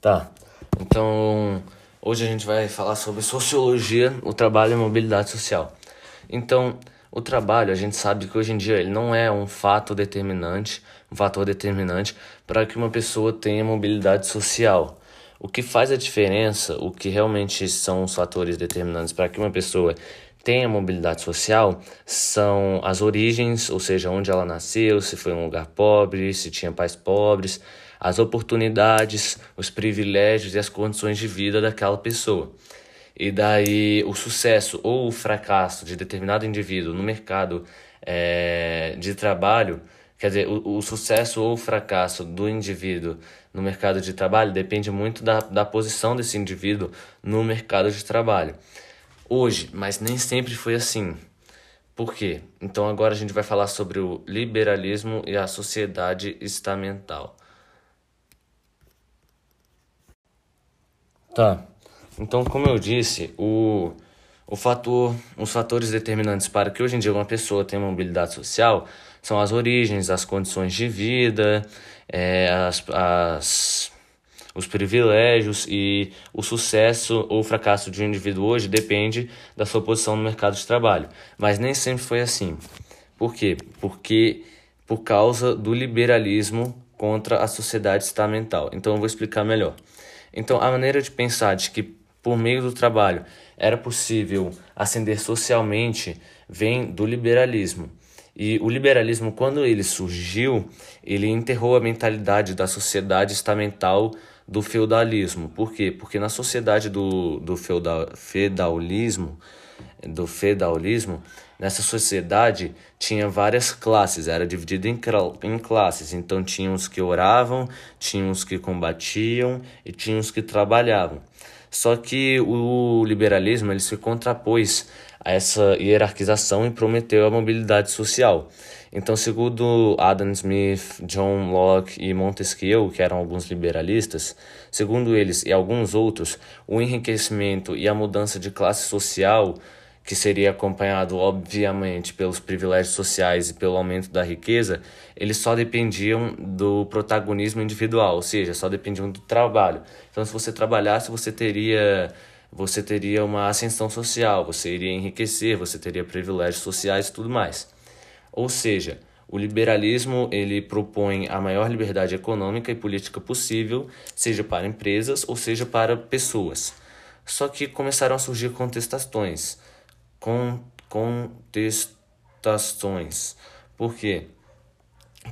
Tá, então hoje a gente vai falar sobre sociologia, o trabalho e mobilidade social. Então, o trabalho, a gente sabe que hoje em dia ele não é um fato determinante, um fator determinante para que uma pessoa tenha mobilidade social. O que faz a diferença, o que realmente são os fatores determinantes para que uma pessoa tenha mobilidade social são as origens, ou seja, onde ela nasceu, se foi um lugar pobre, se tinha pais pobres, as oportunidades, os privilégios e as condições de vida daquela pessoa. E daí o sucesso ou o fracasso de determinado indivíduo no mercado é, de trabalho, quer dizer, o, o sucesso ou o fracasso do indivíduo no mercado de trabalho depende muito da, da posição desse indivíduo no mercado de trabalho. Hoje, mas nem sempre foi assim. Por quê? Então agora a gente vai falar sobre o liberalismo e a sociedade estamental. Tá. Então, como eu disse, o, o fator, os fatores determinantes para que hoje em dia uma pessoa tenha mobilidade social são as origens, as condições de vida, é, as, as, os privilégios e o sucesso ou fracasso de um indivíduo hoje depende da sua posição no mercado de trabalho. Mas nem sempre foi assim. Por quê? Porque por causa do liberalismo contra a sociedade estamental. Então eu vou explicar melhor. Então, a maneira de pensar de que por meio do trabalho era possível ascender socialmente vem do liberalismo. E o liberalismo, quando ele surgiu, ele enterrou a mentalidade da sociedade estamental do feudalismo. Por quê? Porque na sociedade do, do feudal, feudalismo, do feudalismo, nessa sociedade tinha várias classes, era dividido em, em classes. Então tinha os que oravam, tinha os que combatiam e tinha os que trabalhavam. Só que o liberalismo ele se contrapôs a essa hierarquização e prometeu a mobilidade social. Então, segundo Adam Smith, John Locke e Montesquieu, que eram alguns liberalistas, segundo eles e alguns outros, o enriquecimento e a mudança de classe social que seria acompanhado, obviamente, pelos privilégios sociais e pelo aumento da riqueza, eles só dependiam do protagonismo individual, ou seja, só dependiam do trabalho. Então, se você trabalhasse, você teria você teria uma ascensão social, você iria enriquecer, você teria privilégios sociais e tudo mais. Ou seja, o liberalismo ele propõe a maior liberdade econômica e política possível, seja para empresas ou seja para pessoas. Só que começaram a surgir contestações con contestações. Por quê?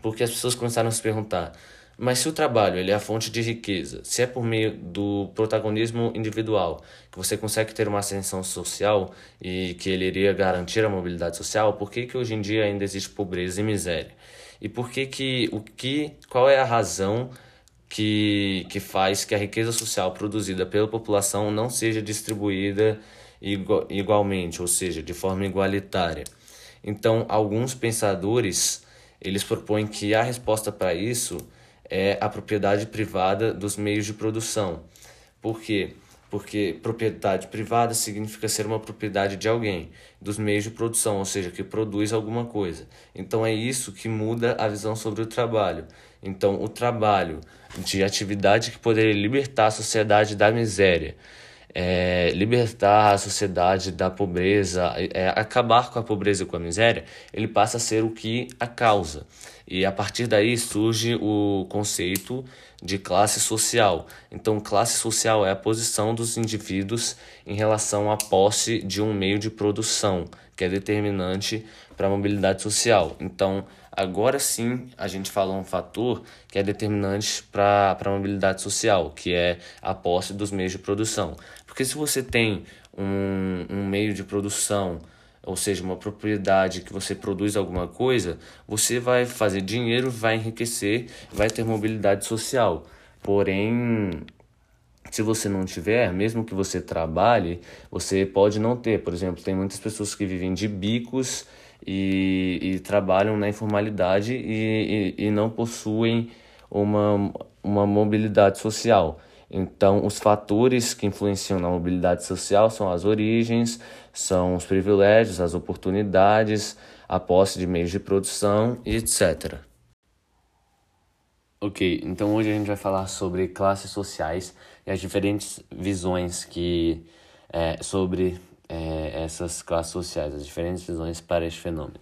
Porque as pessoas começaram a se perguntar: mas se o trabalho ele é a fonte de riqueza, se é por meio do protagonismo individual que você consegue ter uma ascensão social e que ele iria garantir a mobilidade social, por que, que hoje em dia ainda existe pobreza e miséria? E por que que o que qual é a razão que, que faz que a riqueza social produzida pela população não seja distribuída igualmente, ou seja, de forma igualitária. Então, alguns pensadores, eles propõem que a resposta para isso é a propriedade privada dos meios de produção. Por quê? Porque propriedade privada significa ser uma propriedade de alguém, dos meios de produção, ou seja, que produz alguma coisa. Então é isso que muda a visão sobre o trabalho. Então, o trabalho de atividade que poderia libertar a sociedade da miséria é, libertar a sociedade da pobreza, é, acabar com a pobreza e com a miséria, ele passa a ser o que a causa. E a partir daí surge o conceito de classe social. Então, classe social é a posição dos indivíduos em relação à posse de um meio de produção, que é determinante para a mobilidade social. Então, agora sim a gente fala um fator que é determinante para a mobilidade social, que é a posse dos meios de produção. Porque se você tem um, um meio de produção, ou seja, uma propriedade que você produz alguma coisa, você vai fazer dinheiro, vai enriquecer, vai ter mobilidade social. Porém, se você não tiver, mesmo que você trabalhe, você pode não ter. Por exemplo, tem muitas pessoas que vivem de bicos e, e trabalham na informalidade e, e, e não possuem uma, uma mobilidade social. Então, os fatores que influenciam na mobilidade social são as origens, são os privilégios, as oportunidades, a posse de meios de produção e etc. Ok, então hoje a gente vai falar sobre classes sociais e as diferentes visões que é, sobre é, essas classes sociais, as diferentes visões para este fenômeno.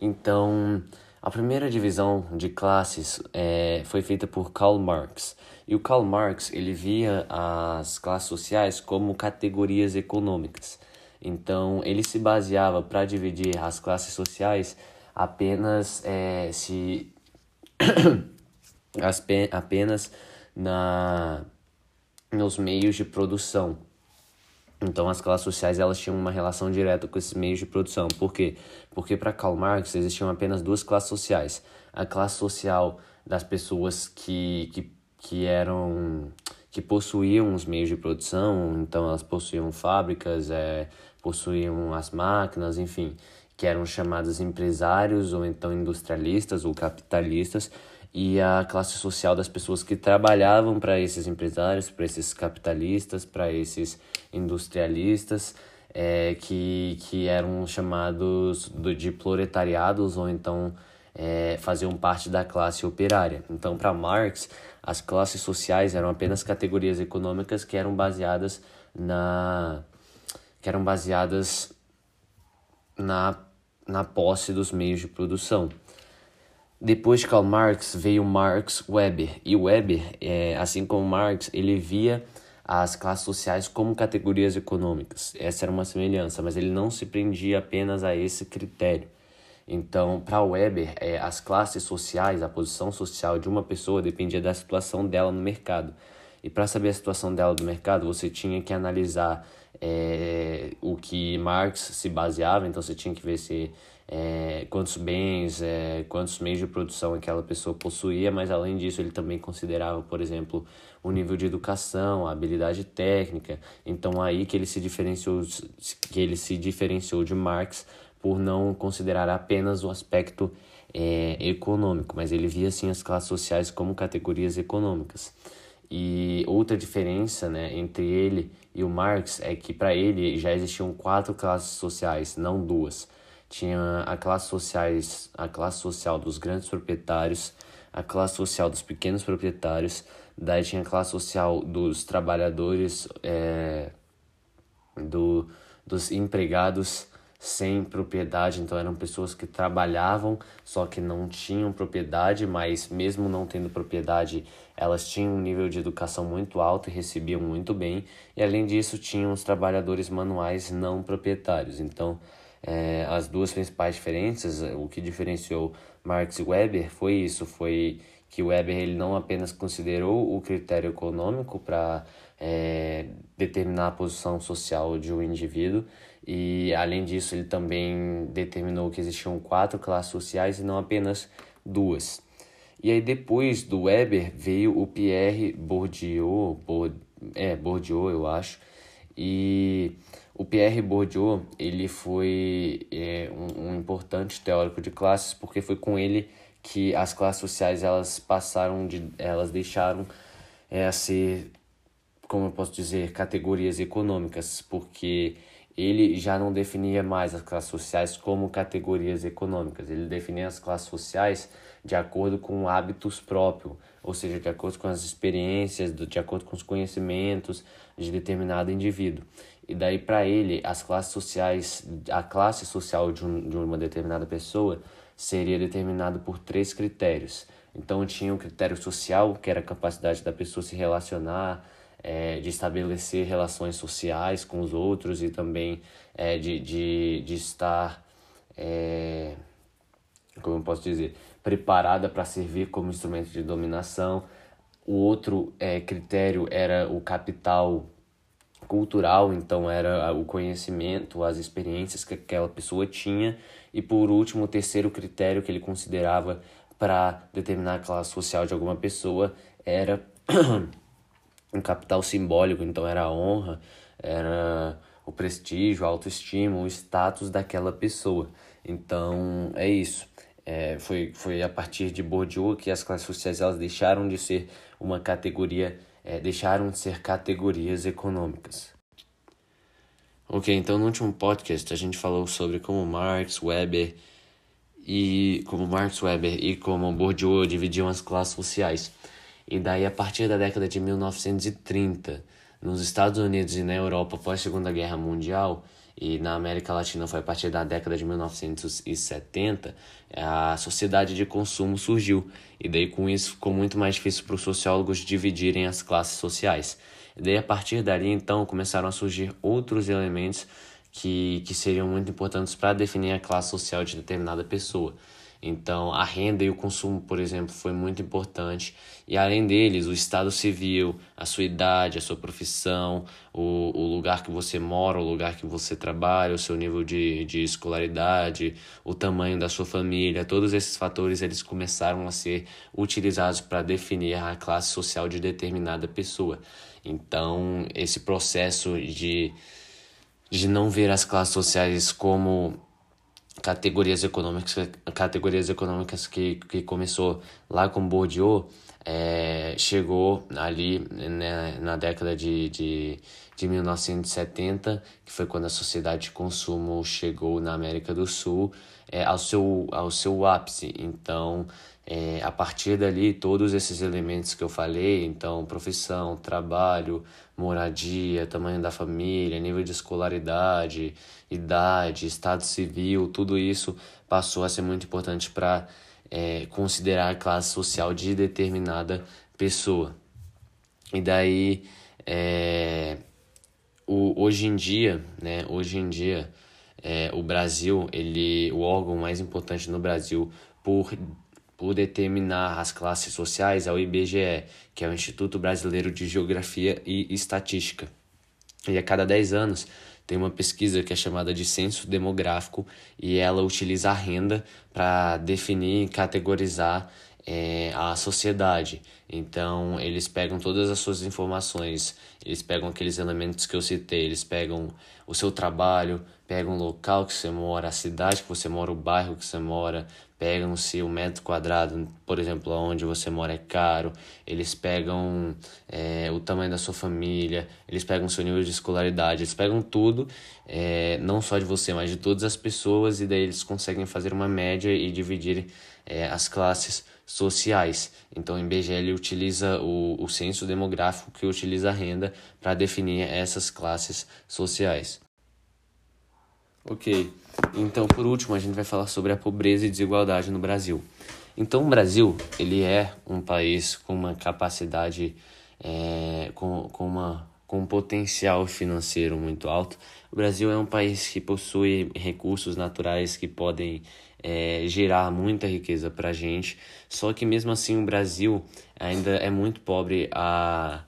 Então, a primeira divisão de classes é, foi feita por Karl Marx. E o Karl Marx ele via as classes sociais como categorias econômicas. Então, ele se baseava para dividir as classes sociais apenas é, se apenas na nos meios de produção. Então as classes sociais elas tinham uma relação direta com esses meios de produção. Por quê? Porque para Karl Marx existiam apenas duas classes sociais. A classe social das pessoas que, que, que eram que possuíam os meios de produção, então elas possuíam fábricas, é, possuíam as máquinas, enfim, que eram chamados empresários ou então industrialistas ou capitalistas, e a classe social das pessoas que trabalhavam para esses empresários, para esses capitalistas, para esses industrialistas, é, que, que eram chamados do, de proletariados ou então é, faziam parte da classe operária. Então, para Marx, as classes sociais eram apenas categorias econômicas que eram baseadas na que eram baseadas na, na posse dos meios de produção. Depois de Karl Marx veio Marx Weber. E Weber, é, assim como Marx, ele via as classes sociais como categorias econômicas. Essa era uma semelhança, mas ele não se prendia apenas a esse critério. Então, para Weber, é, as classes sociais, a posição social de uma pessoa dependia da situação dela no mercado. E para saber a situação dela no mercado, você tinha que analisar é, o que Marx se baseava, então você tinha que ver se é, quantos bens, é, quantos meios de produção aquela pessoa possuía, mas além disso ele também considerava, por exemplo, o nível de educação, a habilidade técnica. Então aí que ele se diferenciou, que ele se diferenciou de Marx por não considerar apenas o aspecto é, econômico, mas ele via sim as classes sociais como categorias econômicas. E outra diferença né, entre ele e o Marx é que para ele já existiam quatro classes sociais, não duas tinha a classe sociais, a classe social dos grandes proprietários, a classe social dos pequenos proprietários, daí tinha a classe social dos trabalhadores, é, do, dos empregados sem propriedade, então eram pessoas que trabalhavam, só que não tinham propriedade, mas mesmo não tendo propriedade, elas tinham um nível de educação muito alto e recebiam muito bem, e além disso tinham os trabalhadores manuais não proprietários. Então, é, as duas principais diferenças, o que diferenciou Marx e Weber foi isso, foi que Weber ele não apenas considerou o critério econômico para é, determinar a posição social de um indivíduo e além disso ele também determinou que existiam quatro classes sociais e não apenas duas. E aí depois do Weber veio o Pierre Bourdieu, Bourdieu é Bourdieu eu acho, e o Pierre Bourdieu ele foi é, um, um, importante teórico de classes porque foi com ele que as classes sociais elas passaram de elas deixaram é, ser como eu posso dizer categorias econômicas porque ele já não definia mais as classes sociais como categorias econômicas. Ele definia as classes sociais de acordo com hábitos próprios ou seja de acordo com as experiências de acordo com os conhecimentos de determinado indivíduo e daí para ele as classes sociais, a classe social de, um, de uma determinada pessoa seria determinada por três critérios. Então tinha o critério social, que era a capacidade da pessoa se relacionar, é, de estabelecer relações sociais com os outros e também é, de, de, de estar, é, como eu posso dizer, preparada para servir como instrumento de dominação. O outro é, critério era o capital cultural, então era o conhecimento, as experiências que aquela pessoa tinha, e por último, o terceiro critério que ele considerava para determinar a classe social de alguma pessoa era um capital simbólico, então era a honra, era o prestígio, a autoestima, o status daquela pessoa. Então é isso. É, foi, foi a partir de Bourdieu que as classes sociais elas deixaram de ser uma categoria é, deixaram de ser categorias econômicas. Ok, então no último podcast a gente falou sobre como Marx, Weber e como Marx Weber e como Bourdieu dividiam as classes sociais. E daí a partir da década de 1930, nos Estados Unidos e na Europa pós Segunda Guerra Mundial, e na América Latina foi a partir da década de 1970, a sociedade de consumo surgiu. E daí com isso ficou muito mais difícil para os sociólogos dividirem as classes sociais. E daí a partir dali então começaram a surgir outros elementos que, que seriam muito importantes para definir a classe social de determinada pessoa. Então, a renda e o consumo, por exemplo, foi muito importante. E além deles, o estado civil, a sua idade, a sua profissão, o, o lugar que você mora, o lugar que você trabalha, o seu nível de, de escolaridade, o tamanho da sua família, todos esses fatores eles começaram a ser utilizados para definir a classe social de determinada pessoa. Então, esse processo de, de não ver as classes sociais como categorias econômicas, categorias econômicas que, que começou lá com Bourdieu, é, chegou ali né, na década de, de, de 1970, que foi quando a sociedade de consumo chegou na América do Sul, é, ao, seu, ao seu ápice. Então, é, a partir dali, todos esses elementos que eu falei, então, profissão, trabalho, moradia, tamanho da família, nível de escolaridade, idade, estado civil, tudo isso passou a ser muito importante para é, considerar a classe social de determinada pessoa. E daí, é, o, hoje em dia, né, hoje em dia, é, o Brasil, ele, o órgão mais importante no Brasil por por determinar as classes sociais é o IBGE, que é o Instituto Brasileiro de Geografia e Estatística. E a cada 10 anos tem uma pesquisa que é chamada de censo demográfico e ela utiliza a renda para definir e categorizar é, a sociedade. Então, eles pegam todas as suas informações, eles pegam aqueles elementos que eu citei, eles pegam o seu trabalho, pegam o local que você mora, a cidade que você mora, o bairro que você mora, pegam se o metro quadrado, por exemplo, onde você mora é caro, eles pegam é, o tamanho da sua família, eles pegam seu nível de escolaridade, eles pegam tudo, é, não só de você, mas de todas as pessoas, e daí eles conseguem fazer uma média e dividir é, as classes sociais. Então, o IBGE ele utiliza o, o censo demográfico que utiliza a renda para definir essas classes sociais. Ok, então por último a gente vai falar sobre a pobreza e desigualdade no Brasil. Então o Brasil ele é um país com uma capacidade, é, com, com, uma, com um potencial financeiro muito alto. O Brasil é um país que possui recursos naturais que podem é, gerar muita riqueza para a gente. Só que mesmo assim o Brasil ainda é muito pobre, a,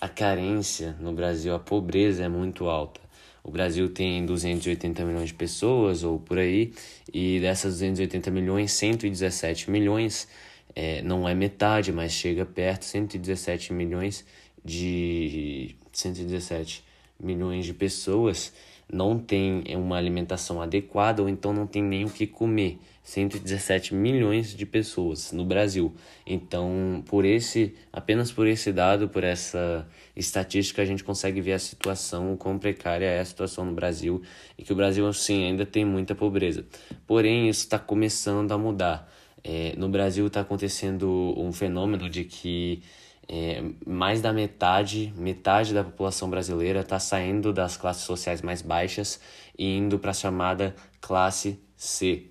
a carência no Brasil, a pobreza é muito alta. O Brasil tem 280 milhões de pessoas, ou por aí, e dessas 280 milhões, 117 milhões, é, não é metade, mas chega perto, 117 milhões de 117 milhões de pessoas não tem uma alimentação adequada ou então não tem nem o que comer. 117 milhões de pessoas no Brasil. Então, por esse, apenas por esse dado, por essa estatística, a gente consegue ver a situação, o quão precária é a situação no Brasil e que o Brasil, sim, ainda tem muita pobreza. Porém, isso está começando a mudar. É, no Brasil está acontecendo um fenômeno de que é, mais da metade, metade da população brasileira está saindo das classes sociais mais baixas e indo para a chamada classe C,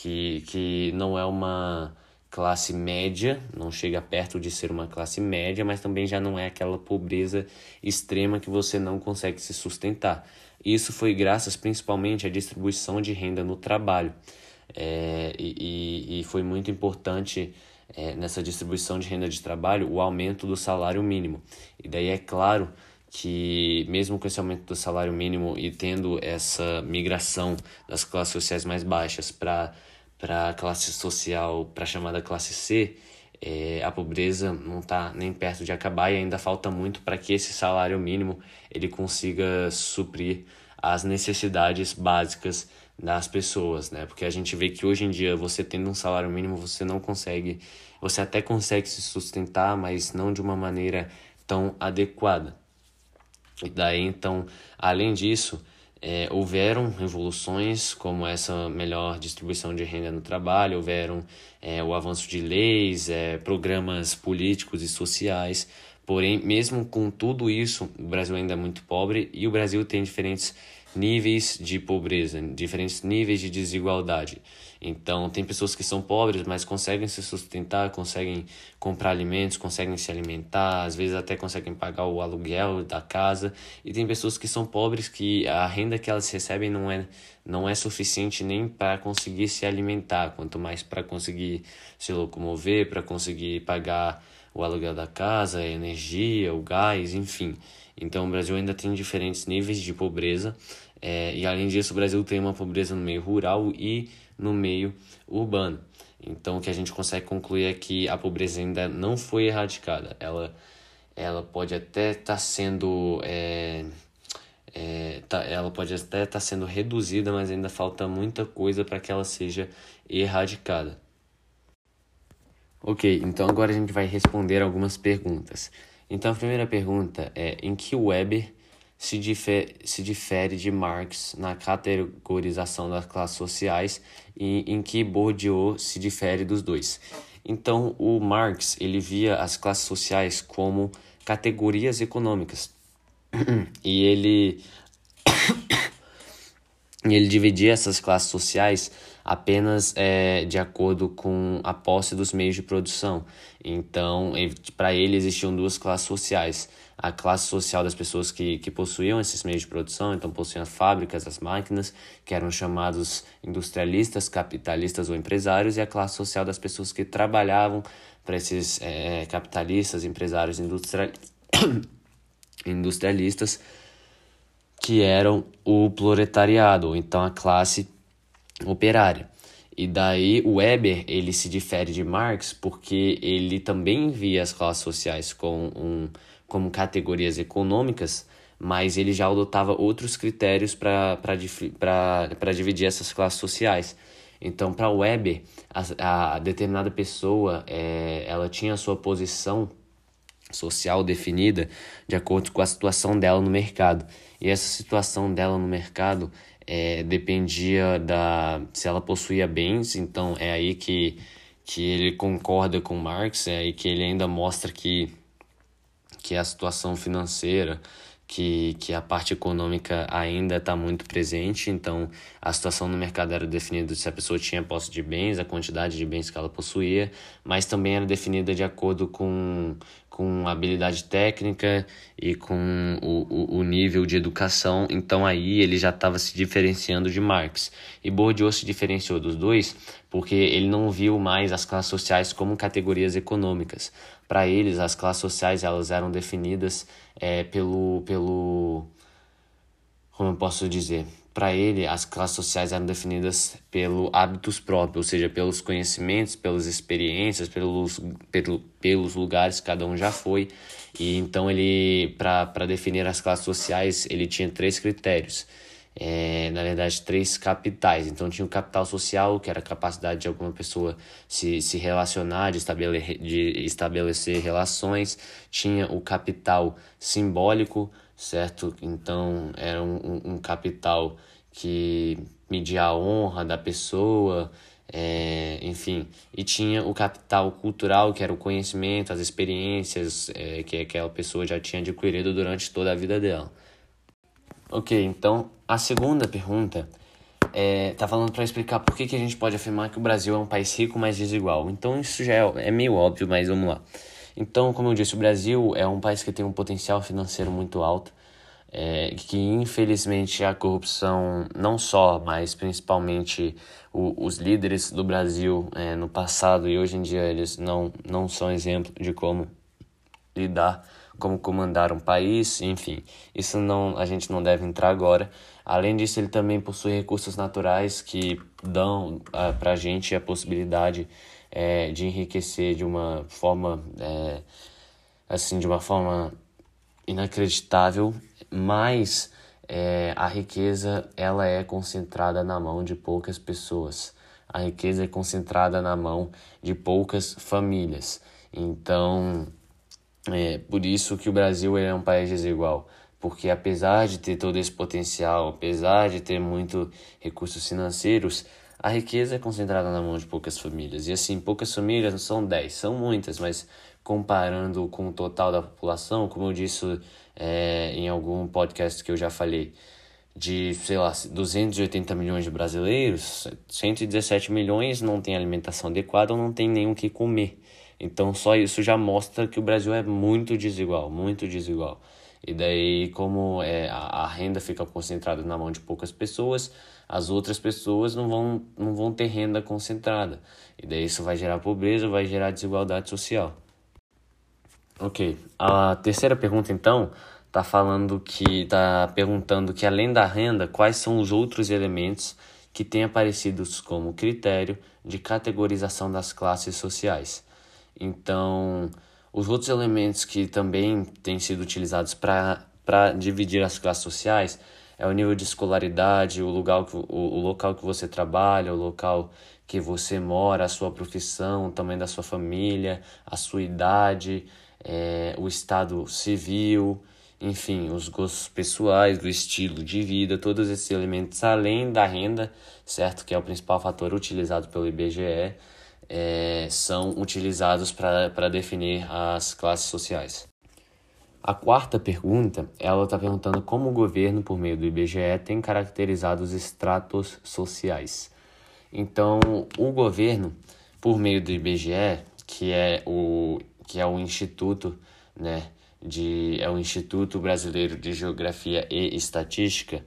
que, que não é uma classe média, não chega perto de ser uma classe média, mas também já não é aquela pobreza extrema que você não consegue se sustentar. Isso foi graças principalmente à distribuição de renda no trabalho. É, e, e foi muito importante é, nessa distribuição de renda de trabalho o aumento do salário mínimo. E daí é claro que mesmo com esse aumento do salário mínimo e tendo essa migração das classes sociais mais baixas para para a classe social, para a chamada classe C, é, a pobreza não está nem perto de acabar e ainda falta muito para que esse salário mínimo ele consiga suprir as necessidades básicas das pessoas, né? Porque a gente vê que hoje em dia você tendo um salário mínimo, você não consegue, você até consegue se sustentar, mas não de uma maneira tão adequada. E daí então, além disso, é, houveram revoluções como essa melhor distribuição de renda no trabalho, houveram é, o avanço de leis, é, programas políticos e sociais. Porém, mesmo com tudo isso, o Brasil ainda é muito pobre e o Brasil tem diferentes níveis de pobreza, diferentes níveis de desigualdade. Então, tem pessoas que são pobres, mas conseguem se sustentar, conseguem comprar alimentos, conseguem se alimentar, às vezes até conseguem pagar o aluguel da casa. E tem pessoas que são pobres que a renda que elas recebem não é, não é suficiente nem para conseguir se alimentar, quanto mais para conseguir se locomover, para conseguir pagar o aluguel da casa, a energia, o gás, enfim. Então, o Brasil ainda tem diferentes níveis de pobreza. É, e além disso, o Brasil tem uma pobreza no meio rural e no meio urbano. Então, o que a gente consegue concluir é que a pobreza ainda não foi erradicada. Ela, ela pode até estar tá sendo. É, é, tá, ela pode até estar tá sendo reduzida, mas ainda falta muita coisa para que ela seja erradicada. Ok, então agora a gente vai responder algumas perguntas. Então, a primeira pergunta é: em que Weber se difere, se difere de Marx na categorização das classes sociais e em que Bourdieu se difere dos dois. Então, o Marx ele via as classes sociais como categorias econômicas e ele e ele dividia essas classes sociais apenas é, de acordo com a posse dos meios de produção. Então, para ele existiam duas classes sociais a classe social das pessoas que, que possuíam esses meios de produção, então possuíam as fábricas, as máquinas, que eram chamados industrialistas, capitalistas ou empresários, e a classe social das pessoas que trabalhavam para esses é, capitalistas, empresários industria... industrialistas, que eram o proletariado, ou então a classe operária. E daí o Weber ele se difere de Marx porque ele também via as classes sociais com um como categorias econômicas, mas ele já adotava outros critérios para dividir essas classes sociais. Então, para Weber, a, a, determinada pessoa é, ela tinha a sua posição social definida de acordo com a situação dela no mercado. E essa situação dela no mercado é, dependia da se ela possuía bens, então é aí que, que ele concorda com Marx, é aí que ele ainda mostra que que a situação financeira, que, que a parte econômica ainda está muito presente, então a situação no mercado era definida se a pessoa tinha posse de bens, a quantidade de bens que ela possuía, mas também era definida de acordo com, com habilidade técnica e com o, o, nível de educação, então aí ele já estava se diferenciando de Marx. E Bourdieu se diferenciou dos dois porque ele não viu mais as classes sociais como categorias econômicas, para eles as classes sociais elas eram definidas é, pelo pelo como eu posso dizer para ele as classes sociais eram definidas pelo hábitos próprios ou seja pelos conhecimentos pelas experiências pelos pelo, pelos lugares que cada um já foi e então ele para definir as classes sociais ele tinha três critérios é, na verdade, três capitais. Então, tinha o capital social, que era a capacidade de alguma pessoa se, se relacionar, de, estabele, de estabelecer relações. Tinha o capital simbólico, certo? Então, era um, um, capital que media a honra da pessoa, é, enfim. E tinha o capital cultural, que era o conhecimento, as experiências é, que aquela pessoa já tinha adquirido durante toda a vida dela. Ok, então a segunda pergunta é, tá falando para explicar por que, que a gente pode afirmar que o Brasil é um país rico, mas desigual. Então isso já é, é meio óbvio, mas vamos lá. Então, como eu disse, o Brasil é um país que tem um potencial financeiro muito alto, é, que infelizmente a corrupção, não só, mas principalmente o, os líderes do Brasil é, no passado e hoje em dia eles não, não são exemplo de como lidar como comandar um país, enfim, isso não a gente não deve entrar agora. Além disso, ele também possui recursos naturais que dão ah, para a gente a possibilidade é, de enriquecer de uma forma, é, assim, de uma forma inacreditável, mas é, a riqueza ela é concentrada na mão de poucas pessoas. A riqueza é concentrada na mão de poucas famílias. Então, é por isso que o Brasil é um país desigual. porque apesar de ter todo esse potencial, apesar de ter muito recursos financeiros, a riqueza é concentrada na mão de poucas famílias. E assim, poucas famílias não são 10, são muitas, mas comparando com o total da população, como eu disse é, em algum podcast que eu já falei, de, sei lá, 280 milhões de brasileiros, 117 milhões não tem alimentação adequada ou não tem nem o que comer. Então só isso já mostra que o Brasil é muito desigual, muito desigual. E daí, como é, a, a renda fica concentrada na mão de poucas pessoas, as outras pessoas não vão, não vão ter renda concentrada. E daí isso vai gerar pobreza, vai gerar desigualdade social. Ok, a terceira pergunta então está falando que está perguntando que além da renda, quais são os outros elementos que têm aparecido como critério de categorização das classes sociais. Então, os outros elementos que também têm sido utilizados para dividir as classes sociais é o nível de escolaridade, o lugar, o, o local que você trabalha, o local que você mora, a sua profissão, tamanho da sua família, a sua idade, é, o estado civil, enfim, os gostos pessoais, o estilo de vida, todos esses elementos além da renda, certo? Que é o principal fator utilizado pelo IBGE, é, são utilizados para definir as classes sociais. A quarta pergunta, ela está perguntando como o governo, por meio do IBGE, tem caracterizado os estratos sociais. Então, o governo, por meio do IBGE, que é o, que é o instituto, né, de, é o Instituto Brasileiro de Geografia e Estatística,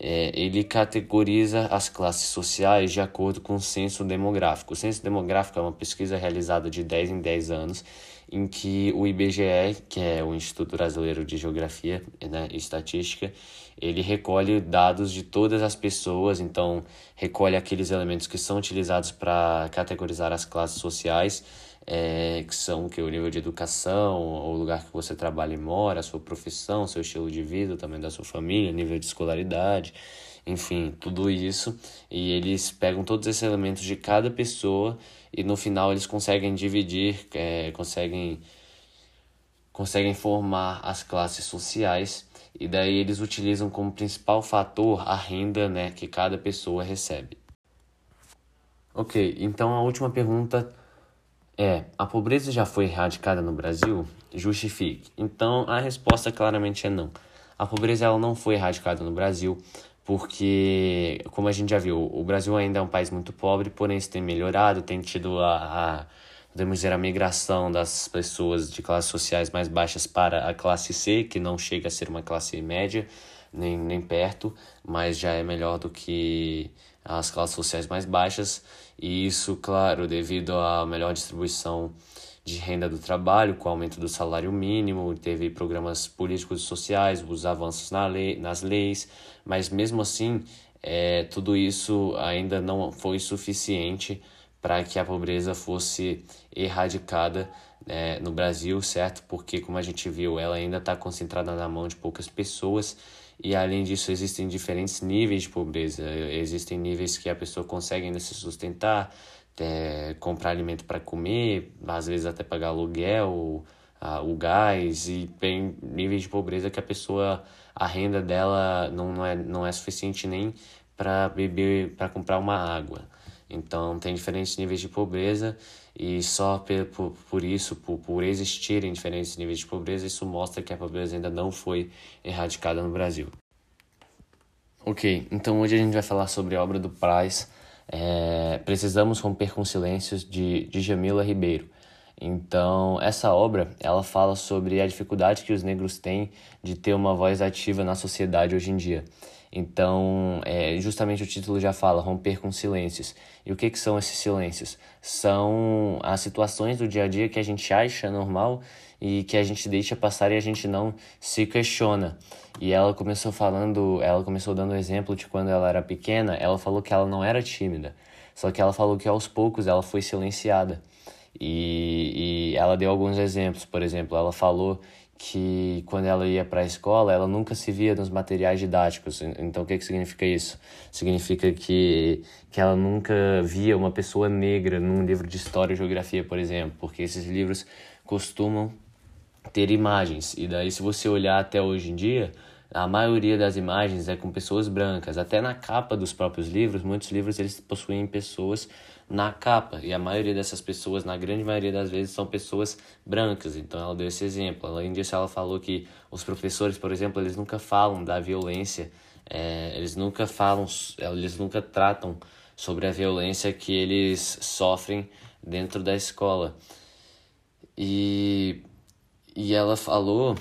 é, ele categoriza as classes sociais de acordo com o censo demográfico. O censo demográfico é uma pesquisa realizada de 10 em 10 anos, em que o IBGE, que é o Instituto Brasileiro de Geografia né, e Estatística, ele recolhe dados de todas as pessoas, então recolhe aqueles elementos que são utilizados para categorizar as classes sociais é, que são que o nível de educação, o lugar que você trabalha e mora, a sua profissão, seu estilo de vida, também da sua família, nível de escolaridade, enfim, tudo isso. E eles pegam todos esses elementos de cada pessoa e no final eles conseguem dividir, é, conseguem conseguem formar as classes sociais e daí eles utilizam como principal fator a renda né, que cada pessoa recebe. Ok, então a última pergunta é, a pobreza já foi erradicada no Brasil? Justifique. Então, a resposta claramente é não. A pobreza ela não foi erradicada no Brasil porque, como a gente já viu, o Brasil ainda é um país muito pobre, porém isso tem melhorado, tem tido a, a podemos dizer, a migração das pessoas de classes sociais mais baixas para a classe C, que não chega a ser uma classe média, nem, nem perto, mas já é melhor do que as classes sociais mais baixas, e isso, claro, devido à melhor distribuição de renda do trabalho, com o aumento do salário mínimo, teve programas políticos e sociais, os avanços na lei, nas leis, mas mesmo assim, é, tudo isso ainda não foi suficiente para que a pobreza fosse erradicada é, no Brasil, certo? Porque, como a gente viu, ela ainda está concentrada na mão de poucas pessoas e além disso, existem diferentes níveis de pobreza. Existem níveis que a pessoa consegue ainda se sustentar, é, comprar alimento para comer, às vezes até pagar aluguel, a, o gás, e tem níveis de pobreza que a pessoa, a renda dela não, não, é, não é suficiente nem para beber, para comprar uma água. Então, tem diferentes níveis de pobreza e só por, por isso, por, por existirem diferentes níveis de pobreza, isso mostra que a pobreza ainda não foi erradicada no Brasil. Ok, então hoje a gente vai falar sobre a obra do Praz, é, Precisamos Romper com Silêncios, de, de Jamila Ribeiro. Então, essa obra, ela fala sobre a dificuldade que os negros têm de ter uma voz ativa na sociedade hoje em dia. Então, é, justamente o título já fala, romper com silêncios. E o que, que são esses silêncios? São as situações do dia a dia que a gente acha normal e que a gente deixa passar e a gente não se questiona. E ela começou falando, ela começou dando o exemplo de quando ela era pequena, ela falou que ela não era tímida, só que ela falou que aos poucos ela foi silenciada. E, e ela deu alguns exemplos, por exemplo, ela falou que quando ela ia para a escola, ela nunca se via nos materiais didáticos. Então, o que, que significa isso? Significa que, que ela nunca via uma pessoa negra num livro de história e geografia, por exemplo, porque esses livros costumam ter imagens. E daí, se você olhar até hoje em dia, a maioria das imagens é com pessoas brancas. Até na capa dos próprios livros, muitos livros eles possuem pessoas na capa. E a maioria dessas pessoas, na grande maioria das vezes, são pessoas brancas. Então ela deu esse exemplo. Além disso, ela falou que os professores, por exemplo, eles nunca falam da violência, é, eles nunca falam, eles nunca tratam sobre a violência que eles sofrem dentro da escola. E, e ela falou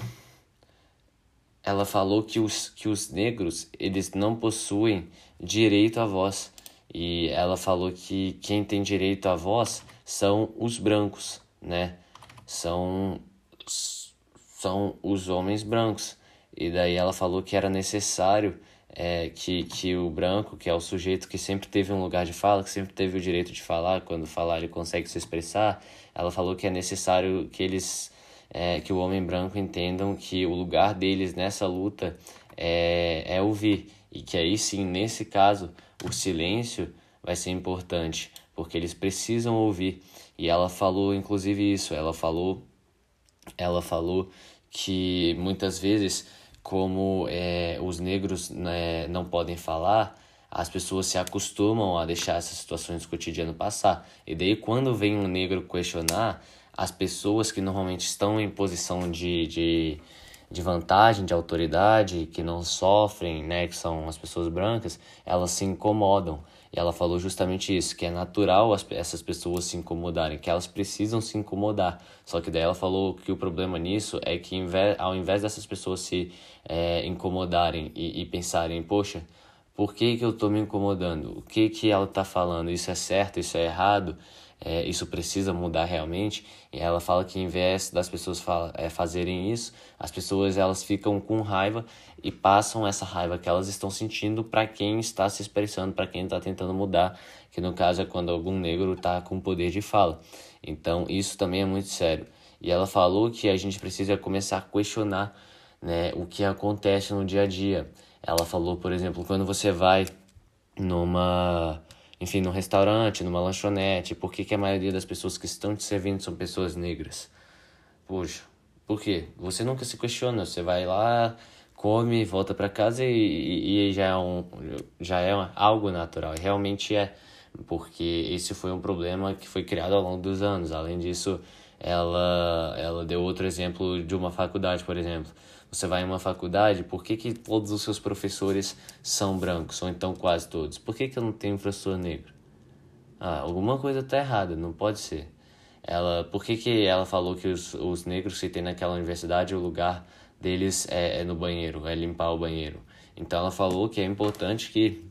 ela falou que os, que os negros eles não possuem direito à voz e ela falou que quem tem direito à voz são os brancos, né? São são os homens brancos. E daí ela falou que era necessário é, que, que o branco, que é o sujeito que sempre teve um lugar de fala, que sempre teve o direito de falar, quando falar ele consegue se expressar, ela falou que é necessário que eles é, que o homem branco entendam que o lugar deles nessa luta é, é ouvir e que aí sim, nesse caso, o silêncio vai ser importante, porque eles precisam ouvir. E ela falou inclusive isso, ela falou ela falou que muitas vezes como é, os negros né, não podem falar, as pessoas se acostumam a deixar essas situações do cotidiano passar. E daí quando vem um negro questionar, as pessoas que normalmente estão em posição de, de, de vantagem, de autoridade, que não sofrem, né, que são as pessoas brancas, elas se incomodam. E ela falou justamente isso, que é natural as, essas pessoas se incomodarem, que elas precisam se incomodar. Só que daí ela falou que o problema nisso é que ao invés dessas pessoas se é, incomodarem e, e pensarem, poxa, por que, que eu estou me incomodando? O que, que ela está falando? Isso é certo? Isso é errado? É, isso precisa mudar realmente. E ela fala que em vez das pessoas fala, é, fazerem isso, as pessoas elas ficam com raiva e passam essa raiva que elas estão sentindo para quem está se expressando, para quem está tentando mudar, que no caso é quando algum negro está com poder de fala. Então isso também é muito sério. E ela falou que a gente precisa começar a questionar né, o que acontece no dia a dia. Ela falou, por exemplo, quando você vai numa enfim, num restaurante, numa lanchonete, por que, que a maioria das pessoas que estão te servindo são pessoas negras? Poxa, por quê? Você nunca se questiona, você vai lá, come, volta para casa e, e, e, já, é um, já é algo natural, e realmente é, porque esse foi um problema que foi criado ao longo dos anos. Além disso, ela, ela deu outro exemplo de uma faculdade, por exemplo você vai em uma faculdade, por que, que todos os seus professores são brancos, ou então quase todos? Por que, que eu não tenho professor negro? Ah, alguma coisa está errada, não pode ser. Ela, por que, que ela falou que os, os negros que tem naquela universidade, o lugar deles é, é no banheiro, é limpar o banheiro? Então ela falou que é importante que,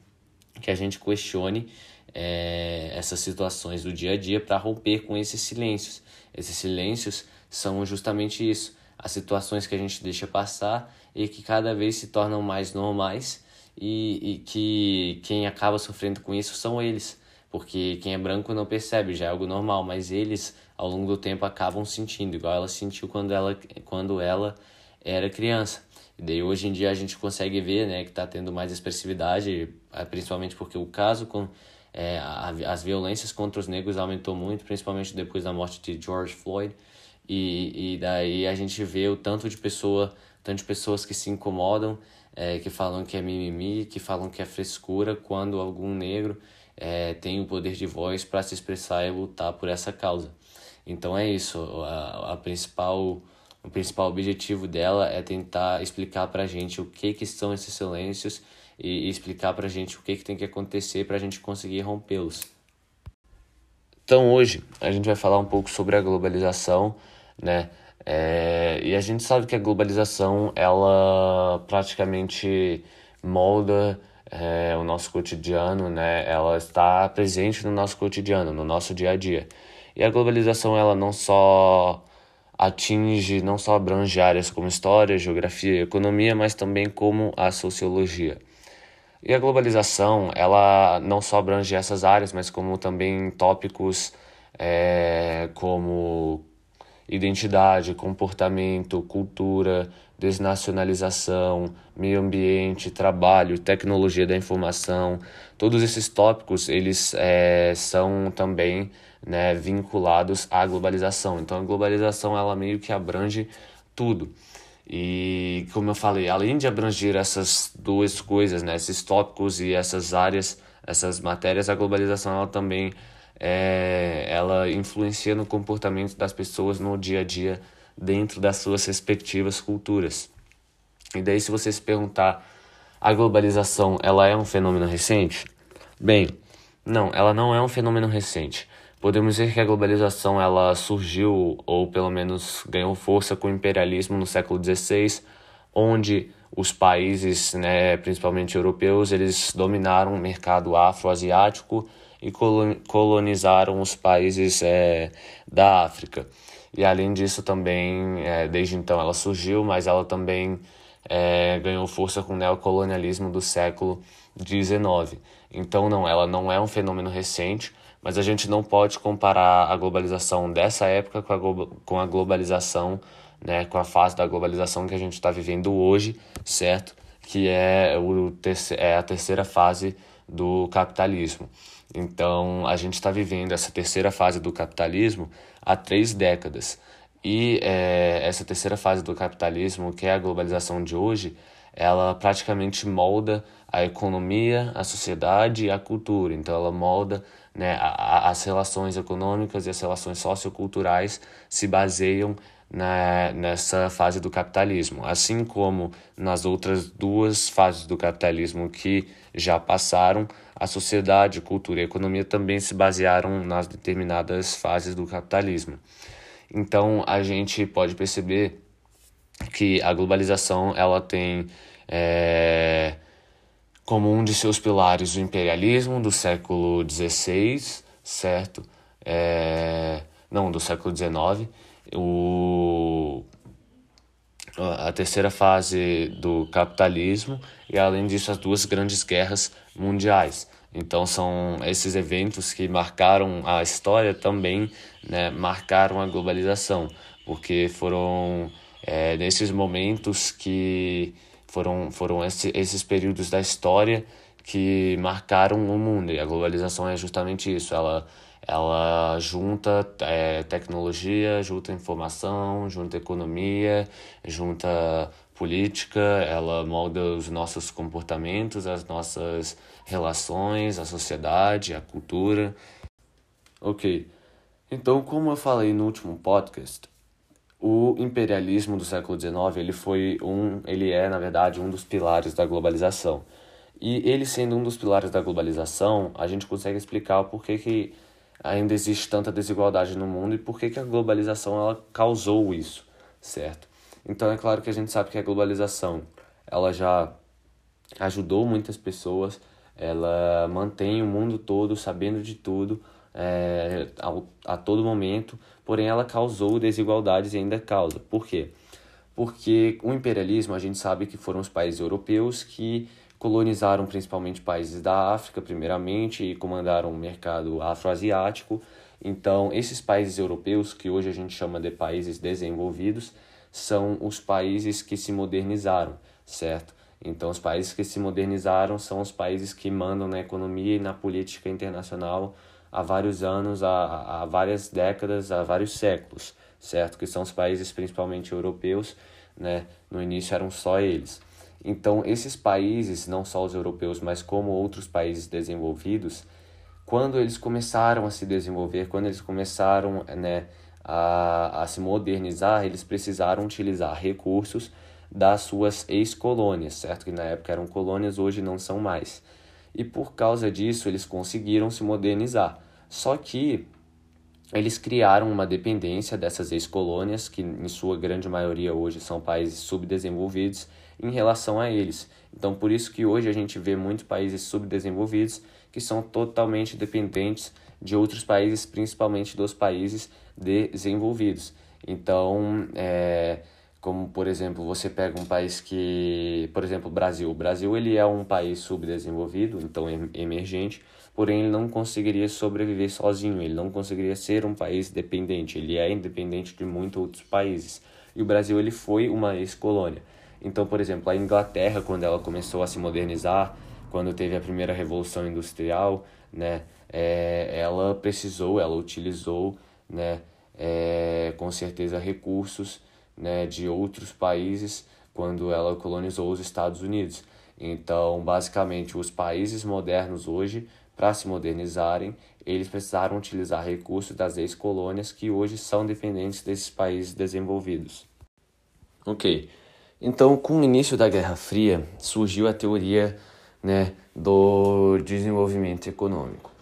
que a gente questione é, essas situações do dia a dia para romper com esses silêncios. Esses silêncios são justamente isso as situações que a gente deixa passar e que cada vez se tornam mais normais e, e que quem acaba sofrendo com isso são eles, porque quem é branco não percebe, já é algo normal, mas eles ao longo do tempo acabam sentindo, igual ela sentiu quando ela, quando ela era criança. E daí hoje em dia a gente consegue ver né, que está tendo mais expressividade, eh, principalmente porque o caso com é, as violências contra os negros aumentou muito, principalmente depois da morte de George Floyd. E, e daí a gente vê o tanto de pessoa, tanto de pessoas que se incomodam, é, que falam que é mimimi, que falam que é frescura, quando algum negro é, tem o poder de voz para se expressar e lutar por essa causa. Então é isso, a, a principal, o principal objetivo dela é tentar explicar para a gente o que, que são esses silêncios e, explicar para a gente o que, que tem que acontecer para a gente conseguir rompê-los. Então hoje a gente vai falar um pouco sobre a globalização né? É, e a gente sabe que a globalização ela praticamente molda é, o nosso cotidiano, né? Ela está presente no nosso cotidiano, no nosso dia a dia. E a globalização ela não só atinge, não só abrange áreas como história, geografia economia, mas também como a sociologia. E a globalização, ela não só abrange essas áreas, mas como também tópicos é, como identidade, comportamento, cultura, desnacionalização, meio ambiente, trabalho, tecnologia da informação, todos esses tópicos eles é, são também né, vinculados à globalização. Então a globalização ela meio que abrange tudo. E como eu falei, além de abranger essas duas coisas, né, esses tópicos e essas áreas, essas matérias, a globalização ela também é, ela influencia no comportamento das pessoas no dia a dia dentro das suas respectivas culturas. E daí se você se perguntar, a globalização ela é um fenômeno recente? Bem, não, ela não é um fenômeno recente. Podemos dizer que a globalização ela surgiu, ou pelo menos ganhou força com o imperialismo no século XVI, onde os países, né, principalmente europeus, eles dominaram o mercado afroasiático e colonizaram os países é, da África. E além disso também, é, desde então ela surgiu, mas ela também é, ganhou força com o neocolonialismo do século XIX. Então não, ela não é um fenômeno recente, mas a gente não pode comparar a globalização dessa época com a, com a globalização, né, com a fase da globalização que a gente está vivendo hoje, certo? Que é, o é a terceira fase do capitalismo. Então, a gente está vivendo essa terceira fase do capitalismo há três décadas. E é, essa terceira fase do capitalismo, que é a globalização de hoje, ela praticamente molda a economia, a sociedade e a cultura. Então, ela molda né, a, as relações econômicas e as relações socioculturais se baseiam na, nessa fase do capitalismo. Assim como nas outras duas fases do capitalismo que já passaram, a sociedade, cultura e economia também se basearam nas determinadas fases do capitalismo. Então a gente pode perceber que a globalização ela tem é, como um de seus pilares o imperialismo do século XVI, certo? É, não, do século XIX. O, a terceira fase do capitalismo e além disso as duas grandes guerras mundiais. Então são esses eventos que marcaram a história também, né, marcaram a globalização, porque foram é, nesses momentos que foram, foram esse, esses períodos da história que marcaram o mundo. E a globalização é justamente isso. Ela, ela junta é, tecnologia, junta informação, junta economia, junta política, ela molda os nossos comportamentos, as nossas relações, a sociedade, a cultura. Ok, então como eu falei no último podcast, o imperialismo do século XIX ele foi um, ele é na verdade um dos pilares da globalização. E ele sendo um dos pilares da globalização, a gente consegue explicar o porquê que ainda existe tanta desigualdade no mundo e por que, que a globalização ela causou isso, certo? Então é claro que a gente sabe que a globalização ela já ajudou muitas pessoas, ela mantém o mundo todo sabendo de tudo é, a, a todo momento, porém ela causou desigualdades e ainda causa. Por quê? Porque o imperialismo a gente sabe que foram os países europeus que colonizaram principalmente países da África, primeiramente, e comandaram o mercado afroasiático. Então, esses países europeus, que hoje a gente chama de países desenvolvidos, são os países que se modernizaram, certo? Então, os países que se modernizaram são os países que mandam na economia e na política internacional há vários anos, há, há várias décadas, há vários séculos, certo? Que são os países principalmente europeus, né? No início eram só eles. Então, esses países, não só os europeus, mas como outros países desenvolvidos, quando eles começaram a se desenvolver, quando eles começaram né, a, a se modernizar, eles precisaram utilizar recursos das suas ex-colônias, certo? Que na época eram colônias, hoje não são mais. E por causa disso, eles conseguiram se modernizar. Só que eles criaram uma dependência dessas ex-colônias, que em sua grande maioria hoje são países subdesenvolvidos, em relação a eles. Então, por isso que hoje a gente vê muitos países subdesenvolvidos que são totalmente dependentes de outros países, principalmente dos países desenvolvidos. Então, é, como por exemplo, você pega um país que, por exemplo, o Brasil. O Brasil ele é um país subdesenvolvido, então emergente, porém ele não conseguiria sobreviver sozinho, ele não conseguiria ser um país dependente, ele é independente de muitos outros países. E o Brasil ele foi uma ex-colônia. Então, por exemplo, a Inglaterra, quando ela começou a se modernizar, quando teve a primeira revolução industrial, né, é, ela precisou, ela utilizou, né, é, com certeza recursos né, de outros países quando ela colonizou os Estados Unidos. Então, basicamente, os países modernos hoje, para se modernizarem, eles precisaram utilizar recursos das ex-colônias que hoje são dependentes desses países desenvolvidos. Ok, então com o início da Guerra Fria surgiu a teoria né, do desenvolvimento econômico.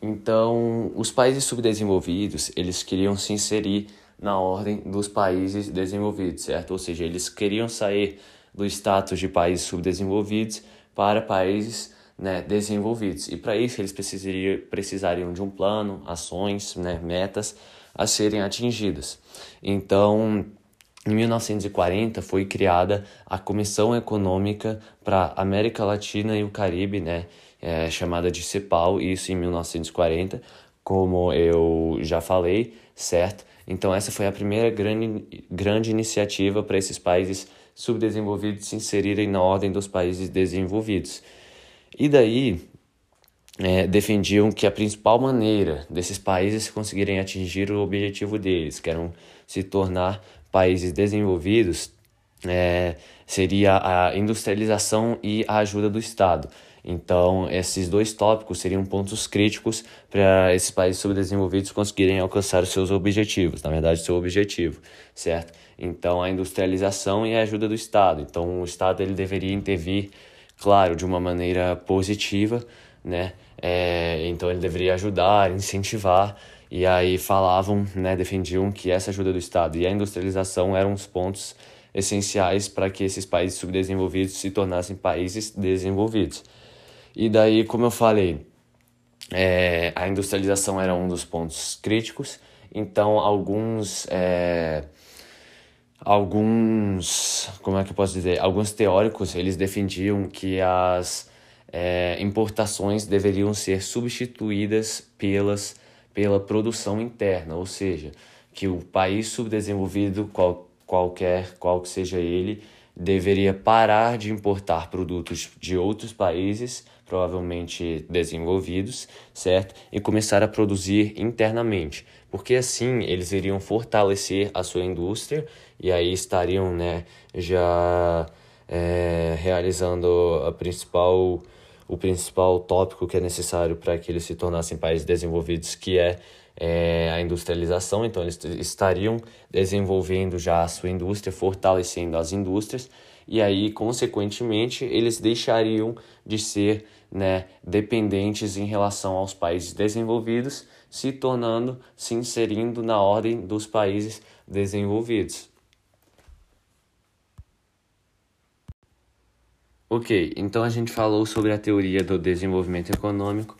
Então, os países subdesenvolvidos, eles queriam se inserir na ordem dos países desenvolvidos, certo? Ou seja, eles queriam sair do status de países subdesenvolvidos para países né, desenvolvidos. E para isso eles precisariam, precisariam de um plano, ações, né, metas a serem atingidas. Então, em 1940 foi criada a Comissão Econômica para América Latina e o Caribe, né, é, chamada de CEPAL, isso em 1940, como eu já falei, certo? Então essa foi a primeira grande, grande iniciativa para esses países subdesenvolvidos se inserirem na ordem dos países desenvolvidos. E daí é, defendiam que a principal maneira desses países conseguirem atingir o objetivo deles, que eram se tornar países desenvolvidos, é, seria a industrialização e a ajuda do Estado. Então, esses dois tópicos seriam pontos críticos para esses países subdesenvolvidos conseguirem alcançar os seus objetivos, na verdade, seu objetivo, certo? Então, a industrialização e a ajuda do Estado. Então, o Estado ele deveria intervir, claro, de uma maneira positiva, né? É, então, ele deveria ajudar, incentivar, e aí falavam, né, defendiam que essa ajuda do Estado e a industrialização eram os pontos essenciais para que esses países subdesenvolvidos se tornassem países desenvolvidos. E daí, como eu falei, é, a industrialização era um dos pontos críticos, então alguns é, alguns como é que eu posso dizer alguns teóricos eles defendiam que as é, importações deveriam ser substituídas pelas pela produção interna ou seja que o país subdesenvolvido qual, qualquer qual que seja ele deveria parar de importar produtos de outros países provavelmente desenvolvidos, certo? E começar a produzir internamente, porque assim eles iriam fortalecer a sua indústria e aí estariam, né, já é, realizando a principal o principal tópico que é necessário para que eles se tornassem países desenvolvidos, que é, é, a industrialização. Então, eles estariam desenvolvendo já a sua indústria, fortalecendo as indústrias, e aí, consequentemente, eles deixariam de ser né, dependentes em relação aos países desenvolvidos, se tornando, se inserindo na ordem dos países desenvolvidos. Ok, então a gente falou sobre a teoria do desenvolvimento econômico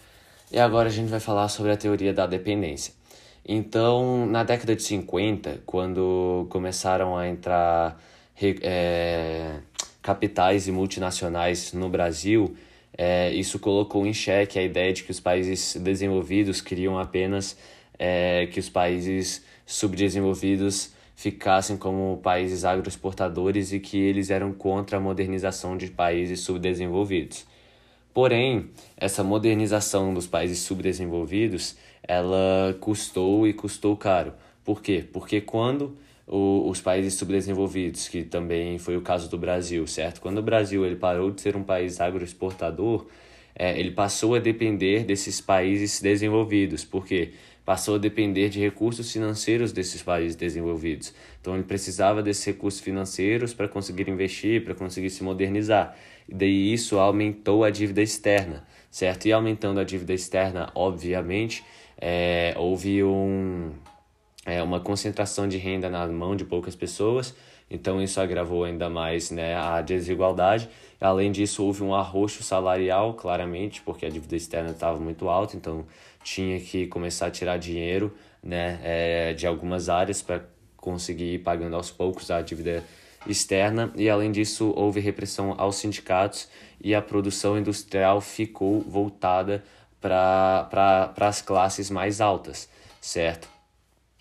e agora a gente vai falar sobre a teoria da dependência. Então, na década de 50, quando começaram a entrar é, capitais e multinacionais no Brasil, é, isso colocou em xeque a ideia de que os países desenvolvidos queriam apenas é, que os países subdesenvolvidos ficassem como países agroexportadores e que eles eram contra a modernização de países subdesenvolvidos. Porém, essa modernização dos países subdesenvolvidos, ela custou e custou caro. Por quê? Porque quando o, os países subdesenvolvidos, que também foi o caso do Brasil, certo? Quando o Brasil ele parou de ser um país agroexportador, é, ele passou a depender desses países desenvolvidos, porque passou a depender de recursos financeiros desses países desenvolvidos. Então ele precisava desses recursos financeiros para conseguir investir, para conseguir se modernizar. E daí isso aumentou a dívida externa, certo? E aumentando a dívida externa, obviamente, é, houve um é, uma concentração de renda na mão de poucas pessoas, então isso agravou ainda mais né, a desigualdade. Além disso, houve um arroxo salarial, claramente, porque a dívida externa estava muito alta, então tinha que começar a tirar dinheiro né, é, de algumas áreas para conseguir ir pagando aos poucos a dívida externa. E além disso, houve repressão aos sindicatos e a produção industrial ficou voltada para as classes mais altas, certo?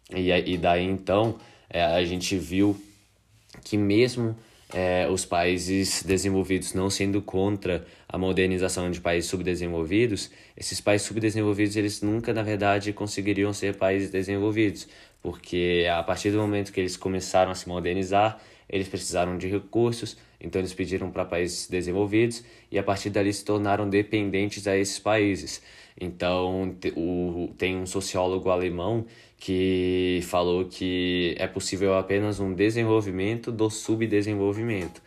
E, e daí então é, a gente viu que mesmo é, os países desenvolvidos não sendo contra a modernização de países subdesenvolvidos, esses países subdesenvolvidos eles nunca na verdade conseguiriam ser países desenvolvidos, porque a partir do momento que eles começaram a se modernizar, eles precisaram de recursos, então eles pediram para países desenvolvidos e a partir dali se tornaram dependentes a esses países. Então, o, tem um sociólogo alemão que falou que é possível apenas um desenvolvimento do subdesenvolvimento.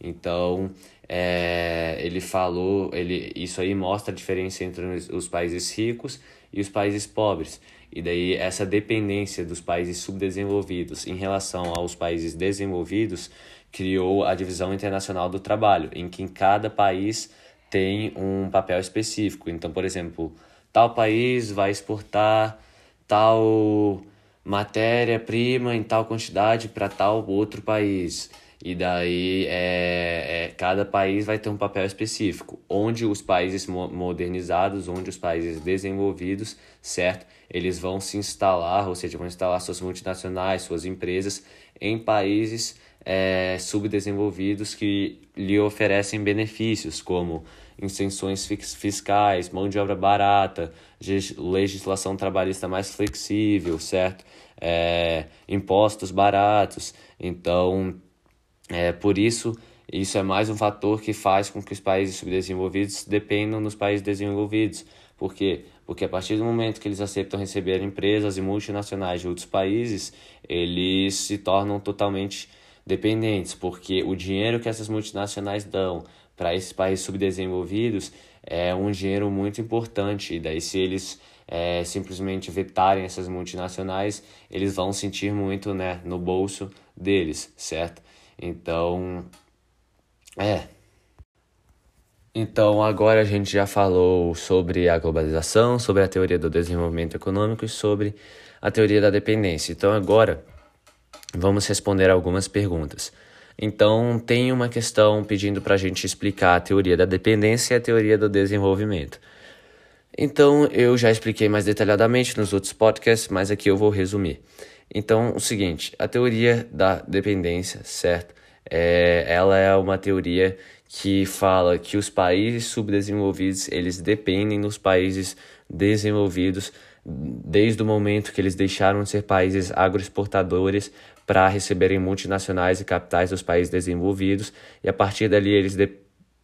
Então, é, ele falou, ele, isso aí mostra a diferença entre os países ricos e os países pobres. E daí essa dependência dos países subdesenvolvidos em relação aos países desenvolvidos criou a divisão internacional do trabalho, em que cada país tem um papel específico. Então, por exemplo, tal país vai exportar tal matéria-prima em tal quantidade para tal outro país. E daí é, é, cada país vai ter um papel específico, onde os países modernizados, onde os países desenvolvidos, certo? Eles vão se instalar, ou seja, vão instalar suas multinacionais, suas empresas em países é, subdesenvolvidos que lhe oferecem benefícios, como isenções fiscais, mão de obra barata, legislação trabalhista mais flexível, certo? É, impostos baratos. Então, é, por isso, isso é mais um fator que faz com que os países subdesenvolvidos dependam dos países desenvolvidos. Por quê? Porque a partir do momento que eles aceitam receber empresas e multinacionais de outros países, eles se tornam totalmente dependentes, porque o dinheiro que essas multinacionais dão para esses países subdesenvolvidos é um dinheiro muito importante. E daí, se eles é, simplesmente vetarem essas multinacionais, eles vão sentir muito né, no bolso deles, certo? Então, é. Então, agora a gente já falou sobre a globalização, sobre a teoria do desenvolvimento econômico e sobre a teoria da dependência. Então, agora vamos responder algumas perguntas. Então, tem uma questão pedindo para a gente explicar a teoria da dependência e a teoria do desenvolvimento. Então, eu já expliquei mais detalhadamente nos outros podcasts, mas aqui eu vou resumir. Então, o seguinte, a teoria da dependência, certo? É, ela é uma teoria que fala que os países subdesenvolvidos, eles dependem dos países desenvolvidos desde o momento que eles deixaram de ser países agroexportadores para receberem multinacionais e capitais dos países desenvolvidos, e a partir dali eles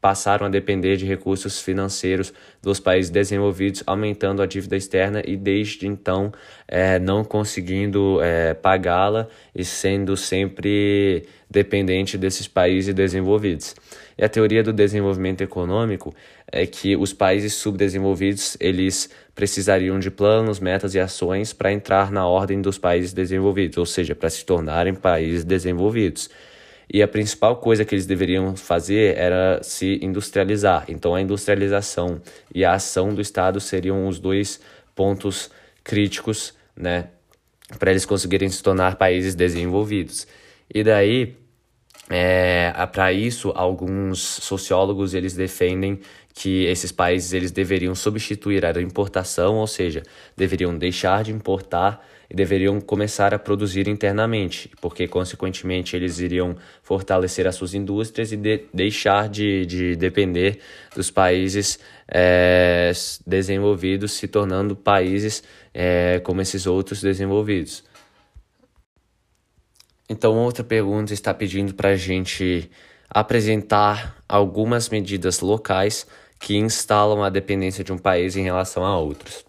passaram a depender de recursos financeiros dos países desenvolvidos, aumentando a dívida externa e desde então é, não conseguindo é, pagá-la e sendo sempre dependente desses países desenvolvidos. E a teoria do desenvolvimento econômico é que os países subdesenvolvidos eles precisariam de planos, metas e ações para entrar na ordem dos países desenvolvidos, ou seja, para se tornarem países desenvolvidos. E a principal coisa que eles deveriam fazer era se industrializar. Então, a industrialização e a ação do Estado seriam os dois pontos críticos, né, para eles conseguirem se tornar países desenvolvidos. E daí, é, para isso, alguns sociólogos eles defendem que esses países eles deveriam substituir a importação, ou seja, deveriam deixar de importar e deveriam começar a produzir internamente, porque, consequentemente, eles iriam fortalecer as suas indústrias e de deixar de, de depender dos países é, desenvolvidos, se tornando países é, como esses outros desenvolvidos. Então, outra pergunta está pedindo para a gente apresentar algumas medidas locais que instalam a dependência de um país em relação a outros.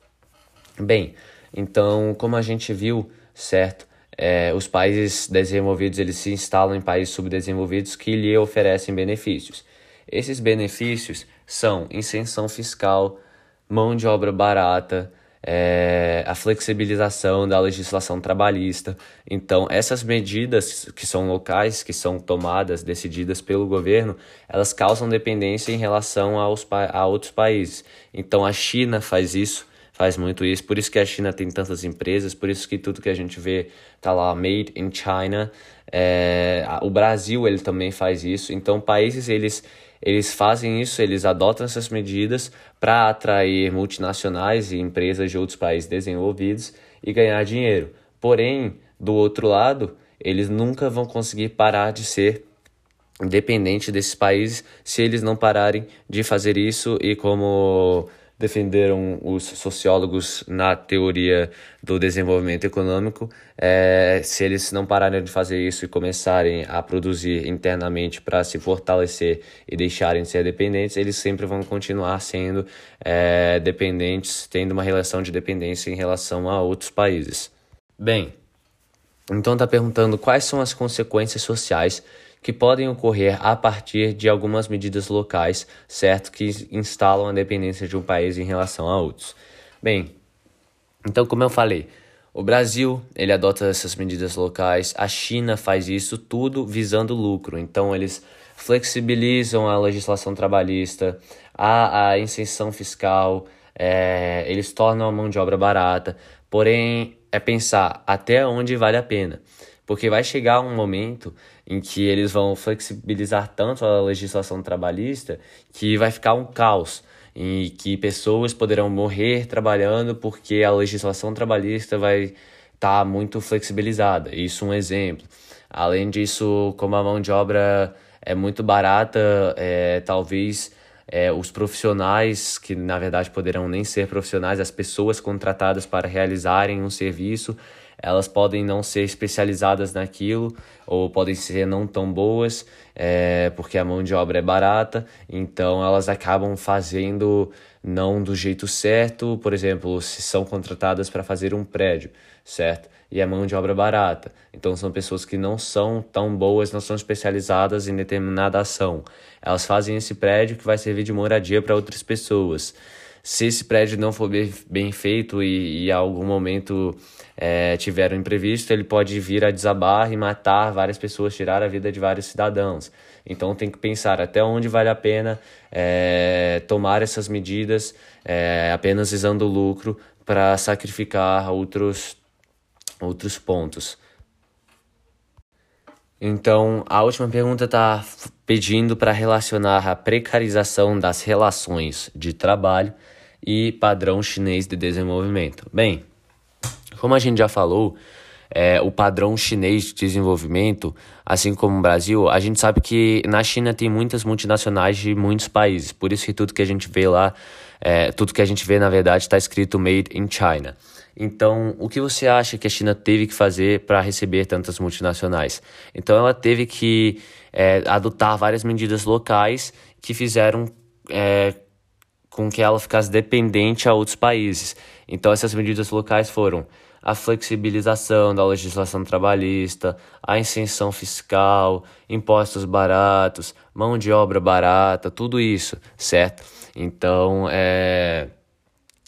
Bem, então, como a gente viu, certo? É, os países desenvolvidos eles se instalam em países subdesenvolvidos que lhe oferecem benefícios. Esses benefícios são isenção fiscal, mão de obra barata, é, a flexibilização da legislação trabalhista. Então, essas medidas que são locais, que são tomadas, decididas pelo governo, elas causam dependência em relação aos, a outros países. Então, a China faz isso faz muito isso. Por isso que a China tem tantas empresas, por isso que tudo que a gente vê tá lá made in China. É, o Brasil ele também faz isso. Então países eles eles fazem isso, eles adotam essas medidas para atrair multinacionais e empresas de outros países desenvolvidos e ganhar dinheiro. Porém, do outro lado, eles nunca vão conseguir parar de ser dependente desses países se eles não pararem de fazer isso e como defenderam os sociólogos na teoria do desenvolvimento econômico, é, se eles não pararem de fazer isso e começarem a produzir internamente para se fortalecer e deixarem de ser dependentes, eles sempre vão continuar sendo é, dependentes, tendo uma relação de dependência em relação a outros países. Bem, então está perguntando quais são as consequências sociais que podem ocorrer a partir de algumas medidas locais, certo, que instalam a dependência de um país em relação a outros. Bem, então como eu falei, o Brasil, ele adota essas medidas locais, a China faz isso tudo visando lucro. Então eles flexibilizam a legislação trabalhista, a, a fiscal, é, eles tornam a mão de obra barata. Porém, é pensar até onde vale a pena. Porque vai chegar um momento em que eles vão flexibilizar tanto a legislação trabalhista que vai ficar um caos em que pessoas poderão morrer trabalhando porque a legislação trabalhista vai estar tá muito flexibilizada. Isso um exemplo. Além disso, como a mão de obra é muito barata, é, talvez é, os profissionais, que na verdade poderão nem ser profissionais, as pessoas contratadas para realizarem um serviço, elas podem não ser especializadas naquilo ou podem ser não tão boas, é, porque a mão de obra é barata, então elas acabam fazendo não do jeito certo, por exemplo, se são contratadas para fazer um prédio, certo? E a mão de obra é barata. Então são pessoas que não são tão boas, não são especializadas em determinada ação. Elas fazem esse prédio que vai servir de moradia para outras pessoas se esse prédio não for bem feito e, e a algum momento é, tiver um imprevisto, ele pode vir a desabar e matar várias pessoas, tirar a vida de vários cidadãos. Então tem que pensar até onde vale a pena é, tomar essas medidas é, apenas visando o lucro para sacrificar outros, outros pontos. Então, a última pergunta está pedindo para relacionar a precarização das relações de trabalho e padrão chinês de desenvolvimento. Bem, como a gente já falou, é, o padrão chinês de desenvolvimento, assim como o Brasil, a gente sabe que na China tem muitas multinacionais de muitos países, por isso que tudo que a gente vê lá, é, tudo que a gente vê na verdade está escrito Made in China. Então, o que você acha que a China teve que fazer para receber tantas multinacionais? Então, ela teve que é, adotar várias medidas locais que fizeram é, com que ela ficasse dependente a outros países. Então, essas medidas locais foram a flexibilização da legislação trabalhista, a isenção fiscal, impostos baratos, mão de obra barata, tudo isso, certo? Então, é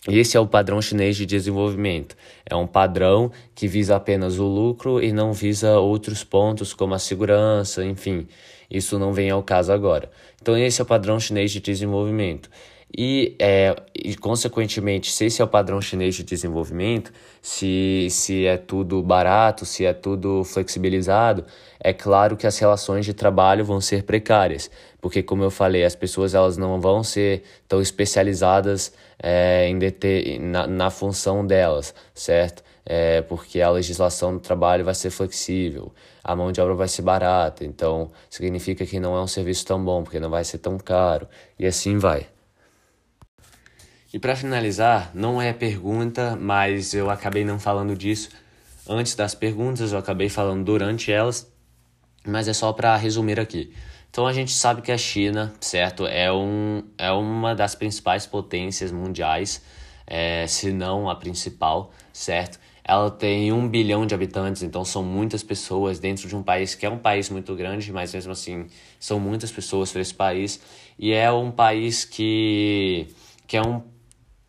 esse é o padrão chinês de desenvolvimento. É um padrão que visa apenas o lucro e não visa outros pontos como a segurança, enfim. Isso não vem ao caso agora. Então, esse é o padrão chinês de desenvolvimento. E, é, e, consequentemente, se esse é o padrão chinês de desenvolvimento, se, se é tudo barato, se é tudo flexibilizado, é claro que as relações de trabalho vão ser precárias, porque, como eu falei, as pessoas elas não vão ser tão especializadas é, em deter, na, na função delas, certo? É, porque a legislação do trabalho vai ser flexível, a mão de obra vai ser barata, então significa que não é um serviço tão bom, porque não vai ser tão caro, e assim vai. E para finalizar, não é pergunta, mas eu acabei não falando disso antes das perguntas, eu acabei falando durante elas, mas é só para resumir aqui. Então a gente sabe que a China, certo, é, um, é uma das principais potências mundiais, é, se não a principal, certo? Ela tem um bilhão de habitantes, então são muitas pessoas dentro de um país que é um país muito grande, mas mesmo assim são muitas pessoas para esse país. E é um país que, que é um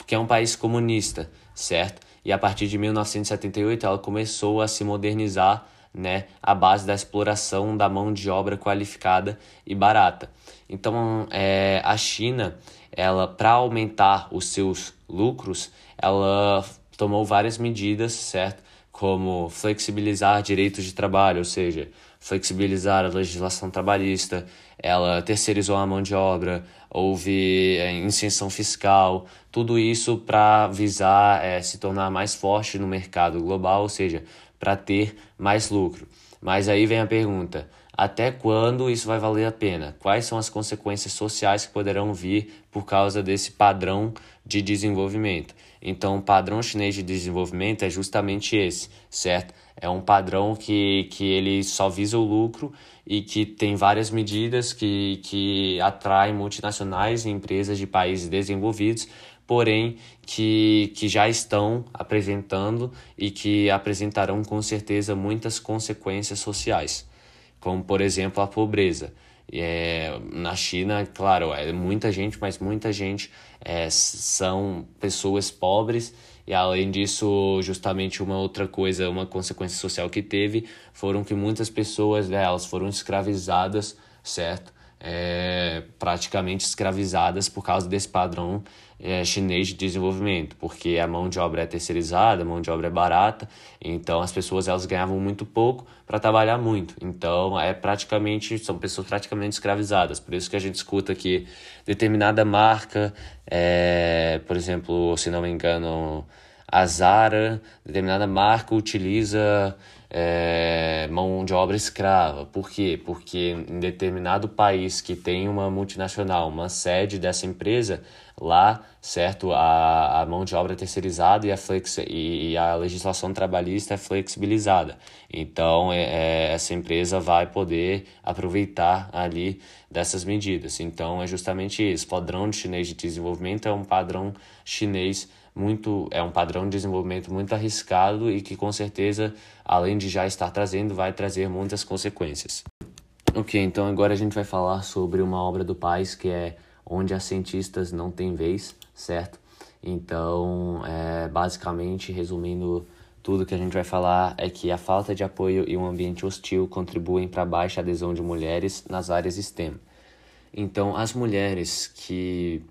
que é um país comunista, certo? E a partir de 1978 ela começou a se modernizar, né, à base da exploração da mão de obra qualificada e barata. Então, é, a China, ela para aumentar os seus lucros, ela tomou várias medidas, certo? Como flexibilizar direitos de trabalho, ou seja, flexibilizar a legislação trabalhista, ela terceirizou a mão de obra, houve é, isenção fiscal, tudo isso para visar é, se tornar mais forte no mercado global, ou seja, para ter mais lucro. Mas aí vem a pergunta: Até quando isso vai valer a pena? Quais são as consequências sociais que poderão vir por causa desse padrão de desenvolvimento? Então, o padrão chinês de desenvolvimento é justamente esse, certo? É um padrão que, que ele só visa o lucro e que tem várias medidas que, que atraem multinacionais e empresas de países desenvolvidos, porém que, que já estão apresentando e que apresentarão com certeza muitas consequências sociais como por exemplo a pobreza. É, na China, claro, é muita gente, mas muita gente é, são pessoas pobres e além disso, justamente uma outra coisa, uma consequência social que teve, foram que muitas pessoas, né, elas foram escravizadas, certo? É, praticamente escravizadas por causa desse padrão é, chinês de desenvolvimento, porque a mão de obra é terceirizada, a mão de obra é barata, então as pessoas elas ganhavam muito pouco para trabalhar muito. Então é praticamente são pessoas praticamente escravizadas. Por isso que a gente escuta que determinada marca, é, por exemplo, se não me engano, a Zara, determinada marca utiliza é, mão de obra escrava. Por quê? Porque em determinado país que tem uma multinacional, uma sede dessa empresa, lá, certo, a, a mão de obra é terceirizada e a, flex, e, e a legislação trabalhista é flexibilizada. Então, é, é, essa empresa vai poder aproveitar ali dessas medidas. Então, é justamente isso. O padrão de chinês de desenvolvimento é um padrão chinês muito é um padrão de desenvolvimento muito arriscado e que com certeza, além de já estar trazendo, vai trazer muitas consequências. Ok, então agora a gente vai falar sobre uma obra do Pais que é onde as cientistas não têm vez, certo? Então, é, basicamente, resumindo tudo que a gente vai falar, é que a falta de apoio e um ambiente hostil contribuem para a baixa adesão de mulheres nas áreas STEM. Então, as mulheres que,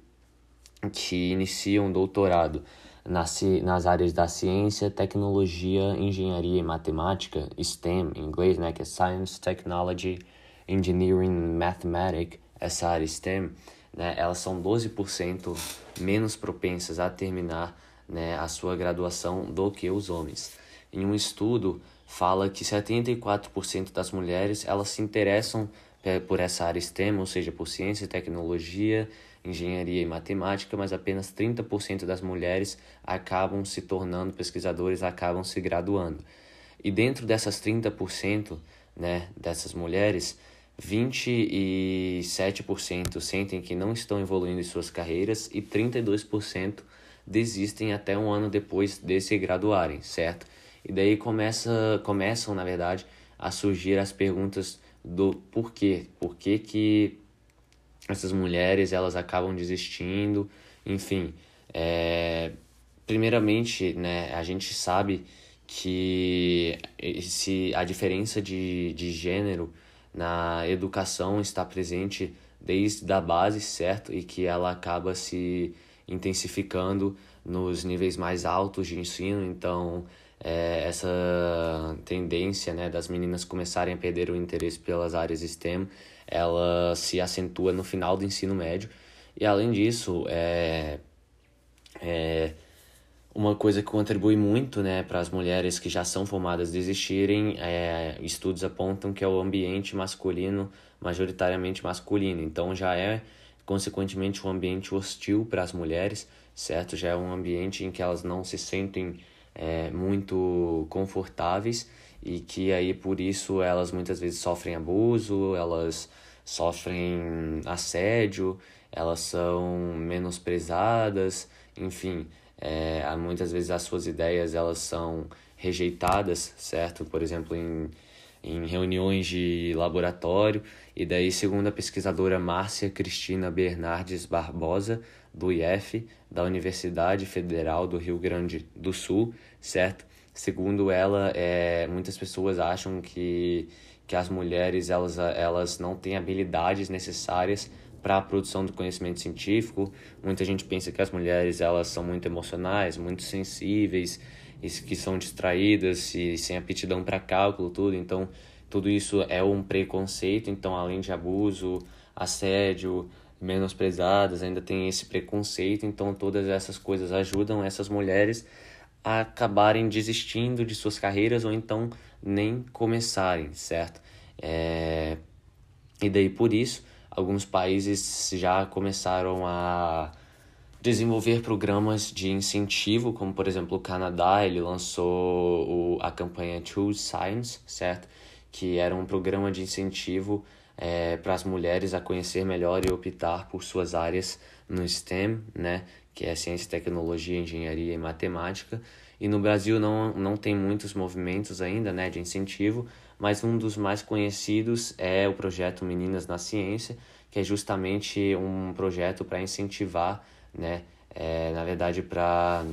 que iniciam doutorado nas, áreas da ciência, tecnologia, engenharia e matemática, STEM em inglês, né, que é Science, Technology, Engineering, Mathematics, essa área STEM, né, elas são 12% menos propensas a terminar né, a sua graduação do que os homens. Em um estudo, fala que 74% das mulheres elas se interessam por essa área STEM, ou seja, por ciência, tecnologia, engenharia e matemática, mas apenas 30% das mulheres acabam se tornando pesquisadores, acabam se graduando. E dentro dessas 30%, né, dessas mulheres, 27% sentem que não estão evoluindo em suas carreiras e 32% desistem até um ano depois de se graduarem, certo? E daí começa, começam, na verdade, a surgir as perguntas do porquê. Por que, que essas mulheres elas acabam desistindo, enfim. É, primeiramente, né, a gente sabe que esse, a diferença de, de gênero na educação está presente desde a base, certo? E que ela acaba se intensificando nos níveis mais altos de ensino, então é, essa tendência né, das meninas começarem a perder o interesse pelas áreas STEM, ela se acentua no final do ensino médio. E além disso, é, é, uma coisa que contribui muito né, para as mulheres que já são formadas desistirem, é, estudos apontam que é o ambiente masculino, majoritariamente masculino. Então já é, consequentemente, um ambiente hostil para as mulheres, certo? Já é um ambiente em que elas não se sentem é, muito confortáveis e que aí por isso elas muitas vezes sofrem abuso, elas sofrem assédio, elas são menosprezadas, enfim é, muitas vezes as suas ideias elas são rejeitadas, certo? Por exemplo, em, em reuniões de laboratório. E daí, segundo a pesquisadora Márcia Cristina Bernardes Barbosa, do IF, da Universidade Federal do Rio Grande do Sul, certo? Segundo ela, é, muitas pessoas acham que, que as mulheres elas, elas não têm habilidades necessárias para a produção do conhecimento científico. Muita gente pensa que as mulheres elas são muito emocionais, muito sensíveis, que são distraídas e sem aptidão para cálculo, tudo. Então, tudo isso é um preconceito. Então, além de abuso, assédio, menosprezadas, ainda tem esse preconceito. Então, todas essas coisas ajudam essas mulheres a acabarem desistindo de suas carreiras ou então nem começarem, certo? É, e daí por isso, alguns países já começaram a desenvolver programas de incentivo, como por exemplo o Canadá, ele lançou o, a campanha Choose Science, certo? Que era um programa de incentivo é, para as mulheres a conhecer melhor e optar por suas áreas no STEM, né? Que é ciência, tecnologia, engenharia e matemática. E no Brasil não, não tem muitos movimentos ainda, né, de incentivo, mas um dos mais conhecidos é o projeto Meninas na Ciência, que é justamente um projeto para incentivar né? É, na verdade, para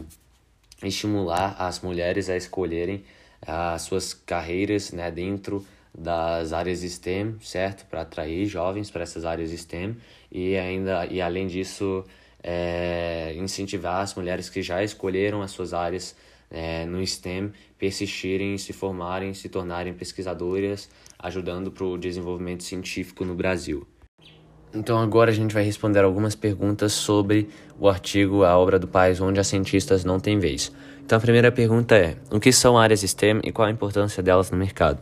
estimular as mulheres a escolherem as suas carreiras, né, dentro das áreas STEM, certo? Para atrair jovens para essas áreas STEM e ainda e além disso é, incentivar as mulheres que já escolheram as suas áreas é, no STEM persistirem, se formarem, se tornarem pesquisadoras, ajudando para o desenvolvimento científico no Brasil. Então agora a gente vai responder algumas perguntas sobre o artigo A Obra do País onde as cientistas não têm vez. Então a primeira pergunta é: o que são áreas STEM e qual a importância delas no mercado?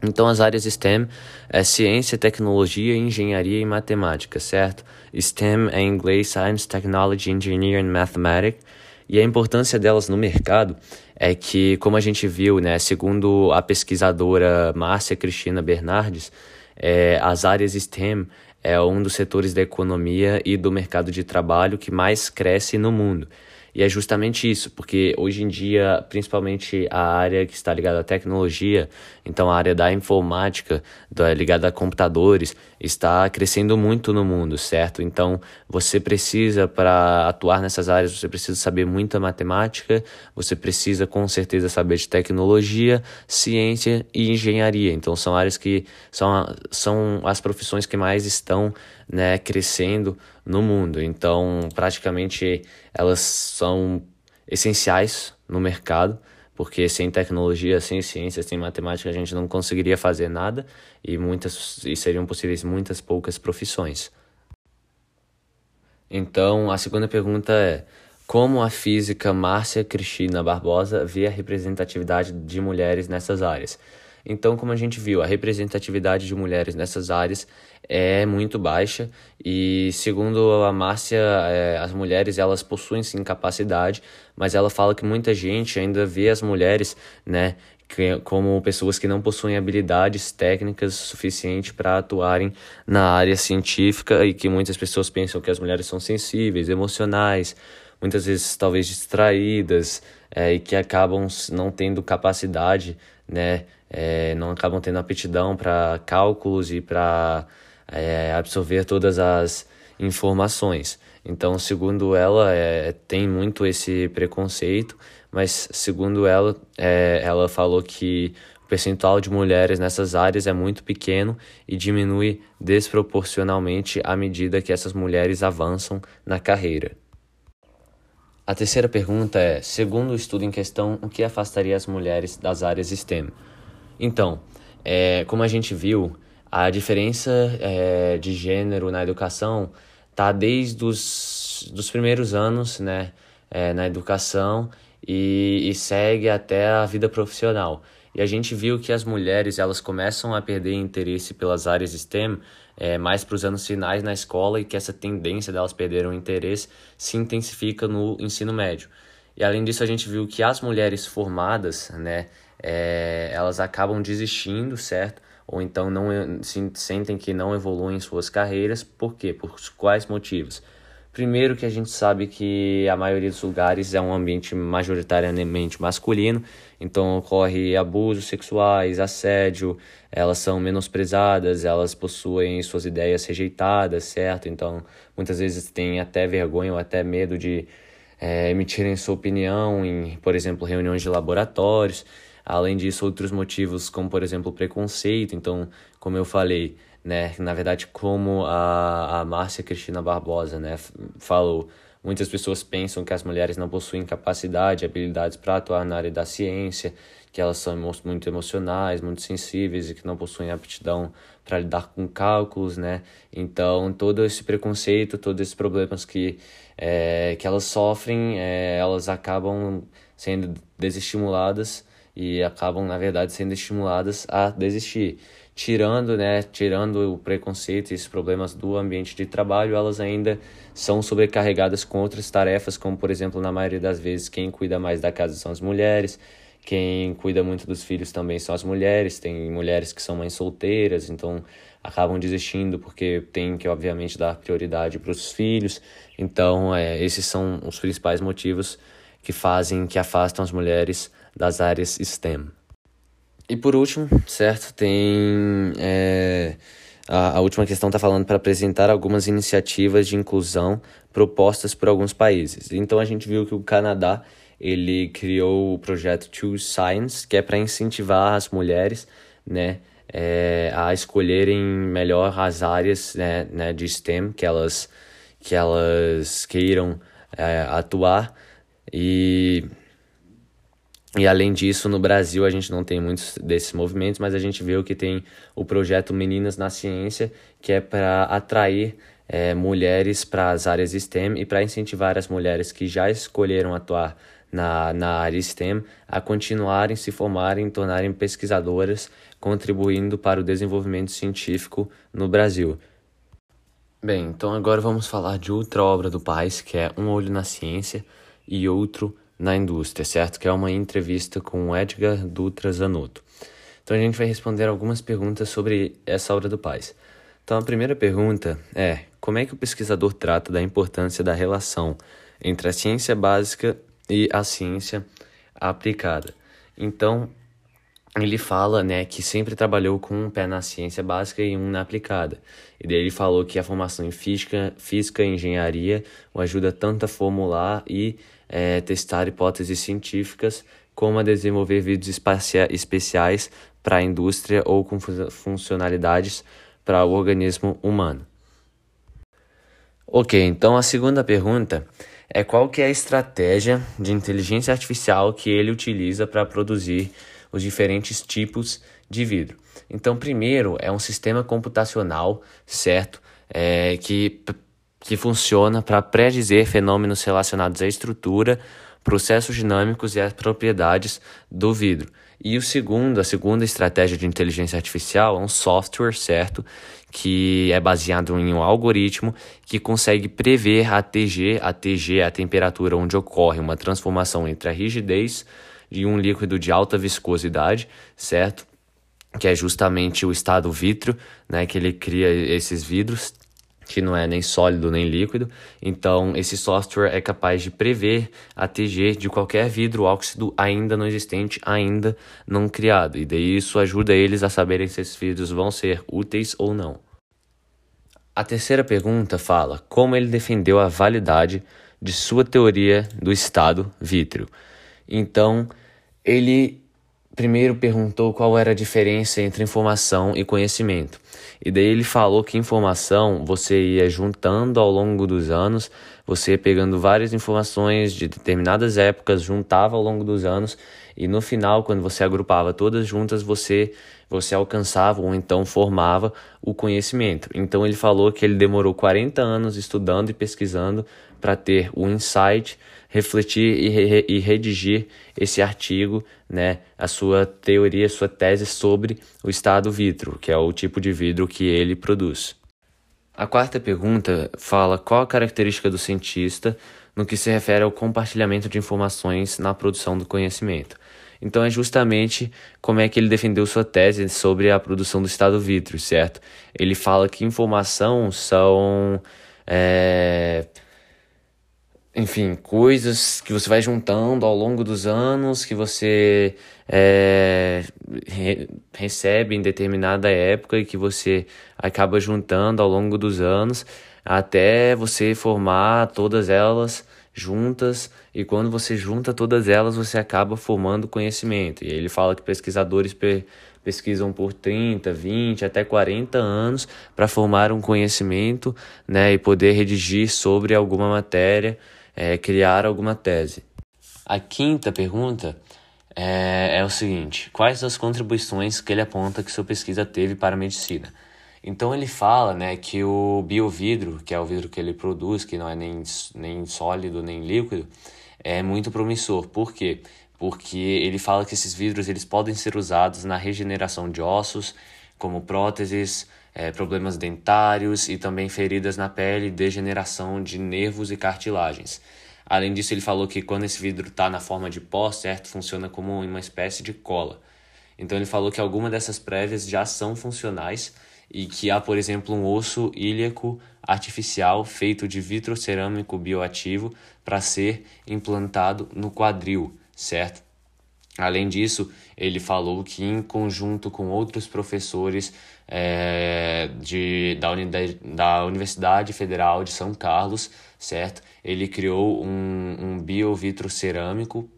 Então as áreas STEM é ciência, tecnologia, engenharia e matemática, certo? STEM é em inglês Science, Technology, Engineering and Mathematics. E a importância delas no mercado é que, como a gente viu, né, segundo a pesquisadora Márcia Cristina Bernardes, é, as áreas STEM é um dos setores da economia e do mercado de trabalho que mais cresce no mundo. E é justamente isso, porque hoje em dia, principalmente a área que está ligada à tecnologia, então a área da informática, da, ligada a computadores, está crescendo muito no mundo, certo? Então você precisa, para atuar nessas áreas, você precisa saber muita matemática, você precisa com certeza saber de tecnologia, ciência e engenharia. Então são áreas que são, são as profissões que mais estão né, crescendo no mundo. Então, praticamente, elas são essenciais no mercado, porque sem tecnologia, sem ciência, sem matemática, a gente não conseguiria fazer nada e, muitas, e seriam possíveis muitas poucas profissões. Então, a segunda pergunta é: como a física Márcia Cristina Barbosa vê a representatividade de mulheres nessas áreas? Então, como a gente viu, a representatividade de mulheres nessas áreas é muito baixa e, segundo a Márcia, é, as mulheres elas possuem sim capacidade, mas ela fala que muita gente ainda vê as mulheres, né, como pessoas que não possuem habilidades técnicas suficientes para atuarem na área científica e que muitas pessoas pensam que as mulheres são sensíveis, emocionais, muitas vezes talvez distraídas é, e que acabam não tendo capacidade, né, é, não acabam tendo aptidão para cálculos e para é, absorver todas as informações. Então, segundo ela, é, tem muito esse preconceito, mas segundo ela, é, ela falou que o percentual de mulheres nessas áreas é muito pequeno e diminui desproporcionalmente à medida que essas mulheres avançam na carreira. A terceira pergunta é: segundo o estudo em questão, o que afastaria as mulheres das áreas STEM? Então, é, como a gente viu, a diferença é, de gênero na educação tá desde os dos primeiros anos né, é, na educação e, e segue até a vida profissional. E a gente viu que as mulheres elas começam a perder interesse pelas áreas STEM é, mais para os anos finais na escola e que essa tendência delas perderem o interesse se intensifica no ensino médio. E além disso a gente viu que as mulheres formadas, né, é, elas acabam desistindo, certo? Ou então não se, sentem que não evoluem suas carreiras. Por quê? Por quais motivos? Primeiro que a gente sabe que a maioria dos lugares é um ambiente majoritariamente masculino, então ocorre abusos sexuais, assédio, elas são menosprezadas, elas possuem suas ideias rejeitadas, certo? Então muitas vezes têm até vergonha ou até medo de é, emitirem sua opinião em, por exemplo, reuniões de laboratórios. Além disso, outros motivos, como por exemplo preconceito. Então, como eu falei, né, na verdade, como a, a Márcia Cristina Barbosa né, falou, muitas pessoas pensam que as mulheres não possuem capacidade, habilidades para atuar na área da ciência, que elas são muito emocionais, muito sensíveis e que não possuem aptidão para lidar com cálculos, né? Então, todo esse preconceito, todos esses problemas que, é, que elas sofrem, é, elas acabam sendo desestimuladas e acabam, na verdade, sendo estimuladas a desistir. Tirando, né, tirando o preconceito e esses problemas do ambiente de trabalho, elas ainda são sobrecarregadas com outras tarefas, como por exemplo, na maioria das vezes, quem cuida mais da casa são as mulheres, quem cuida muito dos filhos também são as mulheres, tem mulheres que são mães solteiras, então acabam desistindo porque tem que, obviamente, dar prioridade para os filhos. Então, é, esses são os principais motivos que fazem, que afastam as mulheres das áreas STEM. E por último, certo, tem. É, a, a última questão está falando para apresentar algumas iniciativas de inclusão propostas por alguns países. Então a gente viu que o Canadá ele criou o projeto Choose Science, que é para incentivar as mulheres né, é, a escolherem melhor as áreas né, né, de STEM que elas, que elas queiram é, atuar. E e além disso, no Brasil a gente não tem muitos desses movimentos, mas a gente vê que tem o projeto Meninas na Ciência, que é para atrair é, mulheres para as áreas STEM e para incentivar as mulheres que já escolheram atuar na, na área STEM a continuarem, se formarem, tornarem pesquisadoras, contribuindo para o desenvolvimento científico no Brasil. Bem, então agora vamos falar de outra obra do Paes, que é Um Olho na Ciência e Outro na indústria, certo? Que é uma entrevista com Edgar Dutra Zanotto. Então a gente vai responder algumas perguntas sobre essa obra do Paz. Então a primeira pergunta é: como é que o pesquisador trata da importância da relação entre a ciência básica e a ciência aplicada? Então ele fala, né, que sempre trabalhou com um pé na ciência básica e um na aplicada. E daí ele falou que a formação em física, física e engenharia o ajuda tanto a formular e é, testar hipóteses científicas, como a desenvolver vídeos especiais para a indústria ou com funcionalidades para o organismo humano. Ok, então a segunda pergunta é qual que é a estratégia de inteligência artificial que ele utiliza para produzir os diferentes tipos de vidro. Então, primeiro é um sistema computacional, certo, é, que que funciona para predizer fenômenos relacionados à estrutura, processos dinâmicos e às propriedades do vidro. E o segundo, a segunda estratégia de inteligência artificial é um software, certo, que é baseado em um algoritmo que consegue prever a TG, a TG é a temperatura onde ocorre uma transformação entre a rigidez de um líquido de alta viscosidade, certo? Que é justamente o estado vítreo, né, que ele cria esses vidros que não é nem sólido nem líquido. Então, esse software é capaz de prever a TG de qualquer vidro óxido ainda não existente, ainda não criado. E daí isso ajuda eles a saberem se esses vidros vão ser úteis ou não. A terceira pergunta fala como ele defendeu a validade de sua teoria do estado vítreo. Então, ele primeiro perguntou qual era a diferença entre informação e conhecimento. E daí ele falou que informação você ia juntando ao longo dos anos, você ia pegando várias informações de determinadas épocas, juntava ao longo dos anos e no final, quando você agrupava todas juntas, você você alcançava ou então formava o conhecimento. Então ele falou que ele demorou 40 anos estudando e pesquisando para ter o insight refletir e, re e redigir esse artigo, né, a sua teoria, a sua tese sobre o estado vitro, que é o tipo de vidro que ele produz. A quarta pergunta fala qual a característica do cientista no que se refere ao compartilhamento de informações na produção do conhecimento. Então é justamente como é que ele defendeu sua tese sobre a produção do estado vítreo, certo? Ele fala que informação são é, enfim, coisas que você vai juntando ao longo dos anos, que você é, re, recebe em determinada época e que você acaba juntando ao longo dos anos até você formar todas elas juntas e quando você junta todas elas você acaba formando conhecimento. E ele fala que pesquisadores pe pesquisam por 30, 20, até 40 anos para formar um conhecimento né, e poder redigir sobre alguma matéria é, criar alguma tese. A quinta pergunta é, é o seguinte: quais as contribuições que ele aponta que sua pesquisa teve para a medicina? Então ele fala né, que o biovidro, que é o vidro que ele produz, que não é nem, nem sólido nem líquido, é muito promissor. Por quê? Porque ele fala que esses vidros eles podem ser usados na regeneração de ossos, como próteses, é, problemas dentários e também feridas na pele, degeneração de nervos e cartilagens. Além disso, ele falou que quando esse vidro está na forma de pó, certo, funciona como uma espécie de cola. Então ele falou que algumas dessas prévias já são funcionais e que há, por exemplo, um osso ilíaco artificial feito de vitrocerâmico bioativo para ser implantado no quadril, certo? Além disso, ele falou que, em conjunto com outros professores é, de, da, unidade, da Universidade Federal de São Carlos, certo? Ele criou um, um biovitro cerâmico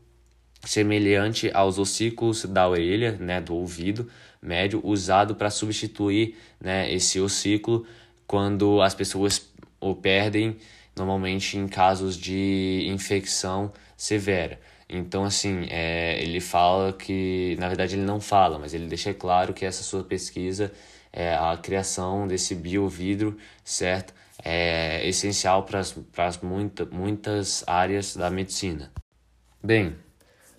semelhante aos ossículos da orelha, né, do ouvido médio, usado para substituir né, esse ossículo quando as pessoas o perdem, normalmente em casos de infecção severa. Então, assim, é, ele fala que, na verdade, ele não fala, mas ele deixa claro que essa sua pesquisa, é, a criação desse biovidro, certo? É essencial para muita, muitas áreas da medicina. Bem,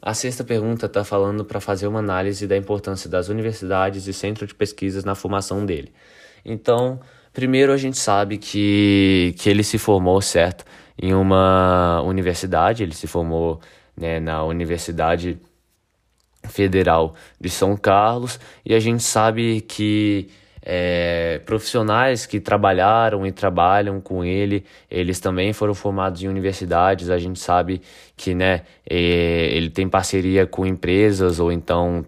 a sexta pergunta está falando para fazer uma análise da importância das universidades e centros de pesquisas na formação dele. Então, primeiro a gente sabe que, que ele se formou, certo, em uma universidade, ele se formou né, na Universidade Federal de São Carlos, e a gente sabe que é, profissionais que trabalharam e trabalham com ele, eles também foram formados em universidades. A gente sabe que né, é, ele tem parceria com empresas ou então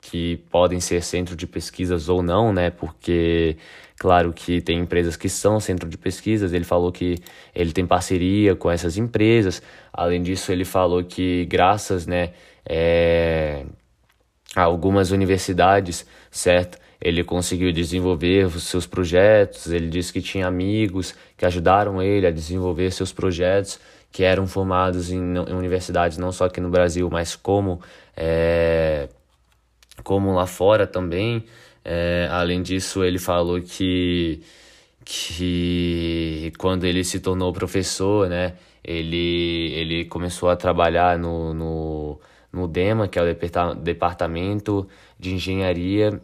que podem ser centro de pesquisas ou não, né? Porque claro que tem empresas que são centro de pesquisas. Ele falou que ele tem parceria com essas empresas. Além disso, ele falou que graças, né, é, a algumas universidades, certo? Ele conseguiu desenvolver os seus projetos. Ele disse que tinha amigos que ajudaram ele a desenvolver seus projetos, que eram formados em, em universidades não só aqui no Brasil, mas como, é, como lá fora também. É, além disso, ele falou que, que quando ele se tornou professor, né, ele, ele começou a trabalhar no, no, no DEMA, que é o Departamento de Engenharia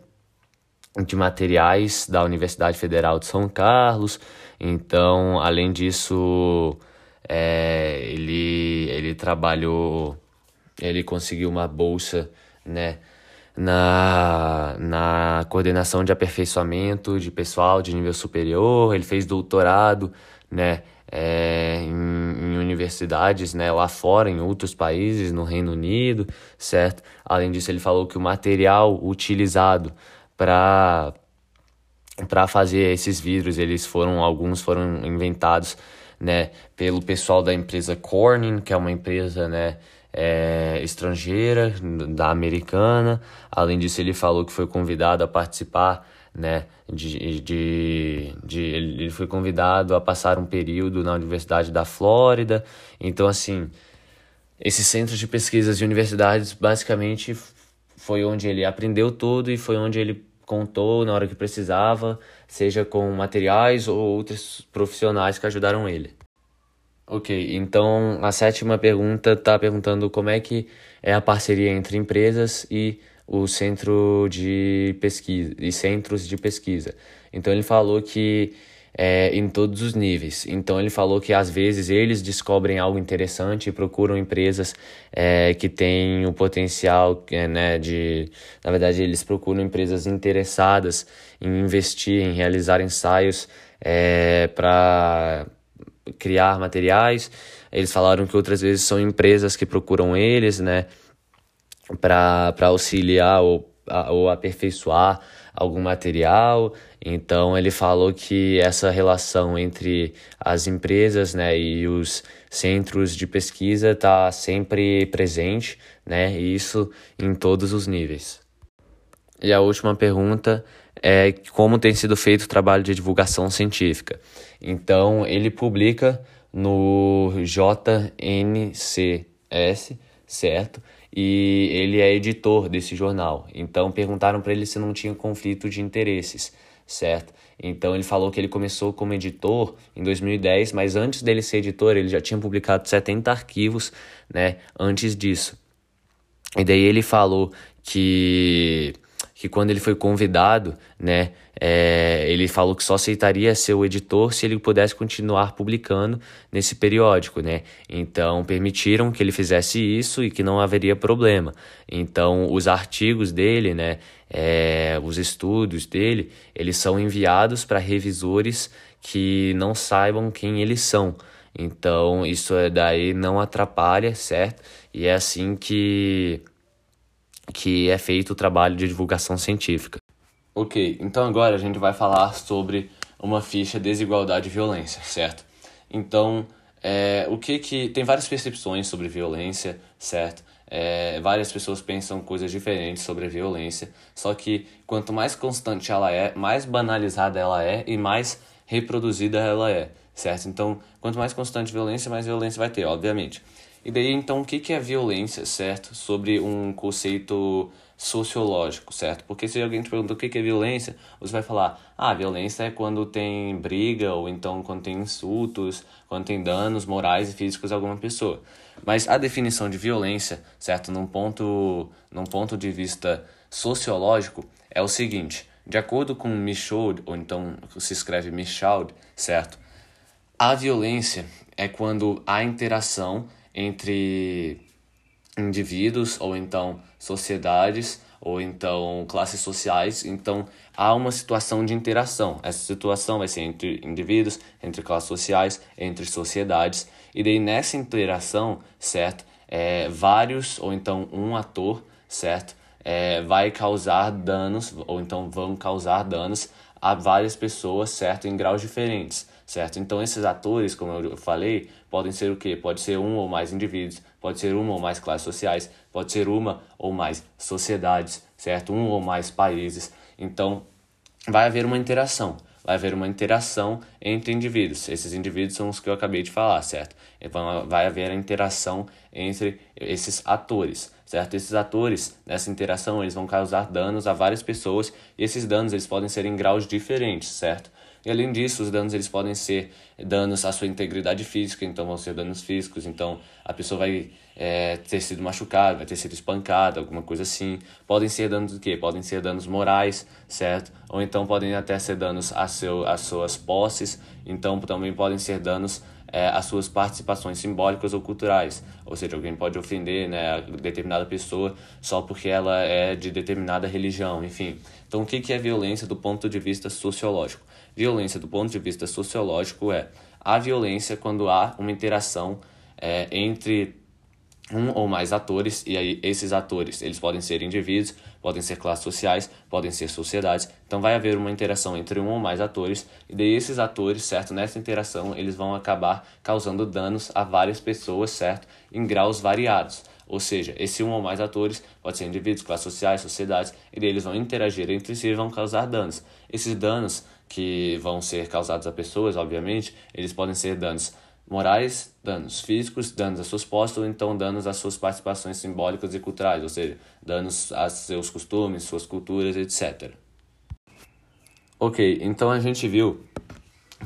de materiais da Universidade Federal de São Carlos. Então, além disso, é, ele, ele trabalhou, ele conseguiu uma bolsa, né, na, na coordenação de aperfeiçoamento de pessoal de nível superior, ele fez doutorado, né, é, em, em, universidades né, lá fora, em outros países, no Reino Unido, certo? Além disso, ele falou que o material utilizado para para fazer esses vidros. Eles foram alguns foram inventados, né, pelo pessoal da empresa Corning, que é uma empresa, né, é, estrangeira, da americana. Além disso, ele falou que foi convidado a participar, né, de, de, de ele foi convidado a passar um período na Universidade da Flórida. Então, assim, esses centros de pesquisas e universidades basicamente foi onde ele aprendeu tudo e foi onde ele contou na hora que precisava, seja com materiais ou outros profissionais que ajudaram ele. Ok, então a sétima pergunta está perguntando como é que é a parceria entre empresas e o centro de pesquisa e centros de pesquisa. Então ele falou que é, em todos os níveis. Então ele falou que às vezes eles descobrem algo interessante e procuram empresas é, que têm o potencial, é, né, de, na verdade eles procuram empresas interessadas em investir, em realizar ensaios é, para criar materiais. Eles falaram que outras vezes são empresas que procuram eles, né, para auxiliar ou, ou aperfeiçoar algum material. Então ele falou que essa relação entre as empresas né, e os centros de pesquisa está sempre presente, né, e isso em todos os níveis. E a última pergunta é como tem sido feito o trabalho de divulgação científica. Então ele publica no JNCS, certo? E ele é editor desse jornal. Então perguntaram para ele se não tinha conflito de interesses, certo? Então ele falou que ele começou como editor em 2010, mas antes dele ser editor, ele já tinha publicado 70 arquivos, né, antes disso. E daí ele falou que que quando ele foi convidado, né, é, ele falou que só aceitaria ser o editor se ele pudesse continuar publicando nesse periódico, né? Então permitiram que ele fizesse isso e que não haveria problema. Então os artigos dele, né, é, os estudos dele, eles são enviados para revisores que não saibam quem eles são. Então isso é daí não atrapalha, certo? E é assim que que é feito o trabalho de divulgação científica. Ok, então agora a gente vai falar sobre uma ficha desigualdade e violência, certo? Então, é, o que que tem várias percepções sobre violência, certo? É, várias pessoas pensam coisas diferentes sobre a violência, só que quanto mais constante ela é, mais banalizada ela é e mais reproduzida ela é, certo? Então, quanto mais constante a violência, mais violência vai ter, obviamente. E daí, então, o que, que é violência, certo? Sobre um conceito sociológico, certo? Porque se alguém te pergunta o que, é violência, você vai falar, ah, violência é quando tem briga, ou então quando tem insultos, quando tem danos morais e físicos a alguma pessoa. Mas a definição de violência, certo? Num ponto, num ponto de vista sociológico, é o seguinte, de acordo com Michaud, ou então se escreve Michaud, certo? A violência é quando há interação entre indivíduos ou então sociedades ou então classes sociais. Então há uma situação de interação. Essa situação vai ser entre indivíduos, entre classes sociais, entre sociedades. E daí nessa interação, certo? É, vários ou então um ator, certo? É, vai causar danos ou então vão causar danos a várias pessoas, certo? Em graus diferentes certo? Então esses atores, como eu falei, podem ser o quê? Pode ser um ou mais indivíduos, pode ser uma ou mais classes sociais, pode ser uma ou mais sociedades, certo? Um ou mais países. Então vai haver uma interação, vai haver uma interação entre indivíduos. Esses indivíduos são os que eu acabei de falar, certo? Então, vai haver a interação entre esses atores, certo? Esses atores, nessa interação, eles vão causar danos a várias pessoas e esses danos eles podem ser em graus diferentes, certo? E além disso, os danos eles podem ser danos à sua integridade física, então vão ser danos físicos, então a pessoa vai é, ter sido machucada, vai ter sido espancada, alguma coisa assim. Podem ser danos do quê? Podem ser danos morais, certo? Ou então podem até ser danos a seu, às suas posses, então também podem ser danos é, as suas participações simbólicas ou culturais. Ou seja, alguém pode ofender né, determinada pessoa só porque ela é de determinada religião, enfim. Então, o que é violência do ponto de vista sociológico? Violência do ponto de vista sociológico é a violência quando há uma interação é, entre um ou mais atores, e aí esses atores eles podem ser indivíduos, podem ser classes sociais, podem ser sociedades. Então vai haver uma interação entre um ou mais atores, e daí esses atores, certo, nessa interação eles vão acabar causando danos a várias pessoas, certo, em graus variados. Ou seja, esse um ou mais atores pode ser indivíduos, classes sociais, sociedades, e daí eles vão interagir entre si e vão causar danos. Esses danos que vão ser causados a pessoas, obviamente, eles podem ser danos morais, danos físicos, danos a suas posses, ou então danos às suas participações simbólicas e culturais, ou seja, danos a seus costumes, suas culturas, etc. Ok, então a gente viu,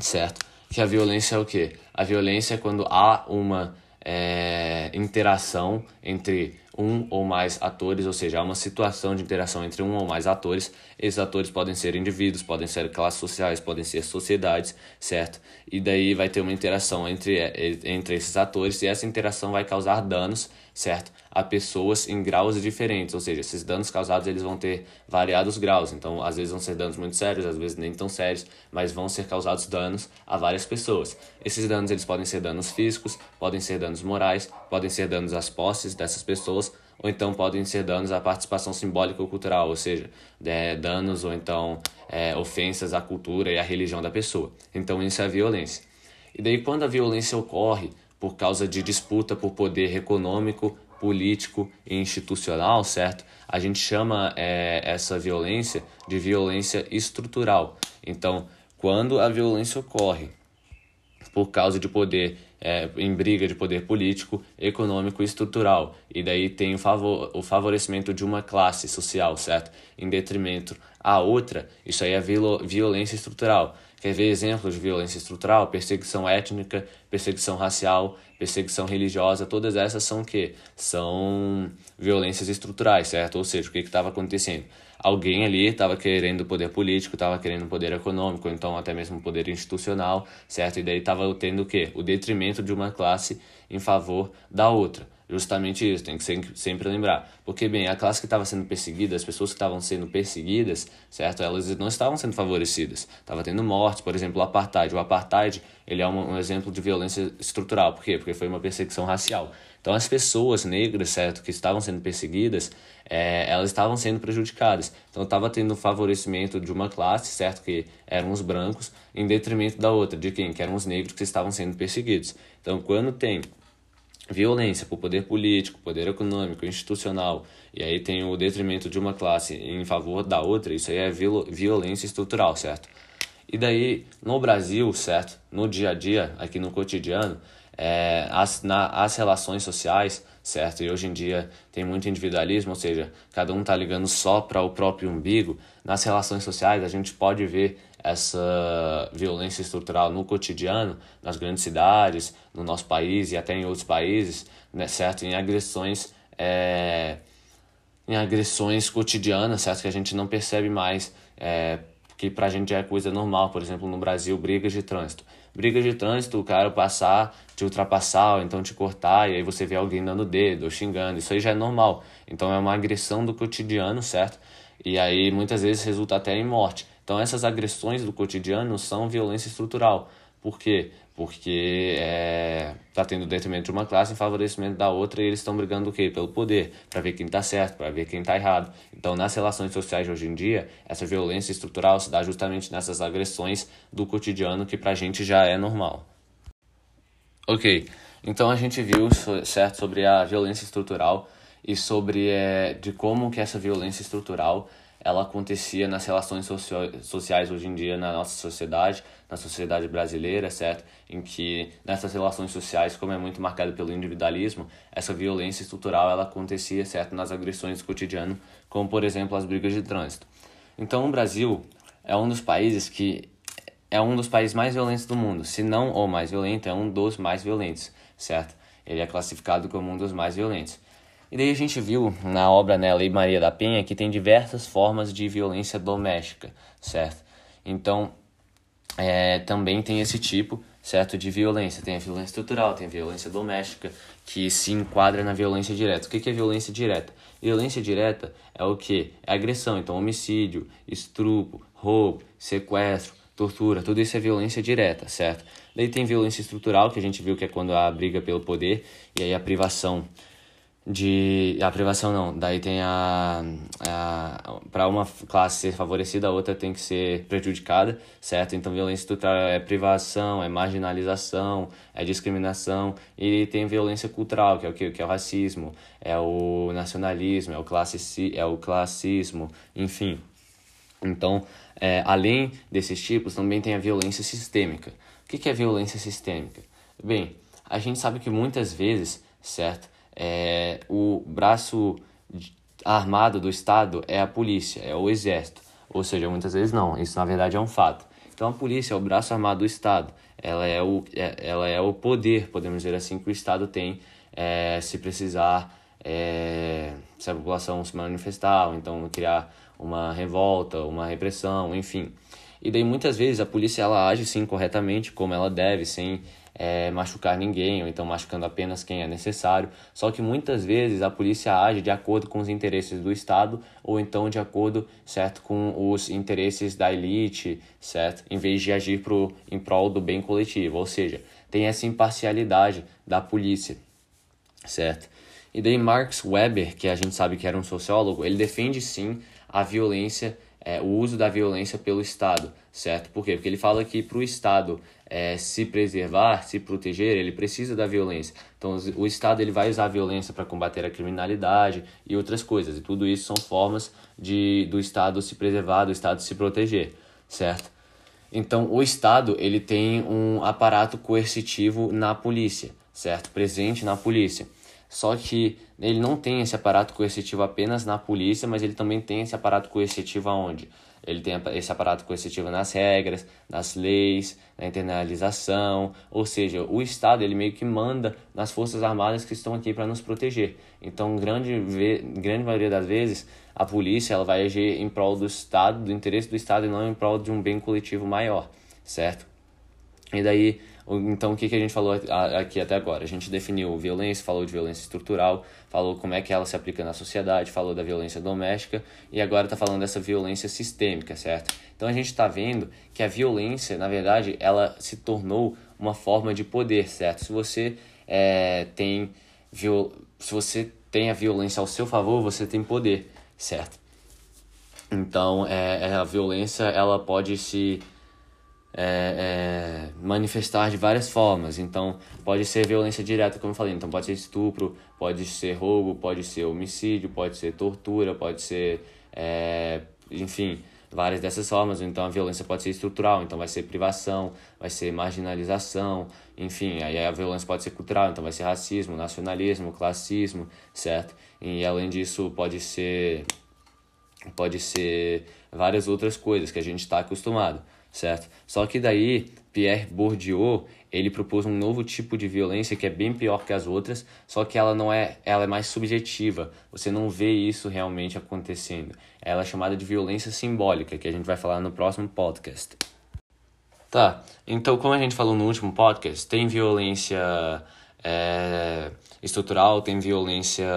certo, que a violência é o quê? A violência é quando há uma é, interação entre um ou mais atores, ou seja, há uma situação de interação entre um ou mais atores. Esses atores podem ser indivíduos, podem ser classes sociais, podem ser sociedades, certo? E daí vai ter uma interação entre, entre esses atores e essa interação vai causar danos, certo? A pessoas em graus diferentes, ou seja, esses danos causados eles vão ter variados graus. Então, às vezes vão ser danos muito sérios, às vezes nem tão sérios, mas vão ser causados danos a várias pessoas. Esses danos eles podem ser danos físicos, podem ser danos morais, podem ser danos às posses dessas pessoas ou então podem ser danos à participação simbólica ou cultural, ou seja, é, danos ou então é, ofensas à cultura e à religião da pessoa. Então isso é violência. E daí quando a violência ocorre por causa de disputa por poder econômico, político e institucional, certo? A gente chama é, essa violência de violência estrutural. Então, quando a violência ocorre por causa de poder é, em briga de poder político, econômico e estrutural. E daí tem o, favor, o favorecimento de uma classe social, certo? Em detrimento à outra, isso aí é violência estrutural. Quer ver exemplos de violência estrutural? Perseguição étnica, perseguição racial, perseguição religiosa, todas essas são o quê? São violências estruturais, certo? Ou seja, o que estava acontecendo? alguém ali estava querendo poder político, estava querendo poder econômico, então até mesmo poder institucional, certo? E daí estava tendo o quê? O detrimento de uma classe em favor da outra. Justamente isso, tem que sempre lembrar. Porque, bem, a classe que estava sendo perseguida, as pessoas que estavam sendo perseguidas, certo? Elas não estavam sendo favorecidas. Estava tendo mortes, por exemplo, o apartheid. O apartheid, ele é um, um exemplo de violência estrutural. Por quê? Porque foi uma perseguição racial. Então, as pessoas negras, certo, que estavam sendo perseguidas, é, elas estavam sendo prejudicadas. Então, estava tendo favorecimento de uma classe, certo, que eram os brancos, em detrimento da outra, de quem? Que eram os negros que estavam sendo perseguidos. Então, quando tem violência por poder político, poder econômico, institucional, e aí tem o detrimento de uma classe em favor da outra, isso aí é violência estrutural, certo? E daí, no Brasil, certo? No dia a dia, aqui no cotidiano, é, as, na, as relações sociais, certo? E hoje em dia tem muito individualismo, ou seja, cada um tá ligando só para o próprio umbigo. Nas relações sociais, a gente pode ver essa violência estrutural no cotidiano, nas grandes cidades, no nosso país e até em outros países, né, certo? Em agressões, é, em agressões cotidianas, certo? Que a gente não percebe mais, é, que pra gente é coisa normal. Por exemplo, no Brasil, brigas de trânsito. Brigas de trânsito, o cara passar, te ultrapassar, ou então te cortar, e aí você vê alguém dando dedo ou xingando. Isso aí já é normal. Então é uma agressão do cotidiano, certo? E aí muitas vezes resulta até em morte. Então, essas agressões do cotidiano são violência estrutural. Por quê? Porque está é, tá tendo detrimento de uma classe em favorecimento da outra e eles estão brigando o quê? Pelo poder, para ver quem está certo, para ver quem está errado. Então, nas relações sociais de hoje em dia, essa violência estrutural se dá justamente nessas agressões do cotidiano que para a gente já é normal. Ok, então a gente viu certo sobre a violência estrutural e sobre é, de como que essa violência estrutural ela acontecia nas relações sociais hoje em dia na nossa sociedade, na sociedade brasileira, certo? Em que nessas relações sociais, como é muito marcado pelo individualismo, essa violência estrutural ela acontecia, certo, nas agressões do cotidiano, como por exemplo as brigas de trânsito. Então, o Brasil é um dos países que é um dos países mais violentos do mundo, se não o mais violento, é um dos mais violentos, certo? Ele é classificado como um dos mais violentos. E daí a gente viu na obra né, Lei Maria da Penha que tem diversas formas de violência doméstica, certo? Então, é, também tem esse tipo, certo, de violência. Tem a violência estrutural, tem a violência doméstica, que se enquadra na violência direta. O que é violência direta? Violência direta é o que? É agressão, então homicídio, estupro, roubo, sequestro, tortura, tudo isso é violência direta, certo? Daí tem violência estrutural, que a gente viu que é quando há briga pelo poder, e aí a privação de a privação não daí tem a, a para uma classe ser favorecida a outra tem que ser prejudicada certo? Então violência estrutural é privação é marginalização é discriminação e tem violência cultural que é o que, que é o racismo é o nacionalismo é o classe é o classismo enfim. Então é, além desses tipos também tem a violência sistêmica. O que, que é violência sistêmica? Bem a gente sabe que muitas vezes certo é, o braço armado do Estado é a polícia, é o exército. Ou seja, muitas vezes não, isso na verdade é um fato. Então a polícia é o braço armado do Estado, ela é o, é, ela é o poder, podemos dizer assim, que o Estado tem é, se precisar, é, se a população se manifestar, ou então criar uma revolta, uma repressão, enfim. E daí muitas vezes a polícia ela age sim corretamente, como ela deve, sem é, machucar ninguém, ou então machucando apenas quem é necessário. Só que muitas vezes a polícia age de acordo com os interesses do Estado, ou então de acordo certo, com os interesses da elite, certo? em vez de agir pro, em prol do bem coletivo. Ou seja, tem essa imparcialidade da polícia, certo? E daí Marx Weber, que a gente sabe que era um sociólogo, ele defende sim a violência, é, o uso da violência pelo Estado, certo? Por quê? Porque ele fala que para o Estado é, se preservar, se proteger, ele precisa da violência. Então, o Estado ele vai usar a violência para combater a criminalidade e outras coisas. E tudo isso são formas de do Estado se preservar, do Estado se proteger, certo? Então, o Estado ele tem um aparato coercitivo na polícia, certo? Presente na polícia. Só que ele não tem esse aparato coercitivo apenas na polícia, mas ele também tem esse aparato coercitivo aonde? Ele tem esse aparato coercitivo nas regras, nas leis, na internalização, ou seja, o Estado ele meio que manda nas forças armadas que estão aqui para nos proteger. Então, grande grande maioria das vezes, a polícia ela vai agir em prol do Estado, do interesse do Estado e não em prol de um bem coletivo maior, certo? E daí então, o que, que a gente falou aqui até agora? A gente definiu violência, falou de violência estrutural, falou como é que ela se aplica na sociedade, falou da violência doméstica e agora está falando dessa violência sistêmica, certo? Então, a gente está vendo que a violência, na verdade, ela se tornou uma forma de poder, certo? Se você é, tem viol... se você tem a violência ao seu favor, você tem poder, certo? Então, é, a violência ela pode se é, é, manifestar de várias formas. Então, pode ser violência direta, como eu falei. Então, pode ser estupro, pode ser roubo, pode ser homicídio, pode ser tortura, pode ser, é, enfim, várias dessas formas. Então, a violência pode ser estrutural. Então, vai ser privação, vai ser marginalização, enfim. Aí a violência pode ser cultural. Então, vai ser racismo, nacionalismo, classismo, certo? E além disso, pode ser, pode ser várias outras coisas que a gente está acostumado certo? Só que daí Pierre Bourdieu ele propôs um novo tipo de violência que é bem pior que as outras, só que ela não é, ela é mais subjetiva. Você não vê isso realmente acontecendo. Ela é chamada de violência simbólica, que a gente vai falar no próximo podcast. Tá, então como a gente falou no último podcast, tem violência é, estrutural, tem violência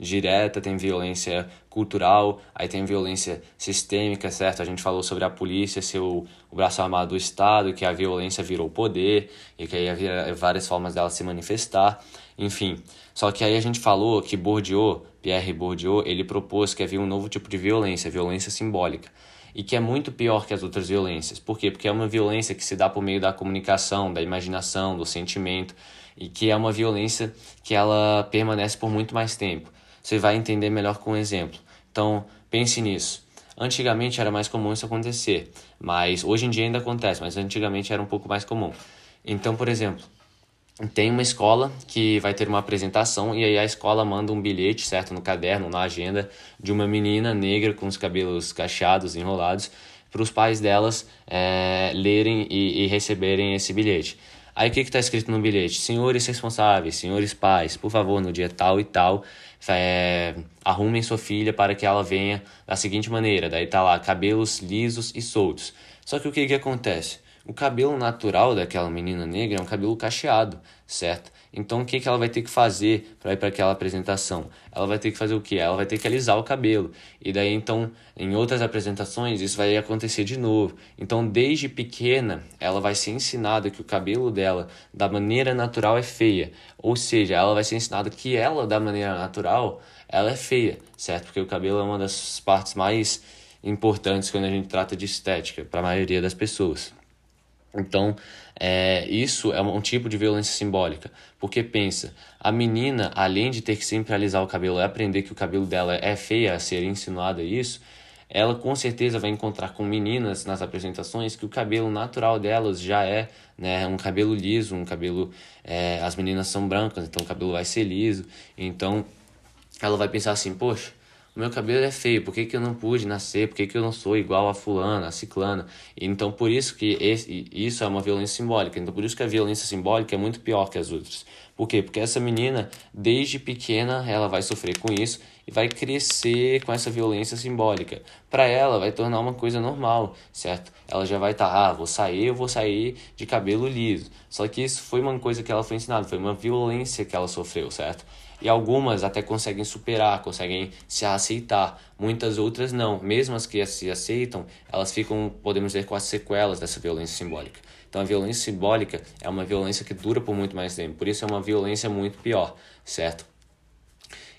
direta, tem violência cultural, aí tem violência sistêmica, certo? A gente falou sobre a polícia ser o, o braço armado do Estado, que a violência virou poder e que aí havia várias formas dela se manifestar, enfim. Só que aí a gente falou que Bourdieu, Pierre Bourdieu, ele propôs que havia um novo tipo de violência, violência simbólica e que é muito pior que as outras violências. Por quê? Porque é uma violência que se dá por meio da comunicação, da imaginação, do sentimento e que é uma violência que ela permanece por muito mais tempo. Você vai entender melhor com um exemplo. Então, pense nisso. Antigamente era mais comum isso acontecer, mas hoje em dia ainda acontece, mas antigamente era um pouco mais comum. Então, por exemplo, tem uma escola que vai ter uma apresentação e aí a escola manda um bilhete, certo, no caderno, na agenda, de uma menina negra com os cabelos cacheados, enrolados, para os pais delas é, lerem e, e receberem esse bilhete. Aí o que está escrito no bilhete? Senhores responsáveis, senhores pais, por favor, no dia tal e tal, é, arrumem sua filha para que ela venha da seguinte maneira. Daí tá lá, cabelos lisos e soltos. Só que o que, que acontece? O cabelo natural daquela menina negra é um cabelo cacheado, certo? Então o que, que ela vai ter que fazer para ir para aquela apresentação? Ela vai ter que fazer o que? Ela vai ter que alisar o cabelo. E daí então, em outras apresentações, isso vai acontecer de novo. Então, desde pequena, ela vai ser ensinada que o cabelo dela, da maneira natural, é feia. Ou seja, ela vai ser ensinada que ela, da maneira natural, ela é feia, certo? Porque o cabelo é uma das partes mais importantes quando a gente trata de estética para a maioria das pessoas. Então, é, isso é um tipo de violência simbólica, porque pensa, a menina, além de ter que sempre alisar o cabelo e aprender que o cabelo dela é feia, a ser insinuada isso, ela com certeza vai encontrar com meninas nas apresentações que o cabelo natural delas já é né, um cabelo liso, um cabelo. É, as meninas são brancas, então o cabelo vai ser liso. Então ela vai pensar assim: poxa, meu cabelo é feio, por que, que eu não pude nascer? Por que, que eu não sou igual a fulana, a ciclana? Então, por isso que esse, isso é uma violência simbólica. Então, por isso que a violência simbólica é muito pior que as outras. Por quê? Porque essa menina, desde pequena, ela vai sofrer com isso e vai crescer com essa violência simbólica. Para ela, vai tornar uma coisa normal, certo? Ela já vai estar, tá, ah, vou sair, eu vou sair de cabelo liso. Só que isso foi uma coisa que ela foi ensinada, foi uma violência que ela sofreu, certo? E algumas até conseguem superar, conseguem se aceitar. Muitas outras não. Mesmo as que se aceitam, elas ficam, podemos dizer, com as sequelas dessa violência simbólica. Então a violência simbólica é uma violência que dura por muito mais tempo. Por isso é uma violência muito pior, certo?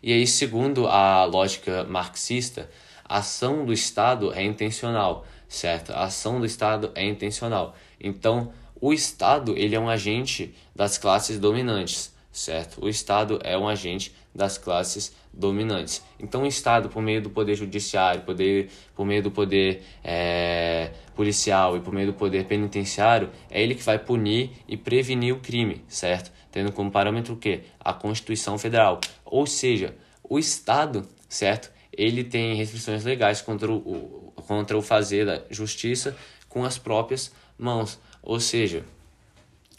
E aí, segundo a lógica marxista, a ação do Estado é intencional, certo? A ação do Estado é intencional. Então, o Estado ele é um agente das classes dominantes certo? O Estado é um agente das classes dominantes. Então, o Estado, por meio do poder judiciário, poder, por meio do poder é, policial e por meio do poder penitenciário, é ele que vai punir e prevenir o crime, certo? Tendo como parâmetro o quê? A Constituição Federal. Ou seja, o Estado, certo? Ele tem restrições legais contra o, contra o fazer da justiça com as próprias mãos. Ou seja,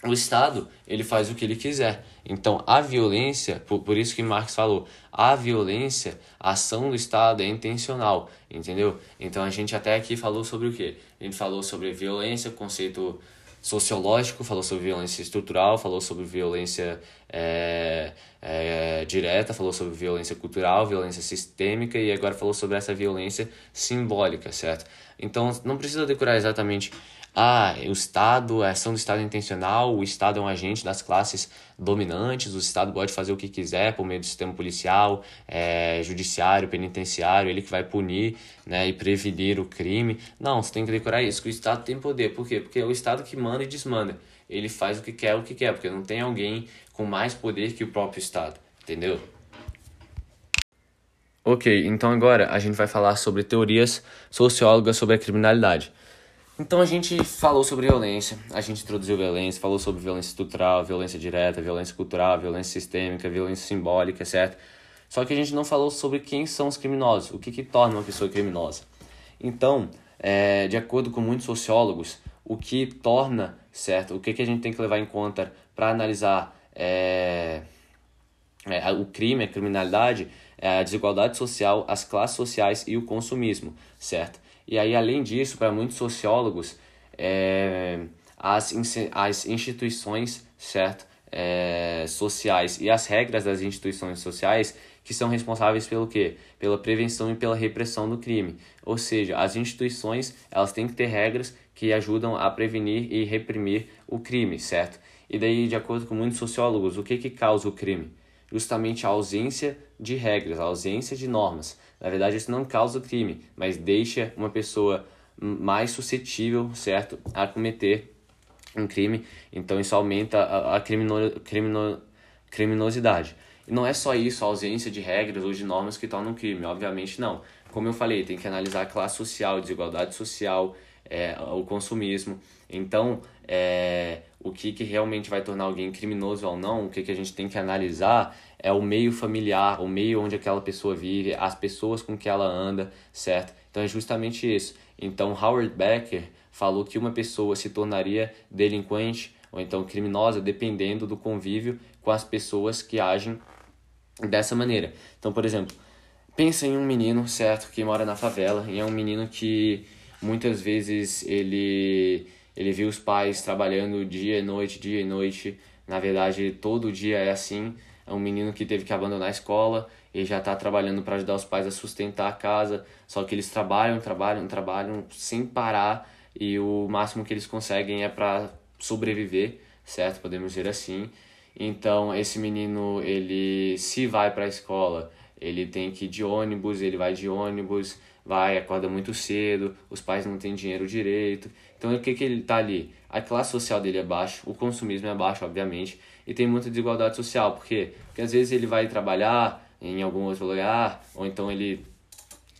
o Estado ele faz o que ele quiser. Então a violência, por, por isso que Marx falou, a violência, a ação do Estado é intencional, entendeu? Então a gente até aqui falou sobre o que? A gente falou sobre violência, conceito sociológico, falou sobre violência estrutural, falou sobre violência é, é, direta, falou sobre violência cultural, violência sistêmica e agora falou sobre essa violência simbólica, certo? Então não precisa decorar exatamente ah, o Estado, a ação do Estado é intencional, o Estado é um agente das classes dominantes, o Estado pode fazer o que quiser por meio do sistema policial, é, judiciário, penitenciário, ele que vai punir né, e prevenir o crime. Não, você tem que decorar isso, que o Estado tem poder. Por quê? Porque é o Estado que manda e desmanda. Ele faz o que quer, o que quer, porque não tem alguém com mais poder que o próprio Estado, entendeu? Ok, então agora a gente vai falar sobre teorias sociólogas sobre a criminalidade. Então a gente falou sobre violência, a gente introduziu violência, falou sobre violência estrutural, violência direta, violência cultural, violência sistêmica, violência simbólica, certo? Só que a gente não falou sobre quem são os criminosos, o que, que torna uma pessoa criminosa. Então, é, de acordo com muitos sociólogos, o que torna, certo? O que, que a gente tem que levar em conta para analisar é, é, o crime, a criminalidade, é a desigualdade social, as classes sociais e o consumismo, certo? E aí, além disso, para muitos sociólogos, é, as, as instituições certo? É, sociais e as regras das instituições sociais que são responsáveis pelo quê? Pela prevenção e pela repressão do crime. Ou seja, as instituições elas têm que ter regras que ajudam a prevenir e reprimir o crime, certo? E daí, de acordo com muitos sociólogos, o que, que causa o crime? Justamente a ausência de regras, a ausência de normas. Na verdade, isso não causa crime, mas deixa uma pessoa mais suscetível, certo, a cometer um crime. Então isso aumenta a, a crimino, crimino, criminosidade. E não é só isso, a ausência de regras ou de normas que tornam crime, obviamente não. Como eu falei, tem que analisar a classe social, desigualdade social, é, o consumismo. Então, é, o que, que realmente vai tornar alguém criminoso ou não, o que, que a gente tem que analisar é o meio familiar, o meio onde aquela pessoa vive, as pessoas com que ela anda, certo? Então é justamente isso. Então Howard Becker falou que uma pessoa se tornaria delinquente ou então criminosa dependendo do convívio com as pessoas que agem dessa maneira. Então, por exemplo, pensa em um menino, certo, que mora na favela, e é um menino que muitas vezes ele ele viu os pais trabalhando dia e noite, dia e noite. Na verdade, todo dia é assim. É um menino que teve que abandonar a escola e já está trabalhando para ajudar os pais a sustentar a casa. Só que eles trabalham, trabalham, trabalham sem parar e o máximo que eles conseguem é para sobreviver, certo? Podemos dizer assim. Então, esse menino, ele se vai para a escola, ele tem que ir de ônibus, ele vai de ônibus, vai, acorda muito cedo, os pais não têm dinheiro direito. Então, o que, que ele está ali? A classe social dele é baixa, o consumismo é baixo, obviamente, e tem muita desigualdade social. Por quê? Porque às vezes ele vai trabalhar em algum outro lugar, ou então ele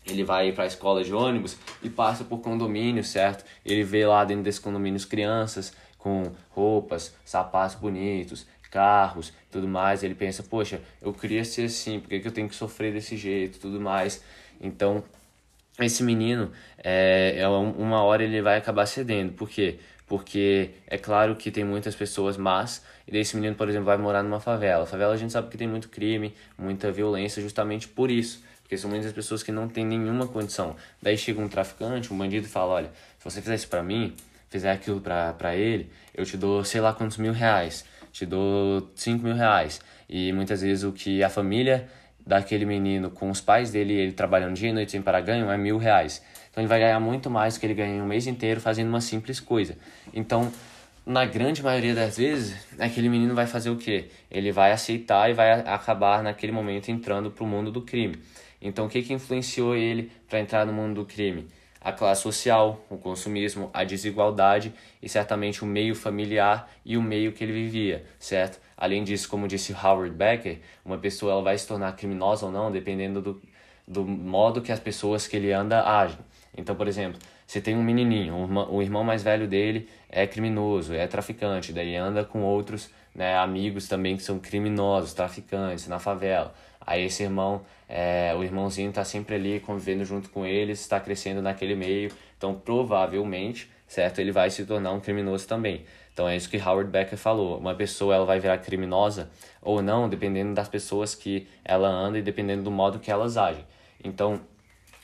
ele vai para a escola de ônibus e passa por condomínio, certo? Ele vê lá dentro desse condomínio crianças com roupas, sapatos bonitos, carros, tudo mais. Ele pensa, poxa, eu queria ser assim, por que, que eu tenho que sofrer desse jeito, tudo mais. Então, esse menino, é, é uma hora ele vai acabar cedendo. Por quê? Porque é claro que tem muitas pessoas más, e esse menino, por exemplo, vai morar numa favela. A favela a gente sabe que tem muito crime, muita violência, justamente por isso. Porque são muitas pessoas que não têm nenhuma condição. Daí chega um traficante, um bandido e fala: Olha, se você fizer isso pra mim, fizer aquilo pra, pra ele, eu te dou sei lá quantos mil reais, te dou cinco mil reais. E muitas vezes o que a família daquele menino com os pais dele, ele trabalhando dia e noite sem parar ganho, é mil reais. Então ele vai ganhar muito mais do que ele ganha em um mês inteiro fazendo uma simples coisa. Então, na grande maioria das vezes, aquele menino vai fazer o quê? Ele vai aceitar e vai acabar naquele momento entrando para o mundo do crime. Então, o que, que influenciou ele para entrar no mundo do crime? A classe social, o consumismo, a desigualdade e certamente o meio familiar e o meio que ele vivia, certo? Além disso, como disse Howard Becker, uma pessoa ela vai se tornar criminosa ou não dependendo do, do modo que as pessoas que ele anda agem. Então, por exemplo, você tem um menininho, o irmão mais velho dele é criminoso, é traficante, daí anda com outros né, amigos também que são criminosos, traficantes na favela. Aí esse irmão, é, o irmãozinho está sempre ali convivendo junto com eles, está crescendo naquele meio, então provavelmente, certo, ele vai se tornar um criminoso também. Então é isso que Howard Becker falou. Uma pessoa ela vai virar criminosa ou não, dependendo das pessoas que ela anda e dependendo do modo que elas agem. Então,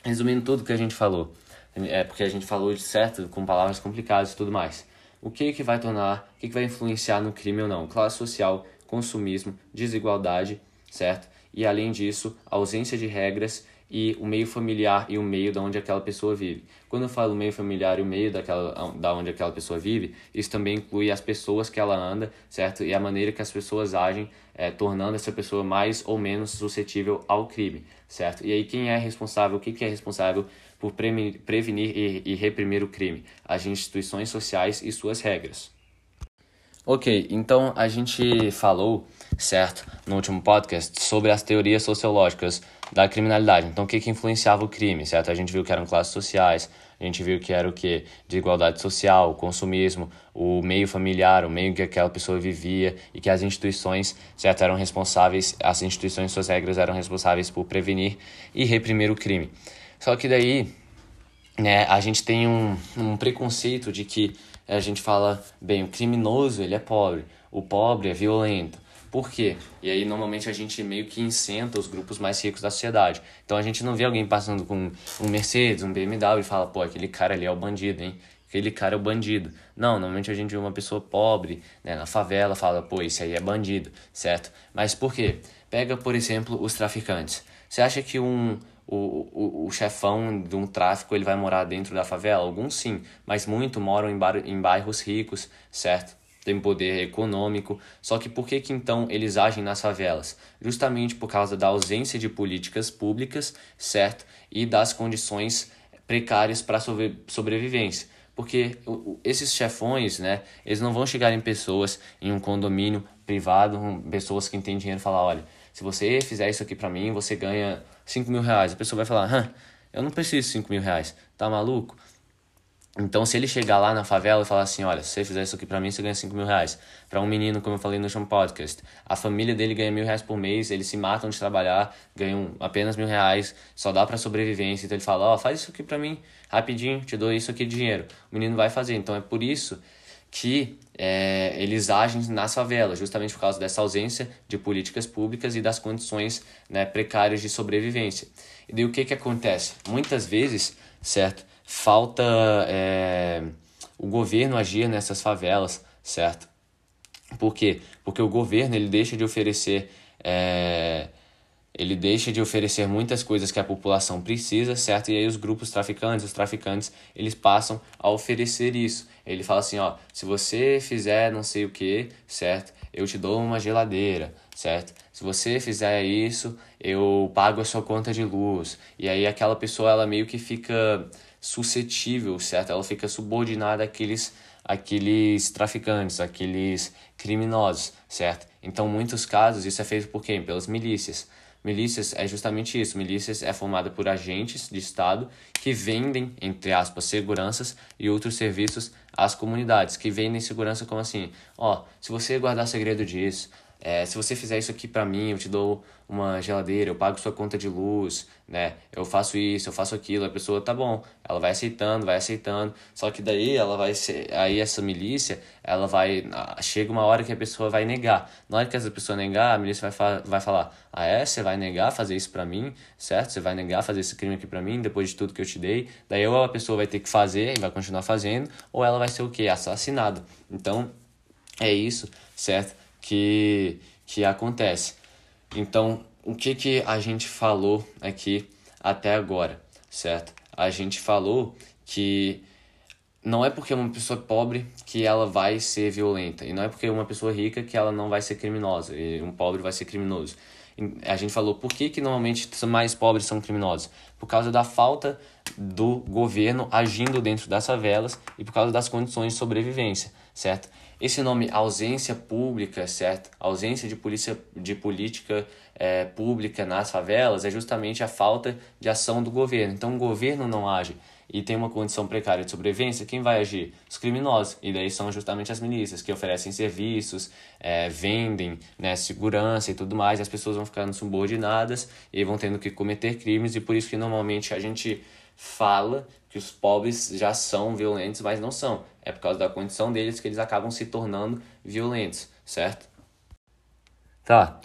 resumindo tudo que a gente falou, é porque a gente falou de certo com palavras complicadas e tudo mais. O que que vai tornar, o que, que vai influenciar no crime ou não? Classe social, consumismo, desigualdade, certo? E além disso, ausência de regras e o meio familiar e o meio da onde aquela pessoa vive. Quando eu falo meio familiar e o meio daquela, da onde aquela pessoa vive, isso também inclui as pessoas que ela anda, certo? E a maneira que as pessoas agem, é, tornando essa pessoa mais ou menos suscetível ao crime, certo? E aí quem é responsável, o que, que é responsável por prevenir e, e reprimir o crime? As instituições sociais e suas regras. Ok, então a gente falou, certo, no último podcast, sobre as teorias sociológicas da criminalidade. Então, o que, que influenciava o crime, certo? A gente viu que eram classes sociais, a gente viu que era o que? Desigualdade social, consumismo, o meio familiar, o meio que aquela pessoa vivia e que as instituições, certo, eram responsáveis, as instituições, suas regras eram responsáveis por prevenir e reprimir o crime. Só que daí, né, a gente tem um, um preconceito de que a gente fala, bem, o criminoso ele é pobre, o pobre é violento. Por quê? E aí normalmente a gente meio que incenta os grupos mais ricos da sociedade. Então a gente não vê alguém passando com um Mercedes, um BMW e fala, pô, aquele cara ali é o bandido, hein? Aquele cara é o bandido. Não, normalmente a gente vê uma pessoa pobre, né, na favela, fala, pô, esse aí é bandido, certo? Mas por quê? Pega, por exemplo, os traficantes. Você acha que um, o, o, o chefão de um tráfico ele vai morar dentro da favela? Alguns sim, mas muitos moram em, bar, em bairros ricos, certo? Tem poder econômico. Só que por que, que então eles agem nas favelas? Justamente por causa da ausência de políticas públicas, certo? E das condições precárias para sobre, sobrevivência. Porque esses chefões, né, eles não vão chegar em pessoas em um condomínio privado, pessoas que têm dinheiro falar, olha, se você fizer isso aqui para mim, você ganha 5 mil reais. A pessoa vai falar, Hã, eu não preciso de 5 mil reais, tá maluco? Então, se ele chegar lá na favela e falar assim, olha, se você fizer isso aqui pra mim, você ganha 5 mil reais. Pra um menino, como eu falei no Chão Podcast, a família dele ganha mil reais por mês, eles se matam de trabalhar, ganham apenas mil reais, só dá pra sobrevivência. Então ele fala, ó, oh, faz isso aqui pra mim, rapidinho, te dou isso aqui de dinheiro. O menino vai fazer. Então é por isso que é, eles agem nas favelas, justamente por causa dessa ausência de políticas públicas e das condições né, precárias de sobrevivência. E daí o que, que acontece? Muitas vezes, certo, falta é, o governo agir nessas favelas, certo? Por quê? Porque o governo ele deixa de oferecer é, ele deixa de oferecer muitas coisas que a população precisa, certo? E aí os grupos traficantes, os traficantes, eles passam a oferecer isso. Ele fala assim, ó, se você fizer não sei o que, certo? Eu te dou uma geladeira, certo? Se você fizer isso, eu pago a sua conta de luz. E aí aquela pessoa, ela meio que fica suscetível, certo? Ela fica subordinada àqueles, àqueles traficantes, àqueles criminosos, certo? Então, muitos casos, isso é feito por quem? Pelas milícias. Milícias é justamente isso. Milícias é formada por agentes de Estado que vendem, entre aspas, seguranças e outros serviços às comunidades, que vendem segurança como assim, ó, se você guardar segredo disso, é, se você fizer isso aqui para mim, eu te dou uma geladeira, eu pago sua conta de luz, né? Eu faço isso, eu faço aquilo, a pessoa tá bom, ela vai aceitando, vai aceitando. Só que daí ela vai ser, aí essa milícia, ela vai chega uma hora que a pessoa vai negar. Na hora que essa pessoa negar, a milícia vai, fa vai falar: "Ah, é, você vai negar fazer isso para mim, certo? Você vai negar fazer esse crime aqui para mim depois de tudo que eu te dei?" Daí ou a pessoa vai ter que fazer e vai continuar fazendo, ou ela vai ser o quê? Assassinada. Então, é isso, certo? Que, que acontece. Então, o que, que a gente falou aqui até agora, certo? A gente falou que não é porque uma pessoa pobre que ela vai ser violenta, e não é porque uma pessoa rica que ela não vai ser criminosa, e um pobre vai ser criminoso. A gente falou por que, que normalmente mais pobres são criminosos? Por causa da falta do governo agindo dentro das favelas e por causa das condições de sobrevivência, certo? Esse nome ausência pública, certo? Ausência de, polícia, de política é, pública nas favelas é justamente a falta de ação do governo. Então o governo não age. e tem uma condição precária de sobrevivência, quem vai agir? Os criminosos. E daí são justamente as milícias que oferecem serviços, é, vendem né, segurança e tudo mais, e as pessoas vão ficando subordinadas e vão tendo que cometer crimes, e por isso que normalmente a gente fala que os pobres já são violentos, mas não são. É por causa da condição deles que eles acabam se tornando violentos, certo? Tá,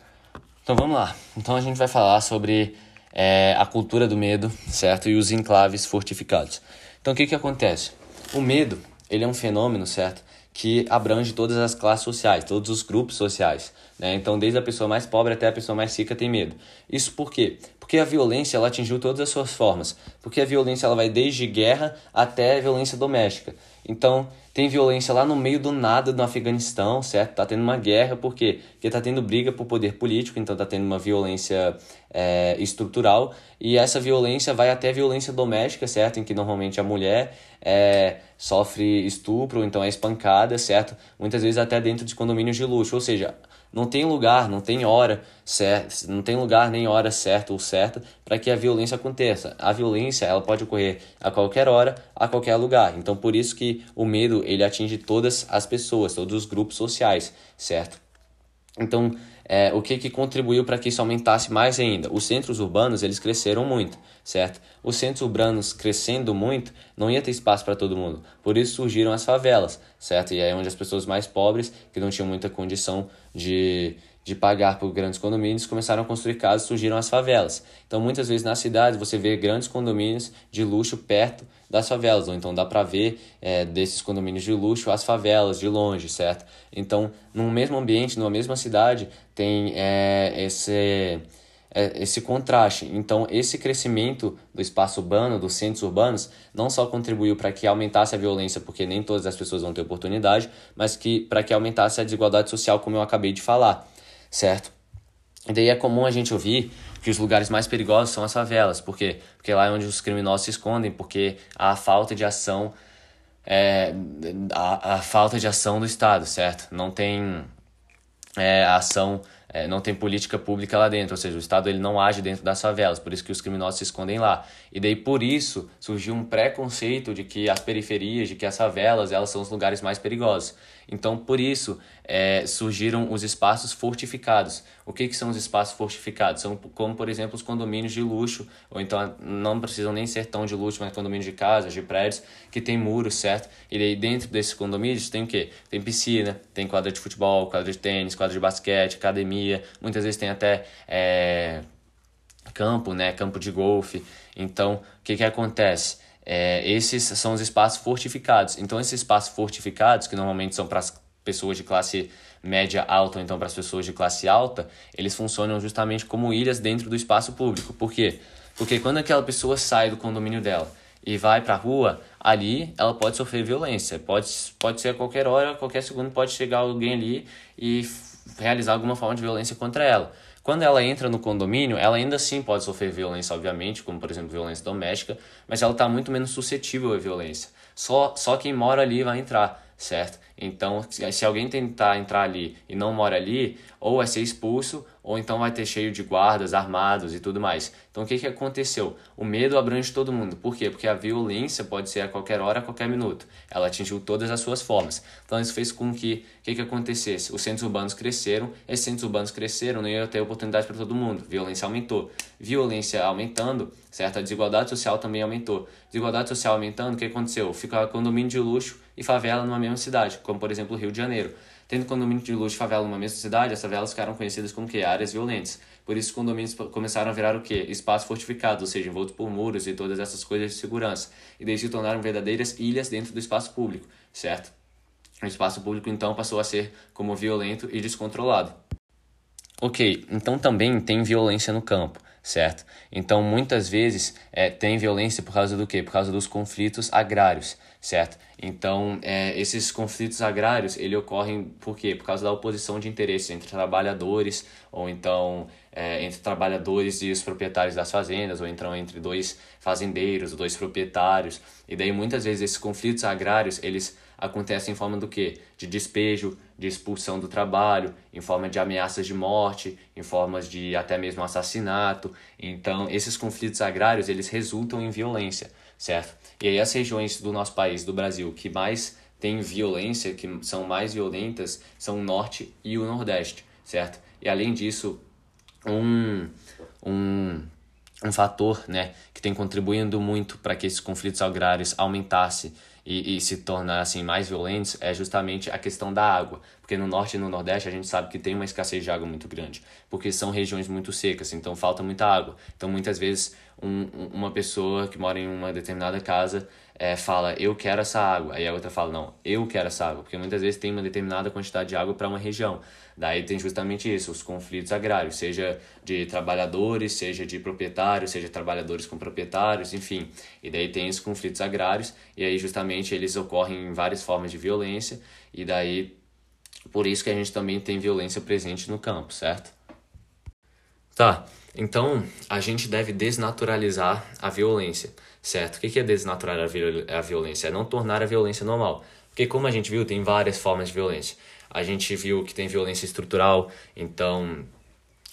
então vamos lá. Então a gente vai falar sobre é, a cultura do medo, certo? E os enclaves fortificados. Então o que, que acontece? O medo, ele é um fenômeno, certo? Que abrange todas as classes sociais, todos os grupos sociais. Né? Então, desde a pessoa mais pobre até a pessoa mais rica tem medo. Isso por quê? Porque a violência ela atingiu todas as suas formas. Porque a violência ela vai desde guerra até violência doméstica. Então, tem violência lá no meio do nada no Afeganistão, certo? Tá tendo uma guerra, por quê? Porque tá tendo briga por poder político, então tá tendo uma violência é, estrutural. E essa violência vai até violência doméstica, certo? Em que normalmente a mulher é, sofre estupro, então é espancada, certo? Muitas vezes até dentro de condomínios de luxo. Ou seja, não tem lugar, não tem hora certa, não tem lugar nem hora certa ou certa para que a violência aconteça. A violência ela pode ocorrer a qualquer hora, a qualquer lugar. Então por isso que o medo ele atinge todas as pessoas, todos os grupos sociais, certo? Então é, o que, que contribuiu para que isso aumentasse mais ainda? Os centros urbanos eles cresceram muito, certo? Os centros urbanos crescendo muito, não ia ter espaço para todo mundo. Por isso surgiram as favelas, certo? E aí é onde as pessoas mais pobres, que não tinham muita condição de, de pagar por grandes condomínios, começaram a construir casas, surgiram as favelas. Então, muitas vezes na cidade você vê grandes condomínios de luxo perto das favelas, ou então dá para ver é, desses condomínios de luxo as favelas de longe, certo? Então, num mesmo ambiente, numa mesma cidade, tem é, esse, é, esse contraste. Então, esse crescimento do espaço urbano, dos centros urbanos, não só contribuiu para que aumentasse a violência, porque nem todas as pessoas vão ter oportunidade, mas que para que aumentasse a desigualdade social, como eu acabei de falar, certo? E daí é comum a gente ouvir que os lugares mais perigosos são as favelas. Por quê? Porque lá é onde os criminosos se escondem, porque há falta de ação, é, a, a falta de ação do Estado, certo? Não tem é, ação, é, não tem política pública lá dentro, ou seja, o Estado ele não age dentro das favelas, por isso que os criminosos se escondem lá. E daí por isso surgiu um preconceito de que as periferias, de que as favelas, elas são os lugares mais perigosos. Então, por isso, é, surgiram os espaços fortificados. O que, que são os espaços fortificados? São como, por exemplo, os condomínios de luxo, ou então não precisam nem ser tão de luxo, mas condomínios de casas, de prédios, que tem muros, certo? E daí dentro desses condomínios tem o quê? Tem piscina, tem quadra de futebol, quadra de tênis, quadra de basquete, academia, muitas vezes tem até é, campo, né? Campo de golfe. Então, o que, que acontece? É, esses são os espaços fortificados. Então, esses espaços fortificados, que normalmente são para as pessoas de classe média alta ou então para as pessoas de classe alta, eles funcionam justamente como ilhas dentro do espaço público. Por quê? Porque quando aquela pessoa sai do condomínio dela e vai para a rua, ali ela pode sofrer violência. Pode, pode ser a qualquer hora, a qualquer segundo pode chegar alguém ali e realizar alguma forma de violência contra ela. Quando ela entra no condomínio, ela ainda assim pode sofrer violência, obviamente, como por exemplo violência doméstica, mas ela está muito menos suscetível à violência. Só, só quem mora ali vai entrar, certo? Então, se alguém tentar entrar ali e não mora ali, ou vai ser expulso, ou então vai ter cheio de guardas armados e tudo mais. Então, o que, que aconteceu? O medo abrange todo mundo. Por quê? Porque a violência pode ser a qualquer hora, a qualquer minuto. Ela atingiu todas as suas formas. Então, isso fez com que o que, que acontecesse? Os centros urbanos cresceram, esses centros urbanos cresceram, não ia ter oportunidade para todo mundo. Violência aumentou. Violência aumentando, certo? A desigualdade social também aumentou. Desigualdade social aumentando, o que aconteceu? Fica condomínio de luxo e favela numa mesma cidade, como por exemplo o Rio de Janeiro. Tendo condomínio de luxo e favela numa mesma cidade, as favelas ficaram conhecidas como que áreas violentas. Por isso, os condomínios começaram a virar o quê? Espaços fortificados, ou seja, envoltos por muros e todas essas coisas de segurança. E daí se tornaram verdadeiras ilhas dentro do espaço público, certo? O espaço público então passou a ser como violento e descontrolado. Ok, então também tem violência no campo, certo? Então muitas vezes é, tem violência por causa do quê? Por causa dos conflitos agrários certo? Então, é, esses conflitos agrários, ele ocorrem por quê? Por causa da oposição de interesses entre trabalhadores, ou então é, entre trabalhadores e os proprietários das fazendas, ou então entre dois fazendeiros, dois proprietários. E daí, muitas vezes, esses conflitos agrários, eles acontecem em forma do quê? De despejo, de expulsão do trabalho, em forma de ameaças de morte, em formas de até mesmo assassinato. Então, esses conflitos agrários, eles resultam em violência certo? E aí as regiões do nosso país, do Brasil, que mais tem violência, que são mais violentas, são o norte e o nordeste, certo? E além disso, um, um, um fator né, que tem contribuindo muito para que esses conflitos agrários aumentassem e, e se tornassem mais violentos é justamente a questão da água. Porque no norte e no nordeste a gente sabe que tem uma escassez de água muito grande, porque são regiões muito secas, então falta muita água. Então muitas vezes um, uma pessoa que mora em uma determinada casa é, fala, eu quero essa água. Aí a outra fala, não, eu quero essa água. Porque muitas vezes tem uma determinada quantidade de água para uma região. Daí tem justamente isso, os conflitos agrários, seja de trabalhadores, seja de proprietários, seja trabalhadores com proprietários, enfim. E daí tem esses conflitos agrários, e aí justamente eles ocorrem em várias formas de violência, e daí por isso que a gente também tem violência presente no campo, certo? Tá, então a gente deve desnaturalizar a violência, certo? O que é desnaturar a violência? É não tornar a violência normal. Porque, como a gente viu, tem várias formas de violência. A gente viu que tem violência estrutural, então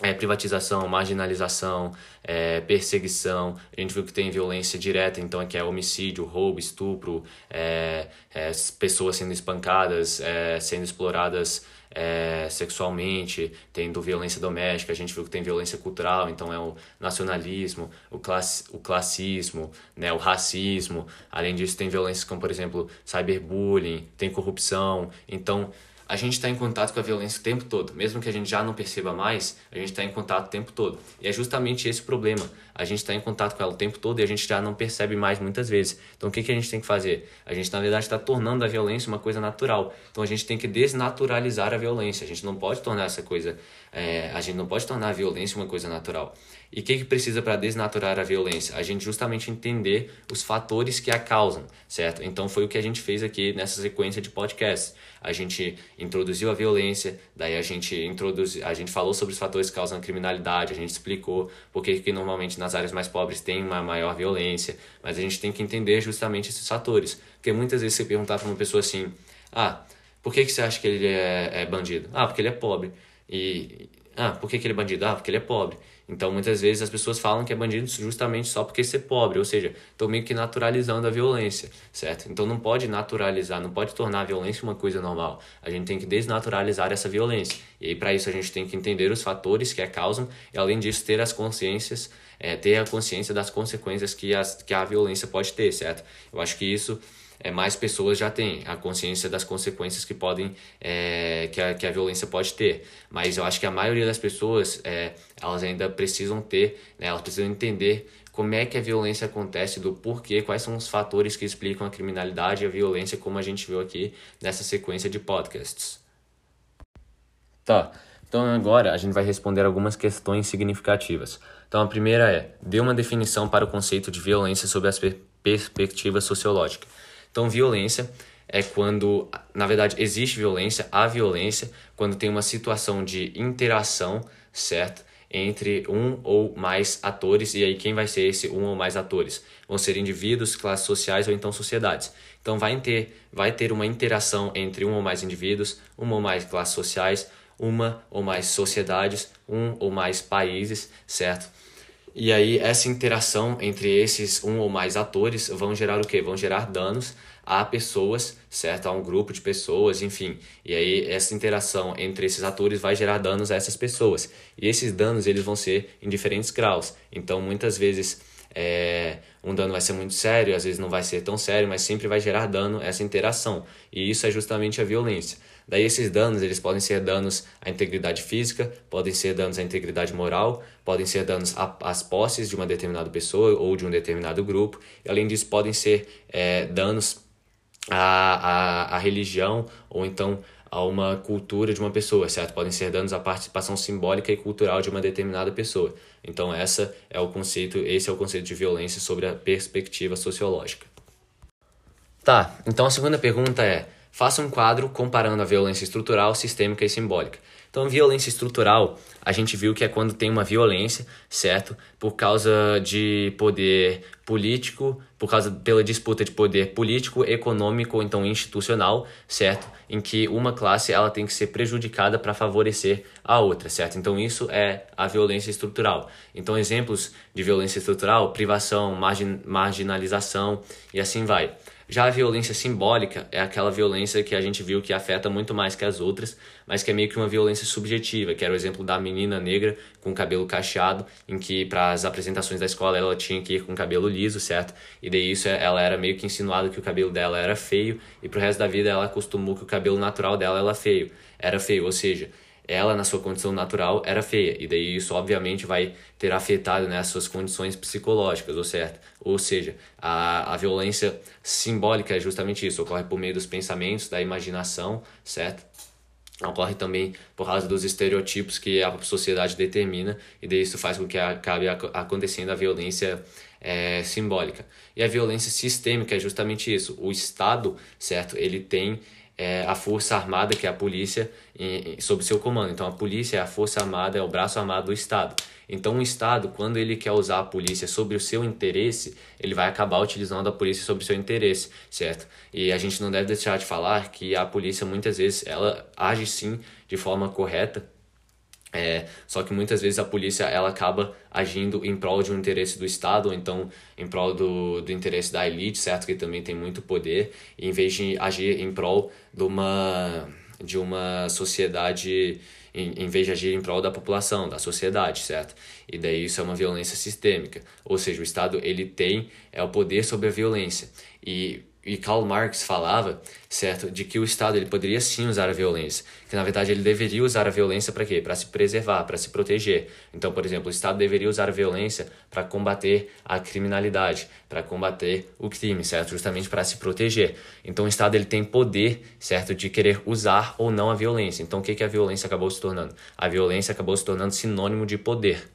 é, privatização, marginalização, é, perseguição. A gente viu que tem violência direta, então que é homicídio, roubo, estupro, é, é, pessoas sendo espancadas, é, sendo exploradas é, sexualmente, tendo violência doméstica. A gente viu que tem violência cultural, então é o nacionalismo, o, class, o classismo, né, o racismo. Além disso, tem violências como, por exemplo, cyberbullying, tem corrupção. Então, a gente está em contato com a violência o tempo todo. Mesmo que a gente já não perceba mais, a gente está em contato o tempo todo. E é justamente esse o problema. A gente está em contato com ela o tempo todo e a gente já não percebe mais muitas vezes. Então o que, que a gente tem que fazer? A gente, na verdade, está tornando a violência uma coisa natural. Então a gente tem que desnaturalizar a violência. A gente não pode tornar essa coisa. É, a gente não pode tornar a violência uma coisa natural. E o que, que precisa para desnaturar a violência? A gente justamente entender os fatores que a causam, certo? Então foi o que a gente fez aqui nessa sequência de podcasts. A gente introduziu a violência, daí a gente introduziu, a gente falou sobre os fatores que causam a criminalidade, a gente explicou por que, normalmente nas áreas mais pobres tem uma maior violência, mas a gente tem que entender justamente esses fatores. Porque muitas vezes você perguntar para uma pessoa assim: ah, por que, que você acha que ele é, é bandido? Ah, porque ele é pobre. E, ah, por que, que ele é bandido? Ah, porque ele é pobre. Então, muitas vezes as pessoas falam que é bandido justamente só porque ser pobre, ou seja, estão meio que naturalizando a violência, certo? Então, não pode naturalizar, não pode tornar a violência uma coisa normal. A gente tem que desnaturalizar essa violência. E para isso, a gente tem que entender os fatores que a causam e, além disso, ter as consciências, é, ter a consciência das consequências que, as, que a violência pode ter, certo? Eu acho que isso é, mais pessoas já têm a consciência das consequências que podem é, que, a, que a violência pode ter. Mas eu acho que a maioria das pessoas é, elas ainda precisam ter né, elas precisam entender como é que a violência acontece do porquê quais são os fatores que explicam a criminalidade e a violência como a gente viu aqui nessa sequência de podcasts. Tá então agora a gente vai responder algumas questões significativas então a primeira é dê uma definição para o conceito de violência sob a perspectiva sociológica então, violência é quando, na verdade, existe violência, há violência, quando tem uma situação de interação, certo? Entre um ou mais atores, e aí quem vai ser esse um ou mais atores? Vão ser indivíduos, classes sociais ou então sociedades. Então vai ter, vai ter uma interação entre um ou mais indivíduos, uma ou mais classes sociais, uma ou mais sociedades, um ou mais países, certo? E aí essa interação entre esses um ou mais atores vão gerar o quê? Vão gerar danos a pessoas, certo? A um grupo de pessoas, enfim. E aí essa interação entre esses atores vai gerar danos a essas pessoas. E esses danos eles vão ser em diferentes graus. Então muitas vezes é, um dano vai ser muito sério, às vezes não vai ser tão sério, mas sempre vai gerar dano essa interação. E isso é justamente a violência. Daí esses danos, eles podem ser danos à integridade física, podem ser danos à integridade moral, podem ser danos às posses de uma determinada pessoa ou de um determinado grupo. E além disso, podem ser é, danos a, a, a religião ou então a uma cultura de uma pessoa, certo? Podem ser danos à participação simbólica e cultural de uma determinada pessoa. Então essa é o conceito, esse é o conceito de violência sobre a perspectiva sociológica. Tá, então a segunda pergunta é: faça um quadro comparando a violência estrutural, sistêmica e simbólica. Então, violência estrutural, a gente viu que é quando tem uma violência, certo? Por causa de poder político, por causa pela disputa de poder político, econômico então institucional, certo? Em que uma classe ela tem que ser prejudicada para favorecer a outra, certo? Então isso é a violência estrutural. Então exemplos de violência estrutural, privação, margin, marginalização e assim vai. Já a violência simbólica é aquela violência que a gente viu que afeta muito mais que as outras, mas que é meio que uma violência subjetiva, que era o exemplo da menina negra com cabelo cacheado, em que para as apresentações da escola ela tinha que ir com cabelo liso, certo? E daí isso ela era meio que insinuado que o cabelo dela era feio, e pro resto da vida ela acostumou que o cabelo natural dela era feio, era feio, ou seja, ela na sua condição natural era feia e daí isso obviamente vai ter afetado né, as suas condições psicológicas ou certo ou seja a, a violência simbólica é justamente isso ocorre por meio dos pensamentos da imaginação certo ocorre também por causa dos estereotipos que a sociedade determina e daí isso faz com que acabe acontecendo a violência é, simbólica e a violência sistêmica é justamente isso o Estado certo ele tem é, a força armada, que é a polícia, em, em, sob seu comando. Então, a polícia é a força armada, é o braço armado do Estado. Então, o Estado, quando ele quer usar a polícia sobre o seu interesse, ele vai acabar utilizando a polícia sobre o seu interesse, certo? E a gente não deve deixar de falar que a polícia, muitas vezes, ela age sim de forma correta, é, só que muitas vezes a polícia ela acaba agindo em prol de um interesse do Estado, ou então em prol do, do interesse da elite, certo? Que também tem muito poder, em vez de agir em prol de uma, de uma sociedade, em, em vez de agir em prol da população, da sociedade, certo? E daí isso é uma violência sistêmica, ou seja, o Estado ele tem é o poder sobre a violência. E e Karl Marx falava, certo, de que o Estado ele poderia sim usar a violência, que na verdade ele deveria usar a violência para quê? Para se preservar, para se proteger. Então, por exemplo, o Estado deveria usar a violência para combater a criminalidade, para combater o crime, certo? Justamente para se proteger. Então, o Estado ele tem poder, certo, de querer usar ou não a violência. Então, o que que a violência acabou se tornando? A violência acabou se tornando sinônimo de poder.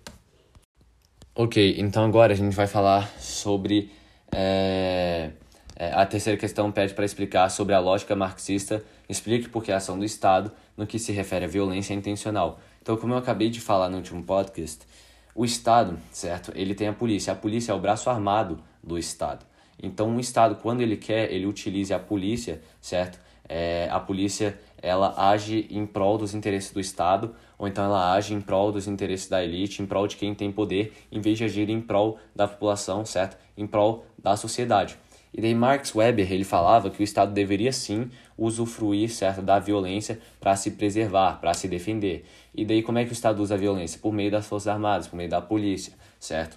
Ok, então agora a gente vai falar sobre é a terceira questão pede para explicar sobre a lógica marxista, explique por que a ação do Estado no que se refere à violência intencional. Então, como eu acabei de falar no último podcast, o Estado, certo? Ele tem a polícia. A polícia é o braço armado do Estado. Então, o Estado, quando ele quer, ele utiliza a polícia, certo? É, a polícia ela age em prol dos interesses do Estado, ou então ela age em prol dos interesses da elite, em prol de quem tem poder, em vez de agir em prol da população, certo? Em prol da sociedade. E daí Marx Weber ele falava que o Estado deveria sim usufruir certo, da violência para se preservar, para se defender. E daí como é que o Estado usa a violência? Por meio das Forças Armadas, por meio da polícia, certo?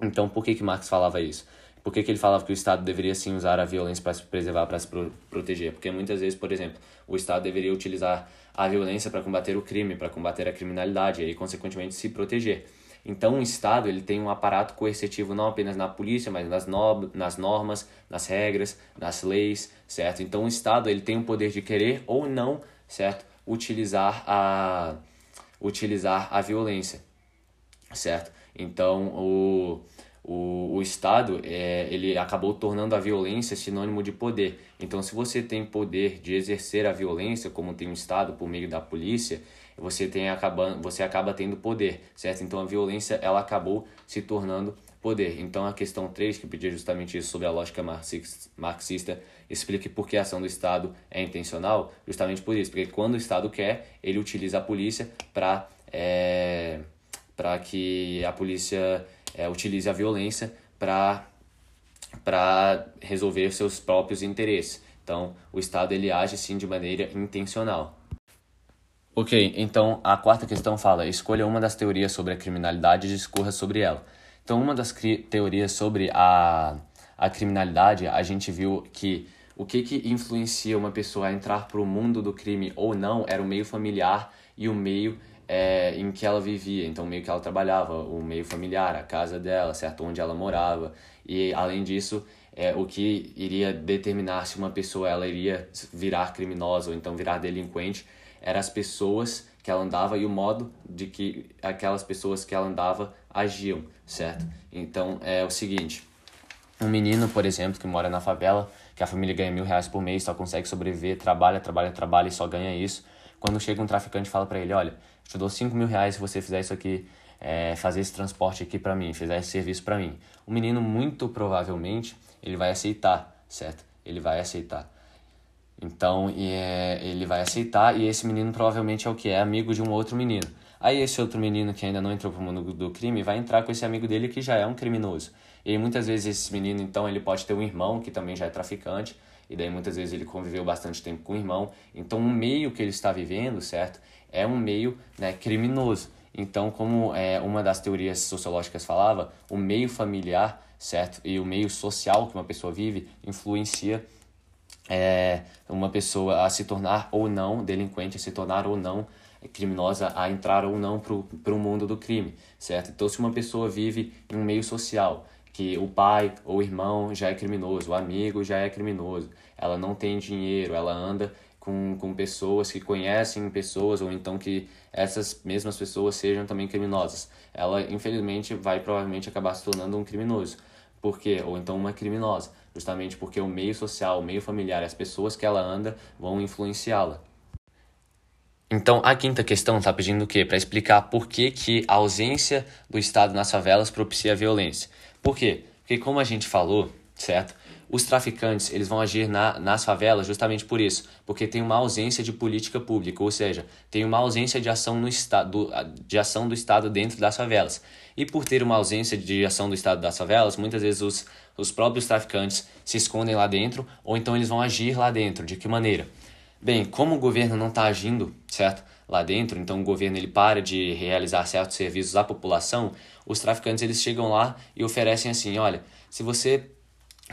Então por que, que Marx falava isso? Por que, que ele falava que o Estado deveria sim usar a violência para se preservar, para se pro proteger? Porque muitas vezes, por exemplo, o Estado deveria utilizar a violência para combater o crime, para combater a criminalidade e consequentemente, se proteger. Então, o Estado ele tem um aparato coercitivo não apenas na polícia, mas nas, no, nas normas, nas regras, nas leis, certo? Então, o Estado ele tem o poder de querer ou não, certo? Utilizar a, utilizar a violência, certo? Então, o, o, o Estado é, ele acabou tornando a violência sinônimo de poder. Então, se você tem poder de exercer a violência, como tem o Estado por meio da polícia, você tem acabando, você acaba tendo poder, certo? Então a violência ela acabou se tornando poder. Então a questão 3, que pedia justamente isso sobre a lógica marxista, explique por que a ação do Estado é intencional, justamente por isso, porque quando o Estado quer, ele utiliza a polícia para é, para que a polícia é, utilize a violência para para resolver seus próprios interesses. Então, o Estado ele age sim de maneira intencional. Ok, então a quarta questão fala: escolha uma das teorias sobre a criminalidade e discorra sobre ela. Então, uma das teorias sobre a, a criminalidade, a gente viu que o que, que influencia uma pessoa a entrar para o mundo do crime ou não era o meio familiar e o meio é, em que ela vivia. Então, o meio que ela trabalhava, o meio familiar, a casa dela, certo? Onde ela morava. E, além disso, é, o que iria determinar se uma pessoa ela iria virar criminosa ou então virar delinquente eram as pessoas que ela andava e o modo de que aquelas pessoas que ela andava agiam, certo? Então é o seguinte: um menino, por exemplo, que mora na favela, que a família ganha mil reais por mês, só consegue sobreviver, trabalha, trabalha, trabalha e só ganha isso. Quando chega um traficante e fala para ele: Olha, te dou cinco mil reais se você fizer isso aqui é, fazer esse transporte aqui para mim, fizer esse serviço para mim. O menino, muito provavelmente, ele vai aceitar, certo? Ele vai aceitar. Então, é, ele vai aceitar e esse menino provavelmente é o que? É amigo de um outro menino. Aí esse outro menino que ainda não entrou pro mundo do crime vai entrar com esse amigo dele que já é um criminoso. E muitas vezes esse menino, então, ele pode ter um irmão que também já é traficante, e daí muitas vezes ele conviveu bastante tempo com o irmão. Então, o meio que ele está vivendo, certo? É um meio né, criminoso. Então, como é, uma das teorias sociológicas falava, o meio familiar, certo? E o meio social que uma pessoa vive influencia é, uma pessoa a se tornar ou não delinquente, a se tornar ou não criminosa, a entrar ou não para o mundo do crime, certo? Então, se uma pessoa vive em um meio social que o pai ou o irmão já é criminoso, o amigo já é criminoso, ela não tem dinheiro, ela anda com, com pessoas que conhecem pessoas ou então que essas mesmas pessoas sejam também criminosas. Ela, infelizmente, vai provavelmente acabar se tornando um criminoso. Por quê? Ou então uma criminosa. Justamente porque o meio social, o meio familiar, as pessoas que ela anda vão influenciá-la. Então, a quinta questão está pedindo o quê? Para explicar por que, que a ausência do Estado nas favelas propicia a violência. Por quê? Porque, como a gente falou, certo? Os traficantes eles vão agir na, nas favelas justamente por isso, porque tem uma ausência de política pública, ou seja, tem uma ausência de ação, no estado, de ação do Estado dentro das favelas. E por ter uma ausência de ação do Estado das favelas, muitas vezes os, os próprios traficantes se escondem lá dentro, ou então eles vão agir lá dentro. De que maneira? Bem, como o governo não está agindo, certo? Lá dentro, então o governo ele para de realizar certos serviços à população, os traficantes eles chegam lá e oferecem assim, olha, se você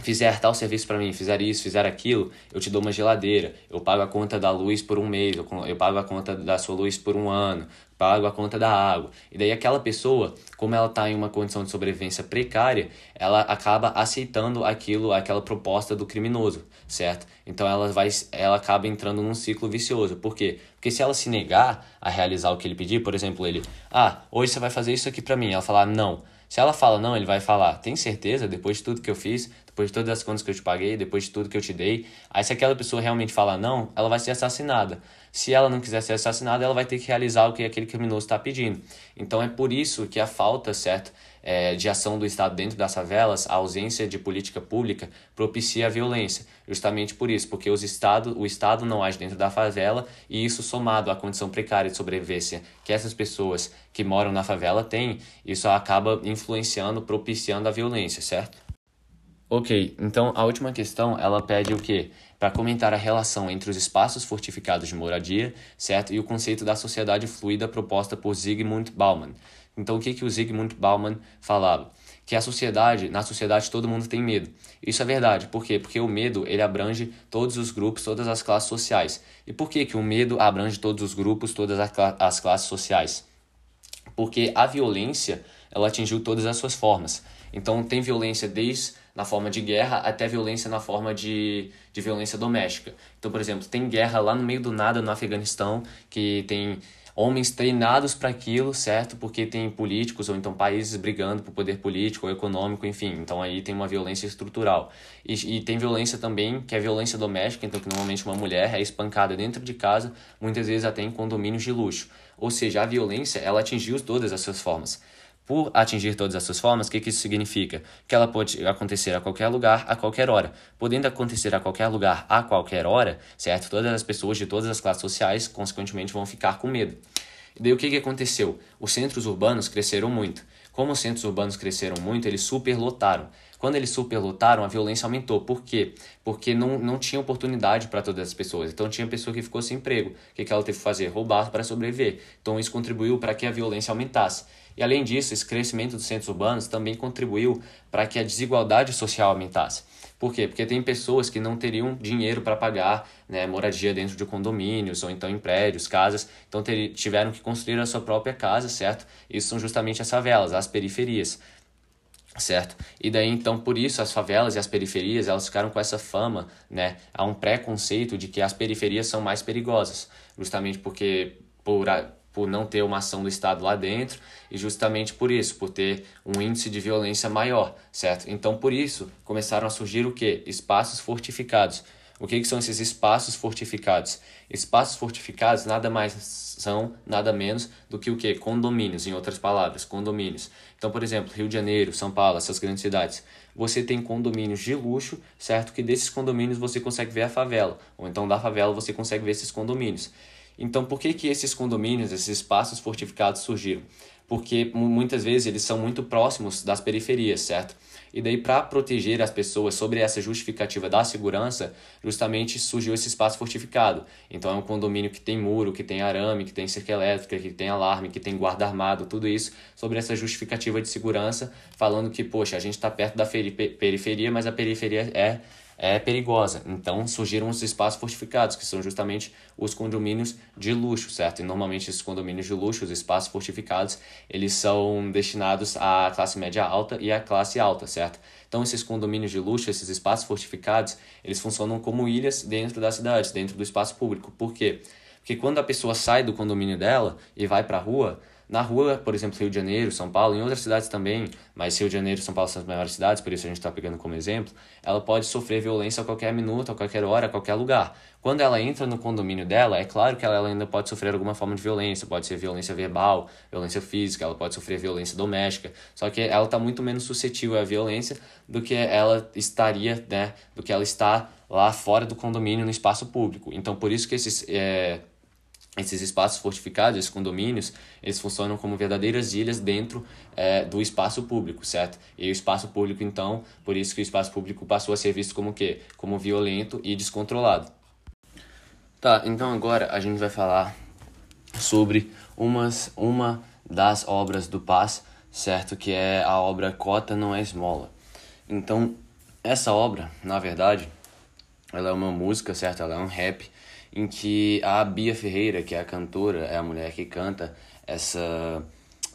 fizer tal serviço para mim, fizer isso, fizer aquilo, eu te dou uma geladeira, eu pago a conta da luz por um mês, eu pago a conta da sua luz por um ano, pago a conta da água. E daí aquela pessoa, como ela está em uma condição de sobrevivência precária, ela acaba aceitando aquilo, aquela proposta do criminoso, certo? Então ela vai, ela acaba entrando num ciclo vicioso. Por quê? Porque se ela se negar a realizar o que ele pedir, por exemplo, ele, ah, hoje você vai fazer isso aqui para mim, ela falar não. Se ela fala não, ele vai falar, tem certeza, depois de tudo que eu fiz, depois de todas as contas que eu te paguei, depois de tudo que eu te dei. Aí se aquela pessoa realmente falar não, ela vai ser assassinada. Se ela não quiser ser assassinada, ela vai ter que realizar o que aquele criminoso está pedindo. Então é por isso que a falta, certo, é, de ação do Estado dentro das favelas, a ausência de política pública propicia a violência. Justamente por isso, porque os estado, o Estado não age dentro da favela e isso somado à condição precária de sobrevivência que essas pessoas que moram na favela têm, isso acaba influenciando, propiciando a violência, certo? Ok, então a última questão ela pede o quê? Para comentar a relação entre os espaços fortificados de moradia, certo? E o conceito da sociedade fluida proposta por Zygmunt Bauman. Então o que que o Zygmunt Bauman falava? Que a sociedade, na sociedade todo mundo tem medo. Isso é verdade, por quê? Porque o medo ele abrange todos os grupos, todas as classes sociais. E por que que o medo abrange todos os grupos, todas as classes sociais? Porque a violência ela atingiu todas as suas formas. Então tem violência desde na forma de guerra até violência na forma de, de violência doméstica. Então, por exemplo, tem guerra lá no meio do nada no Afeganistão, que tem homens treinados para aquilo, certo? Porque tem políticos ou então países brigando por poder político ou econômico, enfim. Então aí tem uma violência estrutural. E, e tem violência também, que é violência doméstica, então que normalmente uma mulher é espancada dentro de casa, muitas vezes até em condomínios de luxo. Ou seja, a violência, ela atingiu todas as suas formas por atingir todas essas formas, o que, que isso significa? Que ela pode acontecer a qualquer lugar, a qualquer hora. Podendo acontecer a qualquer lugar, a qualquer hora, certo? Todas as pessoas de todas as classes sociais, consequentemente, vão ficar com medo. E daí o que, que aconteceu? Os centros urbanos cresceram muito. Como os centros urbanos cresceram muito, eles superlotaram. Quando eles superlotaram, a violência aumentou. Por quê? Porque não, não tinha oportunidade para todas as pessoas. Então tinha pessoa que ficou sem emprego. O que, que ela teve que fazer? Roubar para sobreviver. Então isso contribuiu para que a violência aumentasse. E além disso, esse crescimento dos centros urbanos também contribuiu para que a desigualdade social aumentasse. Por quê? Porque tem pessoas que não teriam dinheiro para pagar né, moradia dentro de condomínios ou então em prédios, casas, então ter, tiveram que construir a sua própria casa, certo? Isso são justamente as favelas, as periferias certo? E daí então por isso as favelas e as periferias elas ficaram com essa fama, né? Há um preconceito de que as periferias são mais perigosas, justamente porque por por não ter uma ação do Estado lá dentro e justamente por isso, por ter um índice de violência maior, certo? Então, por isso, começaram a surgir o que? Espaços fortificados. O que, que são esses espaços fortificados? Espaços fortificados nada mais são, nada menos do que o que? Condomínios, em outras palavras, condomínios. Então, por exemplo, Rio de Janeiro, São Paulo, essas grandes cidades, você tem condomínios de luxo, certo? Que desses condomínios você consegue ver a favela, ou então da favela você consegue ver esses condomínios. Então, por que, que esses condomínios, esses espaços fortificados surgiram? Porque muitas vezes eles são muito próximos das periferias, certo? E daí, para proteger as pessoas sobre essa justificativa da segurança, justamente surgiu esse espaço fortificado. Então, é um condomínio que tem muro, que tem arame, que tem cerca elétrica, que tem alarme, que tem guarda armado, tudo isso sobre essa justificativa de segurança, falando que, poxa, a gente está perto da periferia, mas a periferia é é perigosa. Então surgiram os espaços fortificados, que são justamente os condomínios de luxo, certo? E normalmente esses condomínios de luxo, os espaços fortificados, eles são destinados à classe média alta e à classe alta, certo? Então esses condomínios de luxo, esses espaços fortificados, eles funcionam como ilhas dentro da cidade, dentro do espaço público. Por quê? Porque quando a pessoa sai do condomínio dela e vai para a rua, na rua, por exemplo, Rio de Janeiro, São Paulo, em outras cidades também, mas Rio de Janeiro e São Paulo são as maiores cidades, por isso a gente está pegando como exemplo, ela pode sofrer violência a qualquer minuto, a qualquer hora, a qualquer lugar. Quando ela entra no condomínio dela, é claro que ela ainda pode sofrer alguma forma de violência, pode ser violência verbal, violência física, ela pode sofrer violência doméstica, só que ela está muito menos suscetível à violência do que ela estaria, né, do que ela está lá fora do condomínio, no espaço público. Então, por isso que esses... É, esses espaços fortificados, esses condomínios, eles funcionam como verdadeiras ilhas dentro é, do espaço público, certo? E o espaço público, então, por isso que o espaço público passou a ser visto como o quê? Como violento e descontrolado. Tá, então agora a gente vai falar sobre umas, uma das obras do Paz, certo? Que é a obra Cota Não É Esmola. Então, essa obra, na verdade, ela é uma música, certo? Ela é um rap em que a Bia Ferreira, que é a cantora, é a mulher que canta essa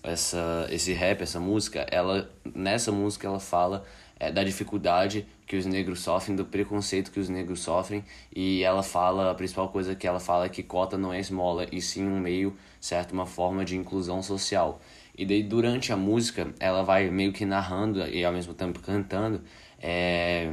essa esse rap, essa música, ela nessa música ela fala é, da dificuldade que os negros sofrem, do preconceito que os negros sofrem, e ela fala, a principal coisa que ela fala é que cota não é esmola, e sim um meio, certo, uma forma de inclusão social. E daí durante a música, ela vai meio que narrando e ao mesmo tempo cantando é,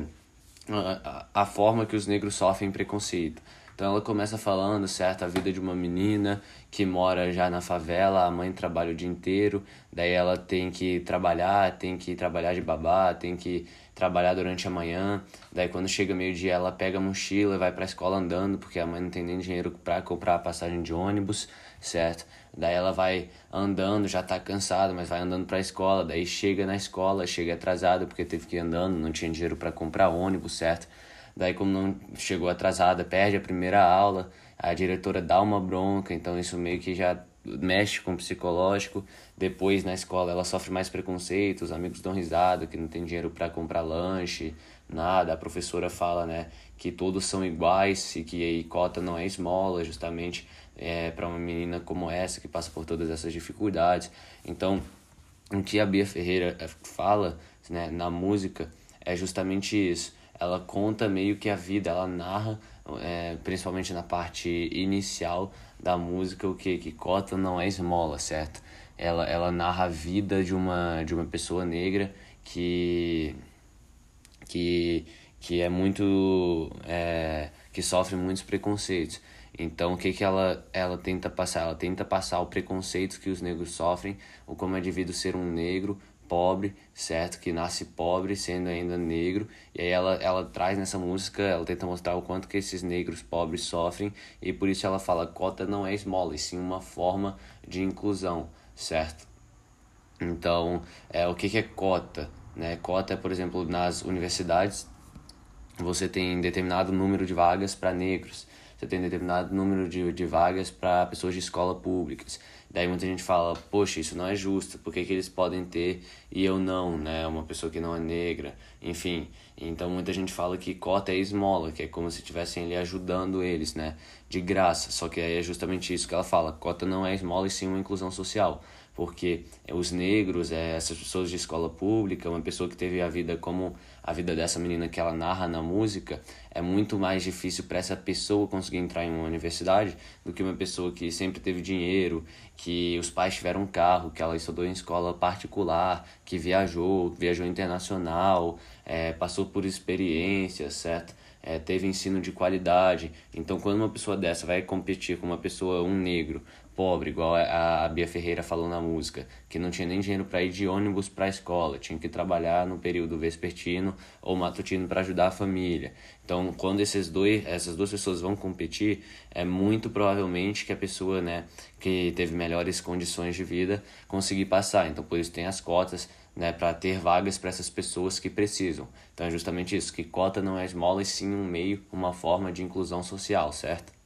a, a forma que os negros sofrem preconceito. Então ela começa falando, certo, a vida de uma menina que mora já na favela, a mãe trabalha o dia inteiro, daí ela tem que trabalhar, tem que trabalhar de babá, tem que trabalhar durante a manhã, daí quando chega meio-dia ela pega a mochila e vai para a escola andando, porque a mãe não tem nem dinheiro para comprar a passagem de ônibus, certo? Daí ela vai andando, já tá cansada, mas vai andando para a escola, daí chega na escola, chega atrasada porque teve que ir andando, não tinha dinheiro para comprar ônibus, certo? Daí, como não chegou atrasada, perde a primeira aula, a diretora dá uma bronca, então isso meio que já mexe com o psicológico. Depois, na escola, ela sofre mais preconceito, os amigos dão risada, que não tem dinheiro para comprar lanche, nada. A professora fala, né, que todos são iguais e que a cota não é esmola, justamente é, para uma menina como essa, que passa por todas essas dificuldades. Então, o que a Bia Ferreira eh, fala né, na música é justamente isso ela conta meio que a vida, ela narra, é, principalmente na parte inicial da música, o que que cota não é esmola, certo? Ela, ela narra a vida de uma, de uma pessoa negra que, que, que é muito. É, que sofre muitos preconceitos. Então, o que, que ela, ela tenta passar? Ela tenta passar o preconceito que os negros sofrem, ou como é devido ser um negro, pobre, certo? Que nasce pobre, sendo ainda negro. E aí ela, ela traz nessa música, ela tenta mostrar o quanto que esses negros pobres sofrem. E por isso ela fala, cota não é esmola, e sim uma forma de inclusão, certo? Então, é, o que, que é cota? Né? Cota é, por exemplo, nas universidades, você tem determinado número de vagas para negros. Você tem determinado número de, de vagas para pessoas de escola públicas Daí muita gente fala, poxa, isso não é justo, por que, que eles podem ter e eu não, né? Uma pessoa que não é negra, enfim. Então muita gente fala que cota é esmola, que é como se estivessem ali ajudando eles, né? De graça. Só que aí é justamente isso que ela fala, cota não é esmola e sim uma inclusão social porque os negros, é, essas pessoas de escola pública, uma pessoa que teve a vida como a vida dessa menina que ela narra na música, é muito mais difícil para essa pessoa conseguir entrar em uma universidade do que uma pessoa que sempre teve dinheiro, que os pais tiveram um carro, que ela estudou em escola particular, que viajou, viajou internacional, é, passou por experiências, certo? é, teve ensino de qualidade. Então, quando uma pessoa dessa vai competir com uma pessoa, um negro, pobre, igual a, Bia Ferreira falou na música, que não tinha nem dinheiro para ir de ônibus para a escola, tinha que trabalhar no período vespertino ou matutino para ajudar a família. Então, quando esses dois, essas duas pessoas vão competir, é muito provavelmente que a pessoa, né, que teve melhores condições de vida, conseguir passar. Então, por isso tem as cotas, né, para ter vagas para essas pessoas que precisam. Então, é justamente isso, que cota não é esmola e sim um meio, uma forma de inclusão social, certo?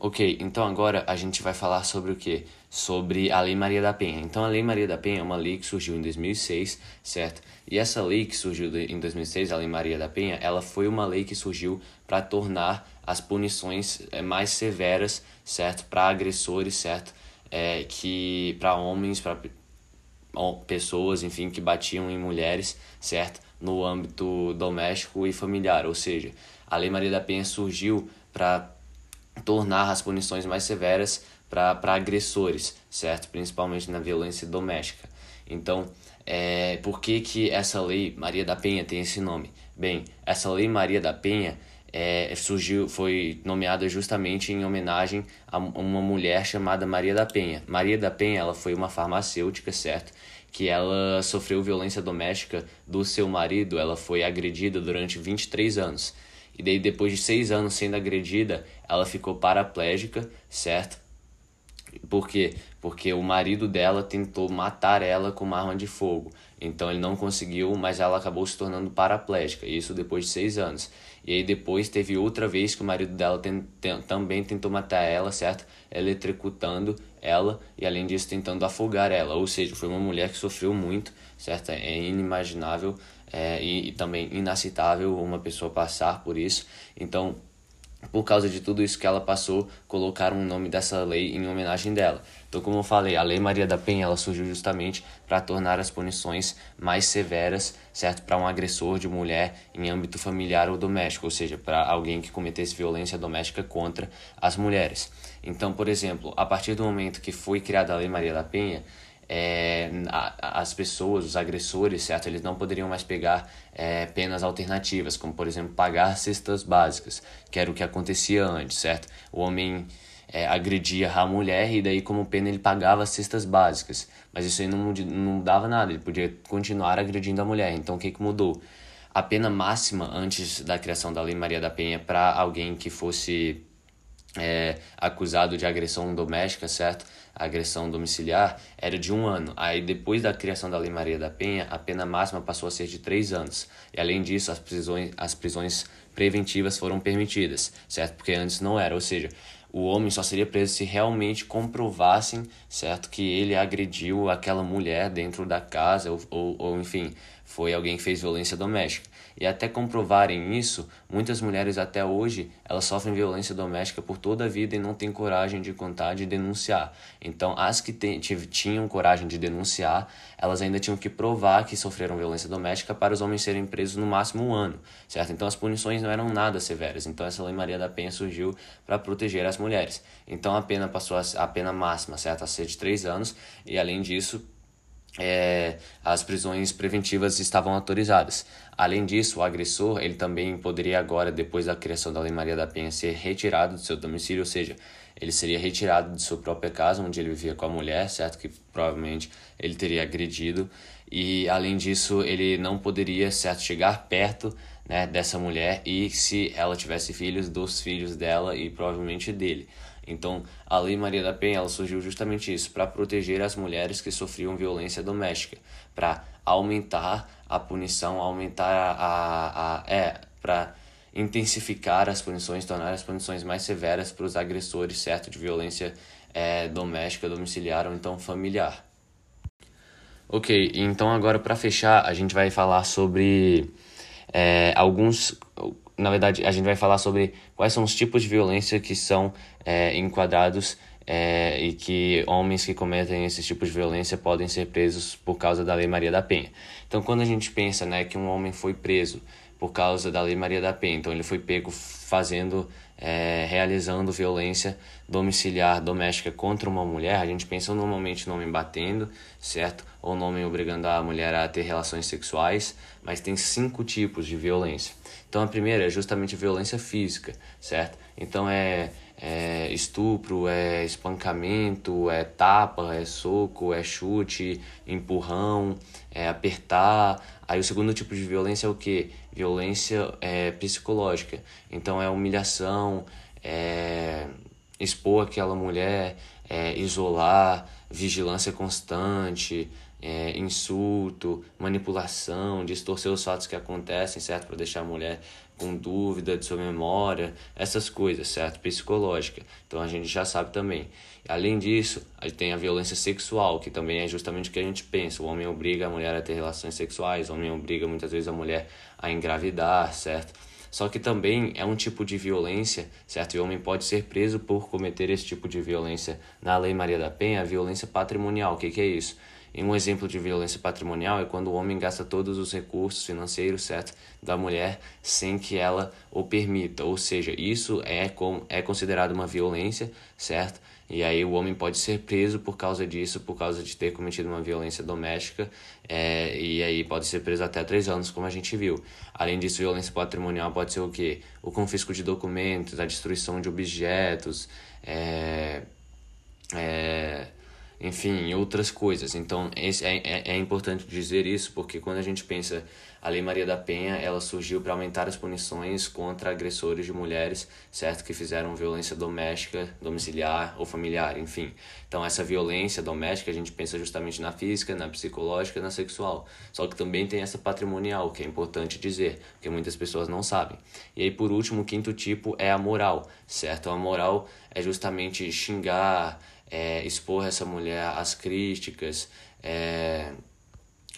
Ok, então agora a gente vai falar sobre o que? Sobre a Lei Maria da Penha. Então a Lei Maria da Penha é uma lei que surgiu em 2006, certo? E essa lei que surgiu em 2006, a Lei Maria da Penha, ela foi uma lei que surgiu para tornar as punições eh, mais severas, certo? Para agressores, certo? É, que para homens, para pessoas, enfim, que batiam em mulheres, certo? No âmbito doméstico e familiar, ou seja, a Lei Maria da Penha surgiu para tornar as punições mais severas para agressores, certo? Principalmente na violência doméstica. Então, é, por que, que essa lei Maria da Penha tem esse nome? Bem, essa lei Maria da Penha é, surgiu, foi nomeada justamente em homenagem a uma mulher chamada Maria da Penha. Maria da Penha, ela foi uma farmacêutica, certo? Que ela sofreu violência doméstica do seu marido, ela foi agredida durante 23 anos. E daí, depois de seis anos sendo agredida, ela ficou paraplégica, certo? Por quê? Porque o marido dela tentou matar ela com uma arma de fogo. Então ele não conseguiu, mas ela acabou se tornando paraplégica. Isso depois de seis anos. E aí depois teve outra vez que o marido dela tem, tem, também tentou matar ela, certo? Eletrocutando ela e além disso tentando afogar ela. Ou seja, foi uma mulher que sofreu muito, certo? É inimaginável é, e, e também inaceitável uma pessoa passar por isso. Então, por causa de tudo isso que ela passou, colocaram o nome dessa lei em homenagem dela. Então, como eu falei, a Lei Maria da Penha ela surgiu justamente para tornar as punições mais severas, certo, para um agressor de mulher em âmbito familiar ou doméstico, ou seja, para alguém que cometesse violência doméstica contra as mulheres. Então, por exemplo, a partir do momento que foi criada a Lei Maria da Penha, é, as pessoas, os agressores, certo? Eles não poderiam mais pegar é, penas alternativas, como por exemplo pagar cestas básicas, que era o que acontecia antes, certo? O homem é, agredia a mulher e daí como pena ele pagava cestas básicas, mas isso aí não, não mudava nada, ele podia continuar agredindo a mulher. Então o que, que mudou? A pena máxima antes da criação da Lei Maria da Penha para alguém que fosse é, acusado de agressão doméstica, certo? Agressão domiciliar, era de um ano. Aí, depois da criação da Lei Maria da Penha, a pena máxima passou a ser de três anos. E, além disso, as prisões, as prisões preventivas foram permitidas, certo? Porque antes não era. Ou seja, o homem só seria preso se realmente comprovassem, certo? Que ele agrediu aquela mulher dentro da casa, ou, ou, ou enfim, foi alguém que fez violência doméstica. E até comprovarem isso, muitas mulheres até hoje, elas sofrem violência doméstica por toda a vida e não têm coragem de contar, de denunciar. Então, as que tinham coragem de denunciar, elas ainda tinham que provar que sofreram violência doméstica para os homens serem presos no máximo um ano, certo? Então, as punições não eram nada severas. Então, essa Lei Maria da Penha surgiu para proteger as mulheres. Então, a pena passou a, a pena máxima, certo? A ser de três anos e, além disso, é, as prisões preventivas estavam autorizadas. Além disso, o agressor ele também poderia agora, depois da criação da Lei Maria da Penha, ser retirado do seu domicílio, ou seja, ele seria retirado de sua própria casa, onde ele vivia com a mulher, certo? Que provavelmente ele teria agredido. E, além disso, ele não poderia, certo, chegar perto né, dessa mulher e, se ela tivesse filhos, dos filhos dela e provavelmente dele. Então, a Lei Maria da Penha ela surgiu justamente isso, para proteger as mulheres que sofriam violência doméstica, para aumentar a punição, aumentar a, a, a é, para intensificar as punições, tornar as punições mais severas para os agressores, certo, de violência é, doméstica, domiciliar ou então familiar. Ok, então agora para fechar a gente vai falar sobre é, alguns na verdade, a gente vai falar sobre quais são os tipos de violência que são é, enquadrados é, e que homens que cometem esses tipos de violência podem ser presos por causa da Lei Maria da Penha. Então, quando a gente pensa né, que um homem foi preso por causa da Lei Maria da Penha. Então ele foi pego fazendo, é, realizando violência domiciliar doméstica contra uma mulher. A gente pensa normalmente no homem batendo, certo? Ou no homem obrigando a mulher a ter relações sexuais, mas tem cinco tipos de violência. Então a primeira é justamente violência física, certo? Então é é estupro, é espancamento, é tapa, é soco, é chute, empurrão, é apertar. Aí o segundo tipo de violência é o que? Violência é, psicológica. Então é humilhação, é expor aquela mulher, é, isolar, vigilância constante, é, insulto, manipulação, distorcer os fatos que acontecem, certo? Para deixar a mulher com dúvida de sua memória, essas coisas, certo? Psicológica. Então a gente já sabe também. Além disso, a tem a violência sexual, que também é justamente o que a gente pensa. O homem obriga a mulher a ter relações sexuais, o homem obriga muitas vezes a mulher a engravidar, certo? Só que também é um tipo de violência, certo? E o homem pode ser preso por cometer esse tipo de violência na Lei Maria da Penha, a violência patrimonial. O que, que é isso? E um exemplo de violência patrimonial é quando o homem gasta todos os recursos financeiros, certo, da mulher sem que ela o permita. Ou seja, isso é, com, é considerado uma violência, certo? E aí o homem pode ser preso por causa disso, por causa de ter cometido uma violência doméstica, é, e aí pode ser preso até três anos, como a gente viu. Além disso, violência patrimonial pode ser o quê? O confisco de documentos, a destruição de objetos, é, é, enfim, outras coisas. Então, é, é, é importante dizer isso, porque quando a gente pensa a Lei Maria da Penha, ela surgiu para aumentar as punições contra agressores de mulheres, certo? Que fizeram violência doméstica, domiciliar ou familiar, enfim. Então, essa violência doméstica, a gente pensa justamente na física, na psicológica, na sexual. Só que também tem essa patrimonial, que é importante dizer, porque muitas pessoas não sabem. E aí, por último, o quinto tipo é a moral, certo? A moral é justamente xingar, é, expor essa mulher às críticas, é,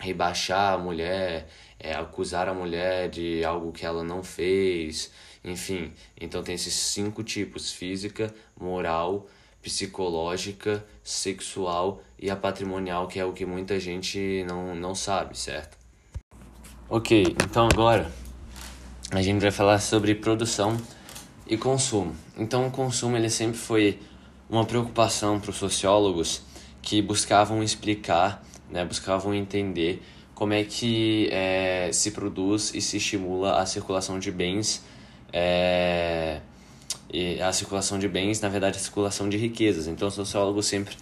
rebaixar a mulher, é, acusar a mulher de algo que ela não fez, enfim. Então tem esses cinco tipos: física, moral, psicológica, sexual e a patrimonial, que é o que muita gente não, não sabe, certo? Ok, então agora a gente vai falar sobre produção e consumo. Então o consumo ele sempre foi uma preocupação para os sociólogos que buscavam explicar, né, buscavam entender como é que é, se produz e se estimula a circulação de bens, é, a circulação de bens, na verdade, a circulação de riquezas. Então, os sociólogos sempre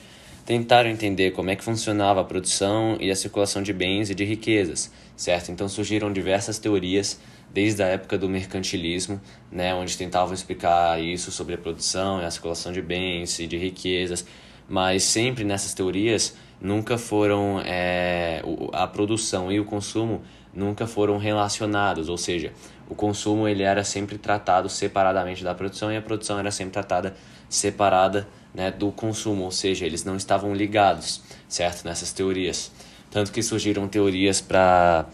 tentaram entender como é que funcionava a produção e a circulação de bens e de riquezas, certo? Então, surgiram diversas teorias desde a época do mercantilismo, né, onde tentavam explicar isso sobre a produção e a circulação de bens e de riquezas, mas sempre nessas teorias nunca foram é, a produção e o consumo nunca foram relacionados, ou seja, o consumo ele era sempre tratado separadamente da produção e a produção era sempre tratada separada né, do consumo, ou seja, eles não estavam ligados, certo? Nessas teorias, tanto que surgiram teorias para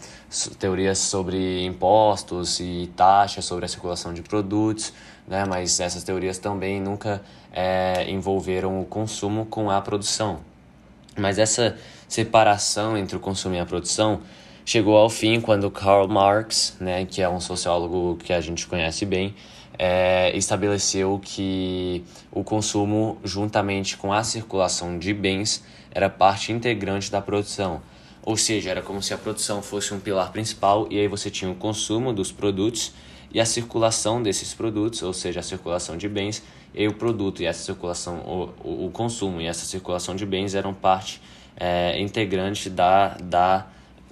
teorias sobre impostos e taxas sobre a circulação de produtos, né? Mas essas teorias também nunca é, envolveram o consumo com a produção. Mas essa separação entre o consumo e a produção chegou ao fim quando Karl Marx, né, que é um sociólogo que a gente conhece bem, é, estabeleceu que o consumo, juntamente com a circulação de bens, era parte integrante da produção. Ou seja, era como se a produção fosse um pilar principal e aí você tinha o consumo dos produtos e a circulação desses produtos, ou seja, a circulação de bens, e o produto e essa circulação, o, o consumo e essa circulação de bens eram parte é, integrante da, da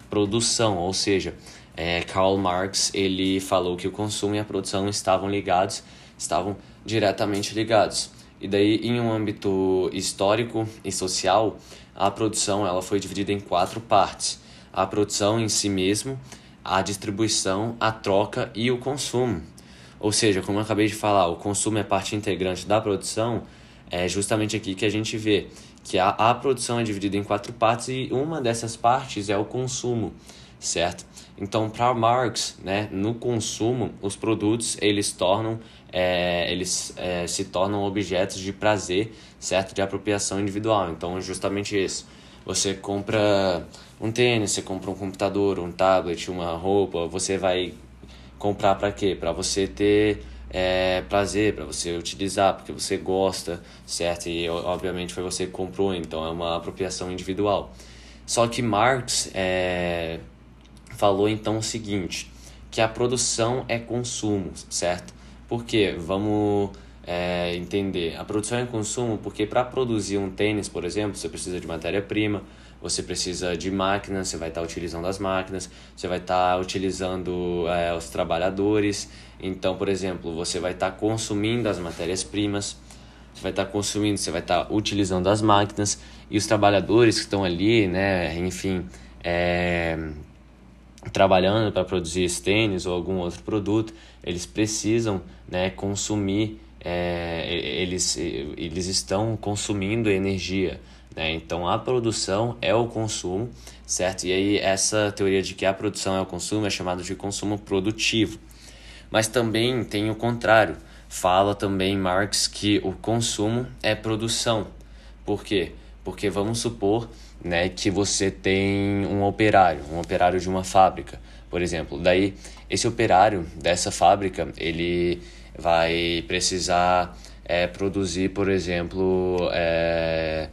produção, ou seja, é, Karl Marx ele falou que o consumo e a produção estavam ligados, estavam diretamente ligados. E daí, em um âmbito histórico e social, a produção ela foi dividida em quatro partes: a produção em si mesmo, a distribuição, a troca e o consumo. Ou seja, como eu acabei de falar, o consumo é parte integrante da produção, é justamente aqui que a gente vê que a, a produção é dividida em quatro partes e uma dessas partes é o consumo, certo? Então, para Marx, né, no consumo, os produtos eles tornam, é, eles é, se tornam objetos de prazer, certo, de apropriação individual. Então, justamente isso. Você compra um tênis, você compra um computador, um tablet, uma roupa, você vai comprar para quê? Para você ter é, prazer, para você utilizar, porque você gosta, certo? E obviamente foi você que comprou, então é uma apropriação individual. Só que Marx é, falou então o seguinte, que a produção é consumo, certo? Por quê? Vamos é, entender. A produção é consumo porque para produzir um tênis, por exemplo, você precisa de matéria-prima, você precisa de máquinas, você vai estar utilizando as máquinas, você vai estar utilizando é, os trabalhadores. Então, por exemplo, você vai estar consumindo as matérias-primas, você vai estar consumindo, você vai estar utilizando as máquinas e os trabalhadores que estão ali, né, enfim, é, trabalhando para produzir esse tênis ou algum outro produto, eles precisam né, consumir, é, eles, eles estão consumindo energia. Né? Então a produção é o consumo, certo? E aí essa teoria de que a produção é o consumo é chamada de consumo produtivo. Mas também tem o contrário. Fala também Marx que o consumo é produção. Por quê? Porque vamos supor né, que você tem um operário, um operário de uma fábrica, por exemplo. Daí esse operário dessa fábrica ele vai precisar é, produzir, por exemplo, é,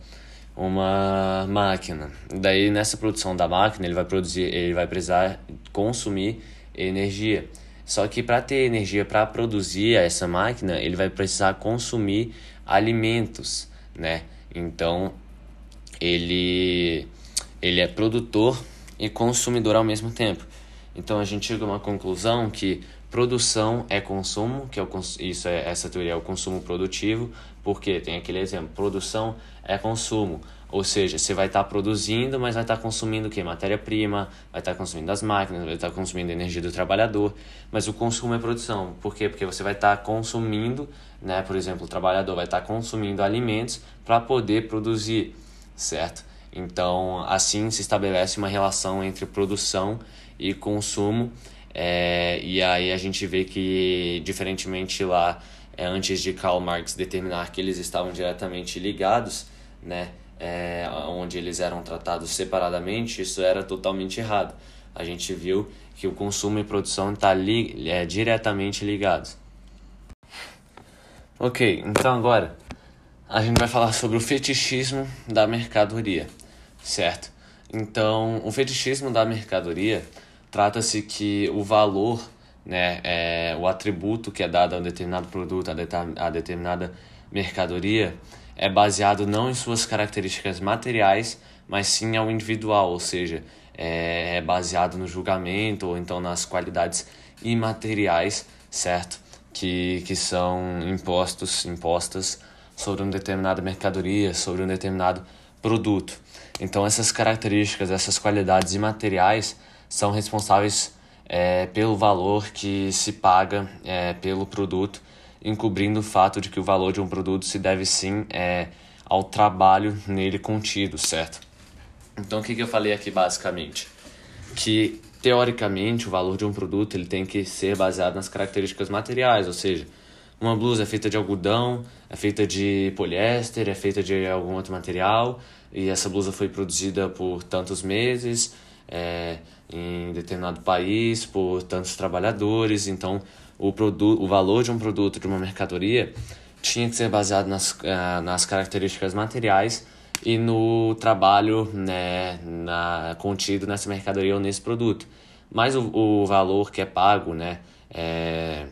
uma máquina. Daí nessa produção da máquina ele vai produzir, ele vai precisar consumir energia. Só que para ter energia para produzir essa máquina, ele vai precisar consumir alimentos, né? Então ele ele é produtor e consumidor ao mesmo tempo. Então a gente chega a uma conclusão que produção é consumo, que é o, isso é essa teoria é o consumo produtivo, porque tem aquele exemplo, produção é consumo. Ou seja, você vai estar tá produzindo, mas vai estar tá consumindo o quê? Matéria-prima, vai estar tá consumindo as máquinas, vai estar tá consumindo a energia do trabalhador. Mas o consumo é produção. Por quê? Porque você vai estar tá consumindo, né? por exemplo, o trabalhador vai estar tá consumindo alimentos para poder produzir, certo? Então, assim se estabelece uma relação entre produção e consumo. É, e aí a gente vê que, diferentemente lá, é, antes de Karl Marx determinar que eles estavam diretamente ligados, né? é, onde eles eram tratados separadamente, isso era totalmente errado. A gente viu que o consumo e produção estão tá li é, diretamente ligados. Ok, então agora a gente vai falar sobre o fetichismo da mercadoria, certo? Então, o fetichismo da mercadoria trata-se que o valor, né, é, o atributo que é dado a um determinado produto, a, a determinada mercadoria, é baseado não em suas características materiais, mas sim ao individual, ou seja, é, é baseado no julgamento ou então nas qualidades imateriais, certo? Que, que são impostos, impostas sobre uma determinada mercadoria, sobre um determinado produto. Então essas características, essas qualidades imateriais são responsáveis é, pelo valor que se paga é, pelo produto encobrindo o fato de que o valor de um produto se deve sim é, ao trabalho nele contido, certo? Então o que, que eu falei aqui basicamente? Que teoricamente o valor de um produto ele tem que ser baseado nas características materiais, ou seja, uma blusa é feita de algodão, é feita de poliéster, é feita de algum outro material e essa blusa foi produzida por tantos meses é, em determinado país por tantos trabalhadores, então o, produto, o valor de um produto, de uma mercadoria, tinha que ser baseado nas, uh, nas características materiais e no trabalho né, na, contido nessa mercadoria ou nesse produto. Mas o, o valor que é pago, né, é,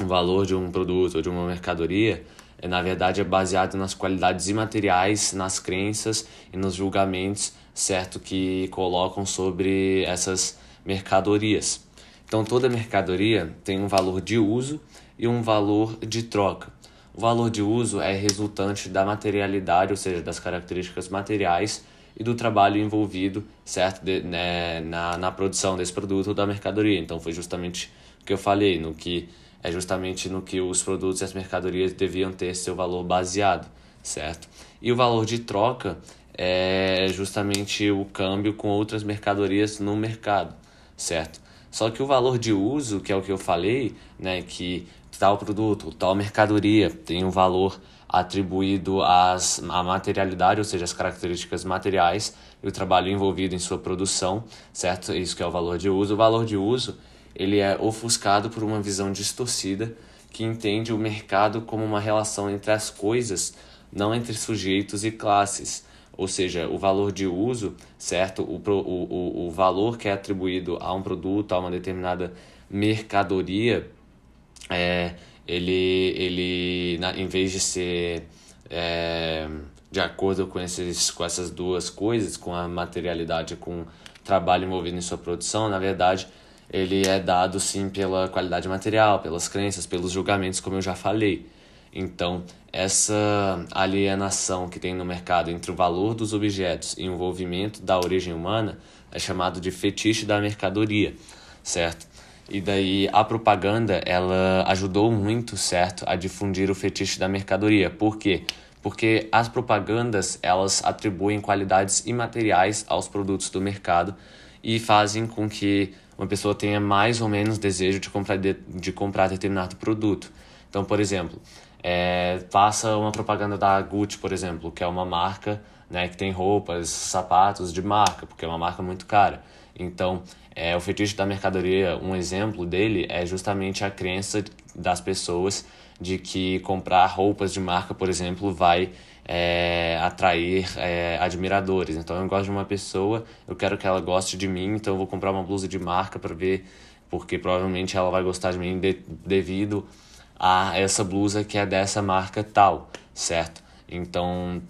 o valor de um produto ou de uma mercadoria, é, na verdade é baseado nas qualidades imateriais, nas crenças e nos julgamentos, certo, que colocam sobre essas mercadorias. Então toda mercadoria tem um valor de uso e um valor de troca. O valor de uso é resultante da materialidade, ou seja, das características materiais e do trabalho envolvido, certo, de, né, na, na produção desse produto ou da mercadoria. Então foi justamente o que eu falei, no que é justamente no que os produtos e as mercadorias deviam ter seu valor baseado, certo? E o valor de troca é justamente o câmbio com outras mercadorias no mercado, certo? Só que o valor de uso, que é o que eu falei, né, que tal produto, tal mercadoria tem um valor atribuído às, à materialidade, ou seja, as características materiais e o trabalho envolvido em sua produção, certo? Isso que é o valor de uso. O valor de uso, ele é ofuscado por uma visão distorcida que entende o mercado como uma relação entre as coisas, não entre sujeitos e classes. Ou seja, o valor de uso, certo? O, o, o, valor que é atribuído a um produto, a uma determinada mercadoria, é, ele, ele na, em vez de ser é, de acordo com, esses, com essas duas coisas, com a materialidade, com o trabalho envolvido em sua produção, na verdade, ele é dado sim pela qualidade material, pelas crenças, pelos julgamentos, como eu já falei. Então, essa alienação que tem no mercado entre o valor dos objetos e o envolvimento da origem humana é chamado de fetiche da mercadoria, certo? E daí a propaganda, ela ajudou muito, certo, a difundir o fetiche da mercadoria. Por quê? Porque as propagandas, elas atribuem qualidades imateriais aos produtos do mercado e fazem com que uma pessoa tenha mais ou menos desejo de comprar, de, de comprar determinado produto. Então, por exemplo, é, passa uma propaganda da Gucci, por exemplo, que é uma marca né, que tem roupas, sapatos de marca, porque é uma marca muito cara. Então, é, o fetiche da mercadoria, um exemplo dele é justamente a crença das pessoas de que comprar roupas de marca, por exemplo, vai é, atrair é, admiradores. Então eu gosto de uma pessoa, eu quero que ela goste de mim, então eu vou comprar uma blusa de marca para ver, porque provavelmente ela vai gostar de mim de, devido a essa blusa que é dessa marca tal, certo? Então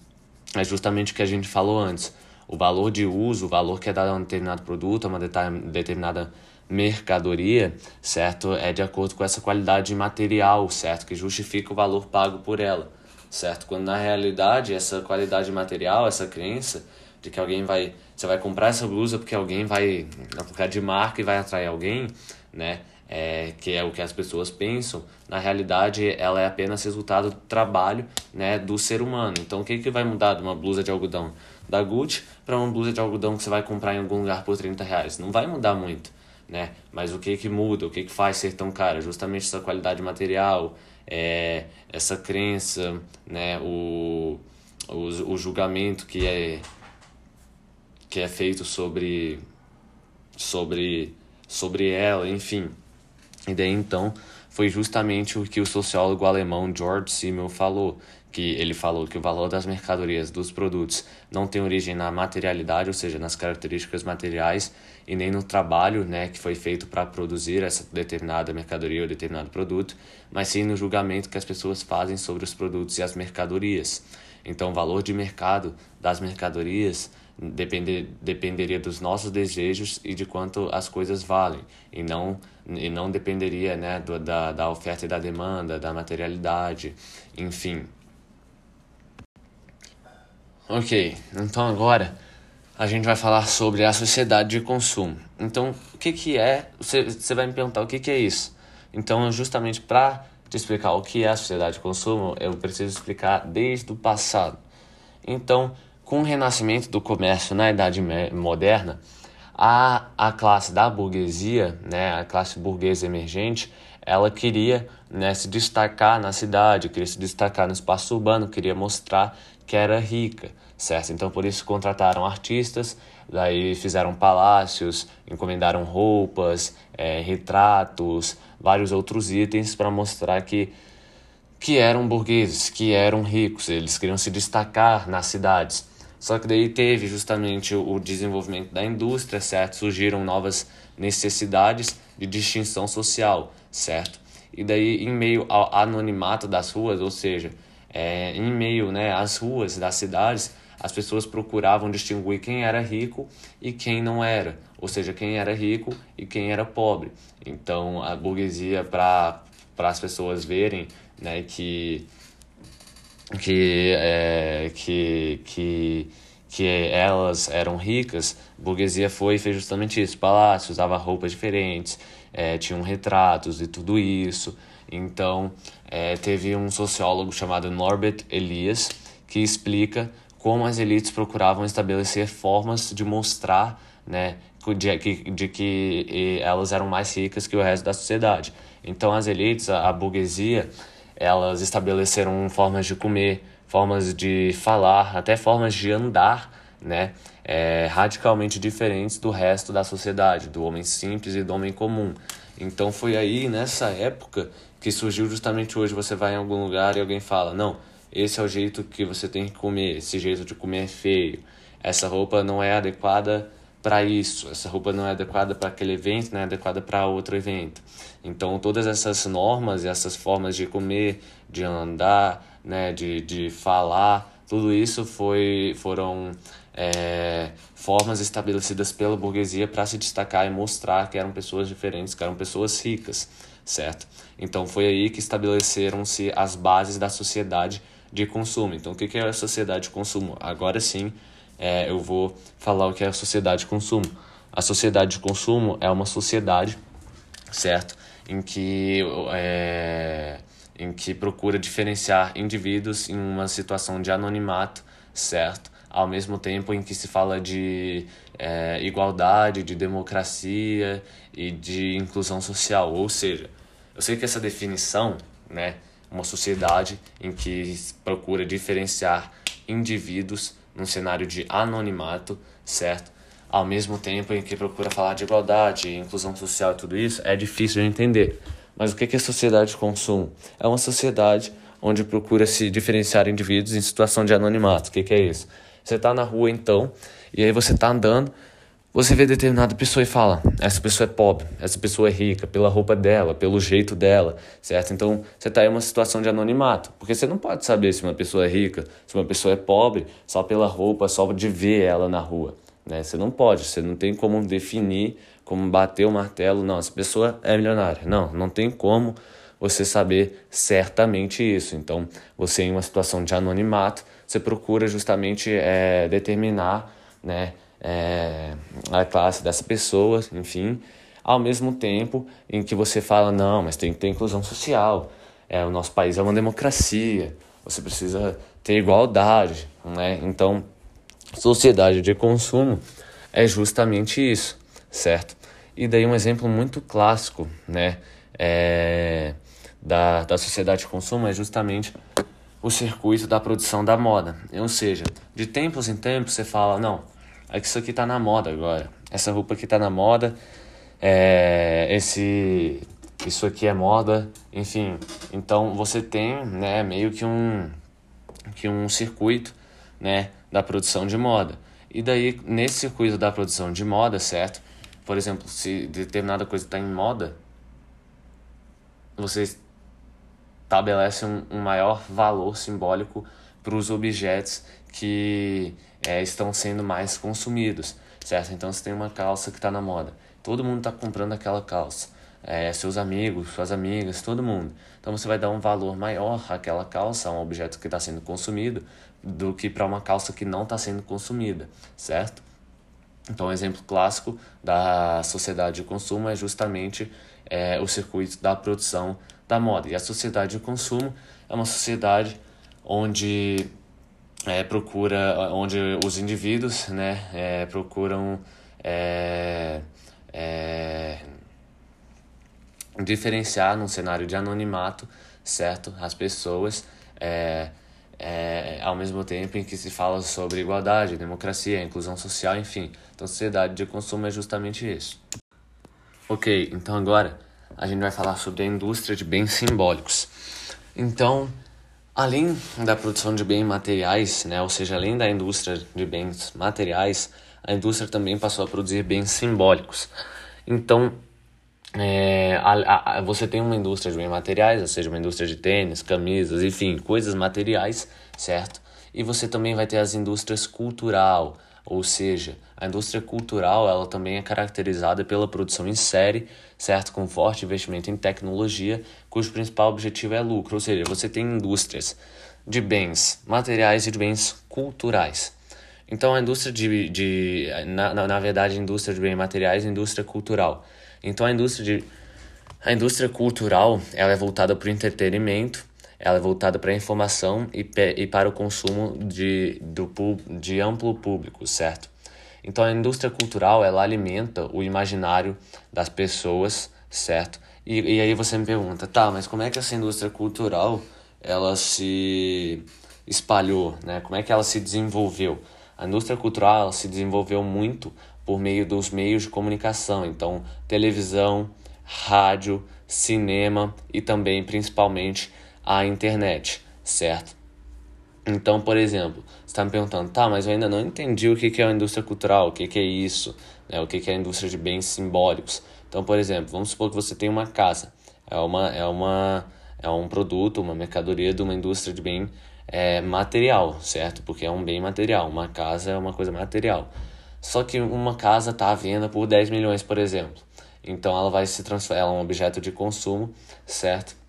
é justamente o que a gente falou antes. O valor de uso, o valor que é dado a um determinado produto, a uma determinada mercadoria, certo? É de acordo com essa qualidade material, certo? Que justifica o valor pago por ela certo? Quando na realidade essa qualidade material, essa crença de que alguém vai, você vai comprar essa blusa porque alguém vai aplicar de marca e vai atrair alguém, né? É, que é o que as pessoas pensam, na realidade ela é apenas resultado do trabalho né, do ser humano. Então o que, que vai mudar de uma blusa de algodão da Gucci para uma blusa de algodão que você vai comprar em algum lugar por 30 reais? Não vai mudar muito, né? Mas o que, que muda, o que, que faz ser tão cara? Justamente essa qualidade material, é, essa crença, né, o, o, o julgamento que é, que é feito sobre, sobre, sobre ela, enfim. E daí então foi justamente o que o sociólogo alemão George Simmel falou, que ele falou que o valor das mercadorias, dos produtos, não tem origem na materialidade, ou seja, nas características materiais, e nem no trabalho né, que foi feito para produzir essa determinada mercadoria ou determinado produto, mas sim no julgamento que as pessoas fazem sobre os produtos e as mercadorias. Então, o valor de mercado das mercadorias depender, dependeria dos nossos desejos e de quanto as coisas valem, e não, e não dependeria né, do, da, da oferta e da demanda, da materialidade, enfim. Ok, então agora a gente vai falar sobre a sociedade de consumo. Então, o que, que é? Você, vai me perguntar o que, que é isso. Então, justamente para te explicar o que é a sociedade de consumo, eu preciso explicar desde o passado. Então, com o renascimento do comércio na Idade Moderna, a, a classe da burguesia, né, a classe burguesa emergente, ela queria né, se destacar na cidade, queria se destacar no espaço urbano, queria mostrar que era rica, certo? Então por isso contrataram artistas, daí fizeram palácios, encomendaram roupas, é, retratos, vários outros itens para mostrar que que eram burgueses, que eram ricos, eles queriam se destacar nas cidades. Só que daí teve justamente o desenvolvimento da indústria, certo? Surgiram novas necessidades de distinção social, certo? E daí, em meio ao anonimato das ruas, ou seja, é, em meio né, às ruas das cidades, as pessoas procuravam distinguir quem era rico e quem não era, ou seja, quem era rico e quem era pobre. Então, a burguesia, para as pessoas verem né, que, que, é, que, que, que elas eram ricas, a burguesia foi e fez justamente isso: palácios, usava roupas diferentes, é, tinham retratos e tudo isso. Então, é, teve um sociólogo chamado Norbert Elias que explica como as elites procuravam estabelecer formas de mostrar né, de, de, de que elas eram mais ricas que o resto da sociedade. Então, as elites, a, a burguesia, elas estabeleceram formas de comer, formas de falar, até formas de andar, né, é, radicalmente diferentes do resto da sociedade, do homem simples e do homem comum. Então foi aí, nessa época, que surgiu justamente hoje. Você vai em algum lugar e alguém fala: Não, esse é o jeito que você tem que comer, esse jeito de comer é feio, essa roupa não é adequada para isso, essa roupa não é adequada para aquele evento, não é adequada para outro evento. Então, todas essas normas e essas formas de comer, de andar, né, de, de falar, tudo isso foi, foram é, formas estabelecidas pela burguesia para se destacar e mostrar que eram pessoas diferentes, que eram pessoas ricas, certo? Então foi aí que estabeleceram-se as bases da sociedade de consumo. Então o que é a sociedade de consumo? Agora sim é, eu vou falar o que é a sociedade de consumo. A sociedade de consumo é uma sociedade, certo? Em que, é, em que procura diferenciar indivíduos em uma situação de anonimato, certo? ao mesmo tempo em que se fala de é, igualdade, de democracia e de inclusão social. Ou seja, eu sei que essa definição, né, uma sociedade em que procura diferenciar indivíduos num cenário de anonimato, certo? Ao mesmo tempo em que procura falar de igualdade, inclusão social e tudo isso, é difícil de entender. Mas o que é sociedade de consumo? É uma sociedade onde procura se diferenciar indivíduos em situação de anonimato. O que é isso? Você está na rua então, e aí você está andando, você vê determinada pessoa e fala: essa pessoa é pobre, essa pessoa é rica, pela roupa dela, pelo jeito dela, certo? Então você está em uma situação de anonimato, porque você não pode saber se uma pessoa é rica, se uma pessoa é pobre, só pela roupa, só de ver ela na rua. Né? Você não pode, você não tem como definir, como bater o martelo, não, essa pessoa é milionária. Não, não tem como você saber certamente isso. Então, você em uma situação de anonimato, você procura justamente é, determinar né, é, a classe dessa pessoa, enfim, ao mesmo tempo em que você fala, não, mas tem que ter inclusão social, é, o nosso país é uma democracia, você precisa ter igualdade, né? Então, sociedade de consumo é justamente isso, certo? E daí um exemplo muito clássico, né? É, da, da sociedade de consumo é justamente o circuito da produção da moda. Ou seja, de tempos em tempos você fala, não, isso aqui está na moda agora. Essa roupa aqui está na moda, é, esse, isso aqui é moda, enfim. Então você tem né, meio que um, que um circuito né, da produção de moda. E daí, nesse circuito da produção de moda, certo? Por exemplo, se determinada coisa está em moda, você estabelece um, um maior valor simbólico para os objetos que é, estão sendo mais consumidos, certo? Então, você tem uma calça que está na moda, todo mundo está comprando aquela calça, é, seus amigos, suas amigas, todo mundo. Então, você vai dar um valor maior àquela calça, a um objeto que está sendo consumido, do que para uma calça que não está sendo consumida, certo? Então, um exemplo clássico da sociedade de consumo é justamente é, o circuito da produção da moda. E a sociedade de consumo é uma sociedade onde é, procura, onde os indivíduos né, é, procuram é, é, diferenciar num cenário de anonimato, certo? As pessoas, é, é, ao mesmo tempo em que se fala sobre igualdade, democracia, inclusão social, enfim. Então, sociedade de consumo é justamente isso. Ok, então agora a gente vai falar sobre a indústria de bens simbólicos. Então, além da produção de bens materiais, né, ou seja, além da indústria de bens materiais, a indústria também passou a produzir bens simbólicos. Então, é, a, a, você tem uma indústria de bens materiais, ou seja, uma indústria de tênis, camisas, enfim, coisas materiais, certo? E você também vai ter as indústrias cultural, ou seja, a indústria cultural ela também é caracterizada pela produção em série, certo, com forte investimento em tecnologia, cujo principal objetivo é lucro. Ou seja, você tem indústrias de bens materiais e de bens culturais. Então, a indústria de, de na, na, na verdade, a indústria de bens materiais, a indústria cultural. Então, a indústria de a indústria cultural ela é voltada para o entretenimento ela é voltada para a informação e, e para o consumo de, do, de amplo público, certo? Então a indústria cultural ela alimenta o imaginário das pessoas, certo? E, e aí você me pergunta, tá, mas como é que essa indústria cultural ela se espalhou, né? Como é que ela se desenvolveu? A indústria cultural se desenvolveu muito por meio dos meios de comunicação, então televisão, rádio, cinema e também, principalmente, a internet, certo? Então, por exemplo, você está me perguntando, tá, mas eu ainda não entendi o que é a indústria cultural, o que é isso, né, o que é a indústria de bens simbólicos. Então, por exemplo, vamos supor que você tem uma casa, é, uma, é, uma, é um produto, uma mercadoria de uma indústria de bem é, material, certo? Porque é um bem material, uma casa é uma coisa material. Só que uma casa está à venda por 10 milhões, por exemplo. Então ela vai se transformar, ela é um objeto de consumo, certo?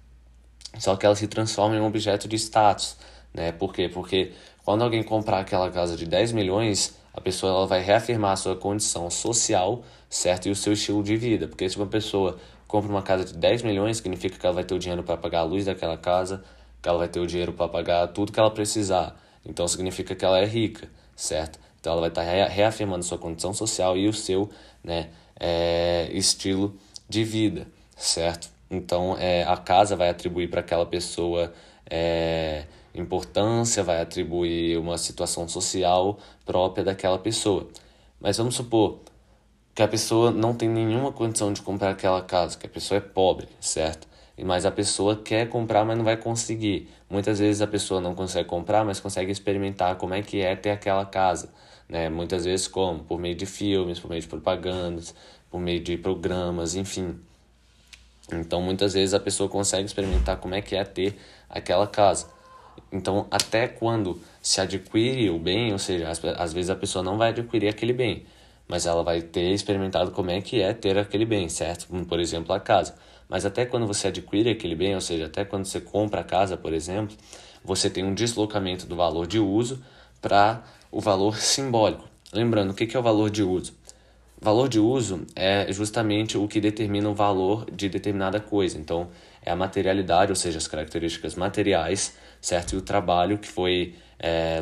Só que ela se transforma em um objeto de status, né? Por quê? Porque quando alguém comprar aquela casa de 10 milhões, a pessoa ela vai reafirmar a sua condição social, certo? E o seu estilo de vida. Porque se uma pessoa compra uma casa de 10 milhões, significa que ela vai ter o dinheiro para pagar a luz daquela casa, que ela vai ter o dinheiro para pagar tudo que ela precisar. Então significa que ela é rica, certo? Então ela vai estar tá reafirmando sua condição social e o seu né, é, estilo de vida, certo? Então é, a casa vai atribuir para aquela pessoa é, importância, vai atribuir uma situação social própria daquela pessoa. Mas vamos supor que a pessoa não tem nenhuma condição de comprar aquela casa, que a pessoa é pobre, certo? Mas a pessoa quer comprar, mas não vai conseguir. Muitas vezes a pessoa não consegue comprar, mas consegue experimentar como é que é ter aquela casa. Né? Muitas vezes como? Por meio de filmes, por meio de propagandas, por meio de programas, enfim. Então muitas vezes a pessoa consegue experimentar como é que é ter aquela casa. Então, até quando se adquire o bem, ou seja, às, vezes a pessoa não vai adquirir aquele bem, mas ela vai ter experimentado como é que é ter aquele bem, certo? Por exemplo, a casa. Mas até quando você adquire aquele bem, ou seja, até quando você compra a casa, por exemplo, você tem um deslocamento do valor de uso para o valor simbólico. Lembrando, o que é o valor de uso? Valor de uso é justamente o que determina o valor de determinada coisa. Então, é a materialidade, ou seja, as características materiais, certo? E o trabalho que foi é,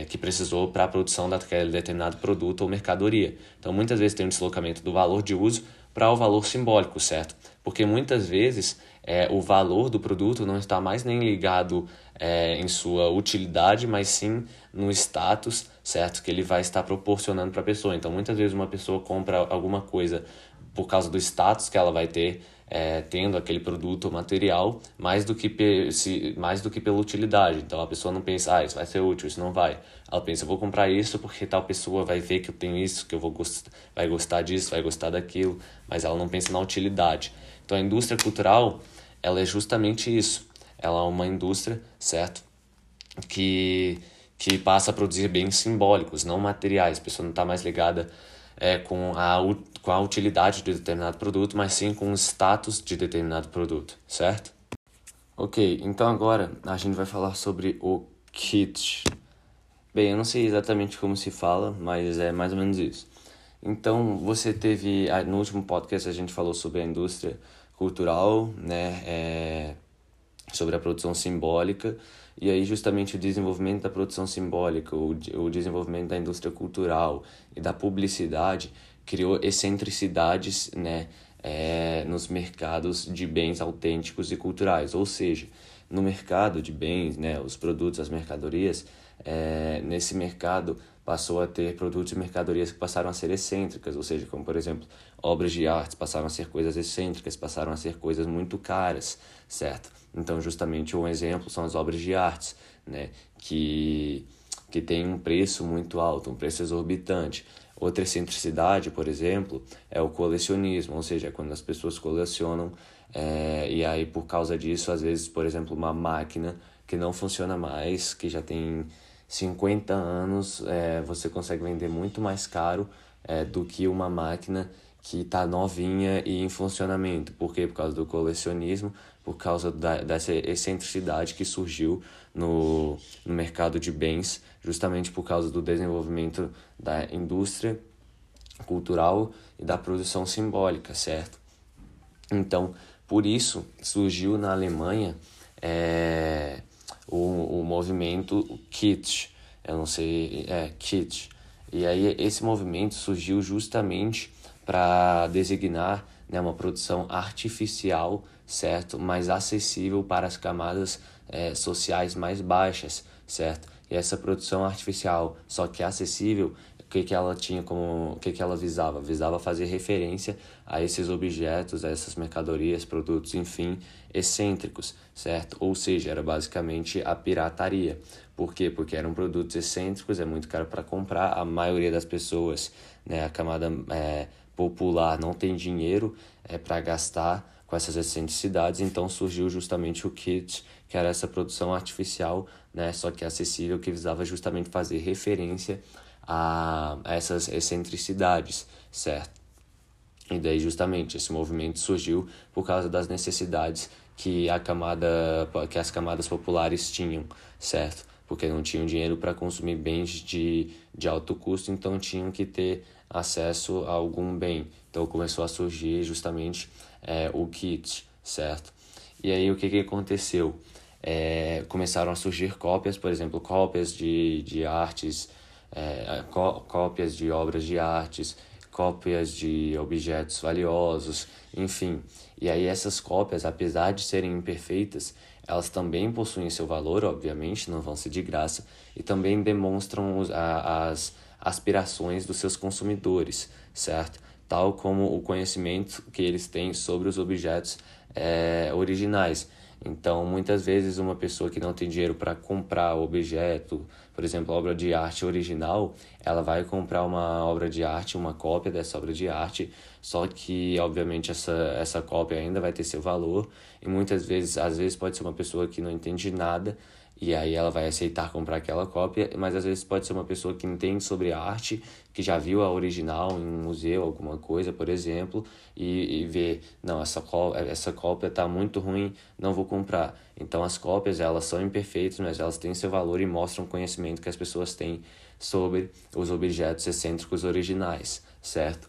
é, que precisou para a produção daquele determinado produto ou mercadoria. Então, muitas vezes tem um deslocamento do valor de uso para o valor simbólico, certo? Porque muitas vezes é, o valor do produto não está mais nem ligado é, em sua utilidade, mas sim no status, certo? Que ele vai estar proporcionando para a pessoa. Então, muitas vezes uma pessoa compra alguma coisa por causa do status que ela vai ter é, tendo aquele produto ou material, mais do, que se, mais do que pela utilidade. Então, a pessoa não pensa, ah, isso vai ser útil, isso não vai. Ela pensa, eu vou comprar isso porque tal pessoa vai ver que eu tenho isso, que eu vou gost vai gostar disso, vai gostar daquilo, mas ela não pensa na utilidade. Então, a indústria cultural, ela é justamente isso. Ela é uma indústria, certo? Que que passa a produzir bens simbólicos, não materiais. A pessoa não está mais ligada é, com, a, com a utilidade de determinado produto, mas sim com o status de determinado produto, certo? Ok, então agora a gente vai falar sobre o kit. Bem, eu não sei exatamente como se fala, mas é mais ou menos isso. Então, você teve, no último podcast a gente falou sobre a indústria cultural, né, é, sobre a produção simbólica, e aí justamente o desenvolvimento da produção simbólica, o, o desenvolvimento da indústria cultural e da publicidade criou excentricidades né, é, nos mercados de bens autênticos e culturais, ou seja, no mercado de bens, né, os produtos, as mercadorias, é, nesse mercado passou a ter produtos e mercadorias que passaram a ser excêntricas, ou seja, como por exemplo, obras de arte passaram a ser coisas excêntricas, passaram a ser coisas muito caras, certo? Então, justamente um exemplo são as obras de arte, né, que que tem um preço muito alto, um preço exorbitante. Outra excentricidade, por exemplo, é o colecionismo, ou seja, quando as pessoas colecionam é, e aí por causa disso, às vezes, por exemplo, uma máquina que não funciona mais, que já tem 50 anos, é, você consegue vender muito mais caro é, do que uma máquina que está novinha e em funcionamento. Por quê? Por causa do colecionismo, por causa da, dessa excentricidade que surgiu no, no mercado de bens, justamente por causa do desenvolvimento da indústria cultural e da produção simbólica, certo? Então, por isso surgiu na Alemanha é, o, o movimento Kitsch, eu não sei, é Kitsch. E aí esse movimento surgiu justamente para designar né, uma produção artificial, certo, mais acessível para as camadas é, sociais mais baixas, certo? E essa produção artificial, só que acessível, o que, que ela tinha como. o que, que ela visava? Visava fazer referência a esses objetos, a essas mercadorias, produtos, enfim, excêntricos, certo? Ou seja, era basicamente a pirataria. Por quê? Porque eram produtos excêntricos, é muito caro para comprar, a maioria das pessoas, né, a camada é, popular não tem dinheiro é, para gastar com essas excentricidades, então surgiu justamente o kit, que era essa produção artificial, né, só que acessível, que visava justamente fazer referência a, essas excentricidades, certo? E daí justamente esse movimento surgiu por causa das necessidades que a camada que as camadas populares tinham, certo? Porque não tinham dinheiro para consumir bens de, de alto custo, então tinham que ter acesso a algum bem. Então começou a surgir justamente é, o kit, certo? E aí o que, que aconteceu? É, começaram a surgir cópias, por exemplo, cópias de, de artes é, cópias de obras de artes, cópias de objetos valiosos, enfim. E aí essas cópias, apesar de serem imperfeitas, elas também possuem seu valor, obviamente, não vão ser de graça, e também demonstram a, as aspirações dos seus consumidores, certo? Tal como o conhecimento que eles têm sobre os objetos é, originais. Então, muitas vezes, uma pessoa que não tem dinheiro para comprar o objeto, por exemplo, a obra de arte original, ela vai comprar uma obra de arte, uma cópia dessa obra de arte, só que, obviamente, essa, essa cópia ainda vai ter seu valor, e muitas vezes, às vezes, pode ser uma pessoa que não entende nada e aí ela vai aceitar comprar aquela cópia, mas às vezes pode ser uma pessoa que entende sobre arte, que já viu a original em um museu, alguma coisa, por exemplo, e, e vê, não, essa essa cópia tá muito ruim, não vou comprar. Então as cópias, elas são imperfeitas, mas elas têm seu valor e mostram o conhecimento que as pessoas têm sobre os objetos excêntricos originais, certo?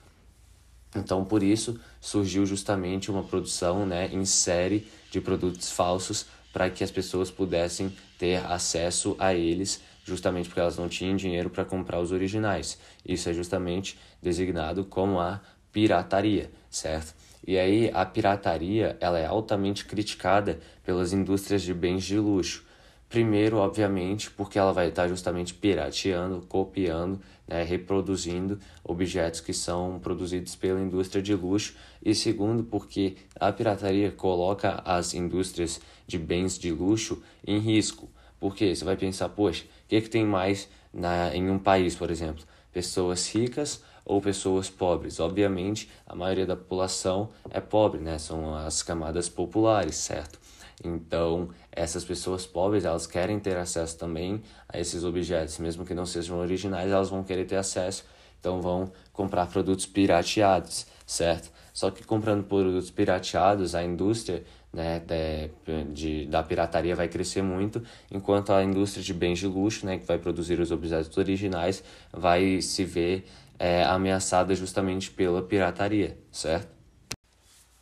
Então, por isso, surgiu justamente uma produção né, em série de produtos falsos para que as pessoas pudessem ter acesso a eles, justamente porque elas não tinham dinheiro para comprar os originais. Isso é justamente designado como a pirataria, certo? E aí a pirataria, ela é altamente criticada pelas indústrias de bens de luxo. Primeiro, obviamente, porque ela vai estar justamente pirateando, copiando, né, reproduzindo objetos que são produzidos pela indústria de luxo. E segundo, porque a pirataria coloca as indústrias de bens de luxo em risco. Porque você vai pensar, poxa, o que, que tem mais na, em um país, por exemplo? Pessoas ricas ou pessoas pobres? Obviamente, a maioria da população é pobre, né? São as camadas populares, certo? Então, essas pessoas pobres, elas querem ter acesso também a esses objetos, mesmo que não sejam originais, elas vão querer ter acesso, então vão comprar produtos pirateados, certo? Só que comprando produtos pirateados, a indústria né, de, de, da pirataria vai crescer muito, enquanto a indústria de bens de luxo, né, que vai produzir os objetos originais, vai se ver é, ameaçada justamente pela pirataria, certo?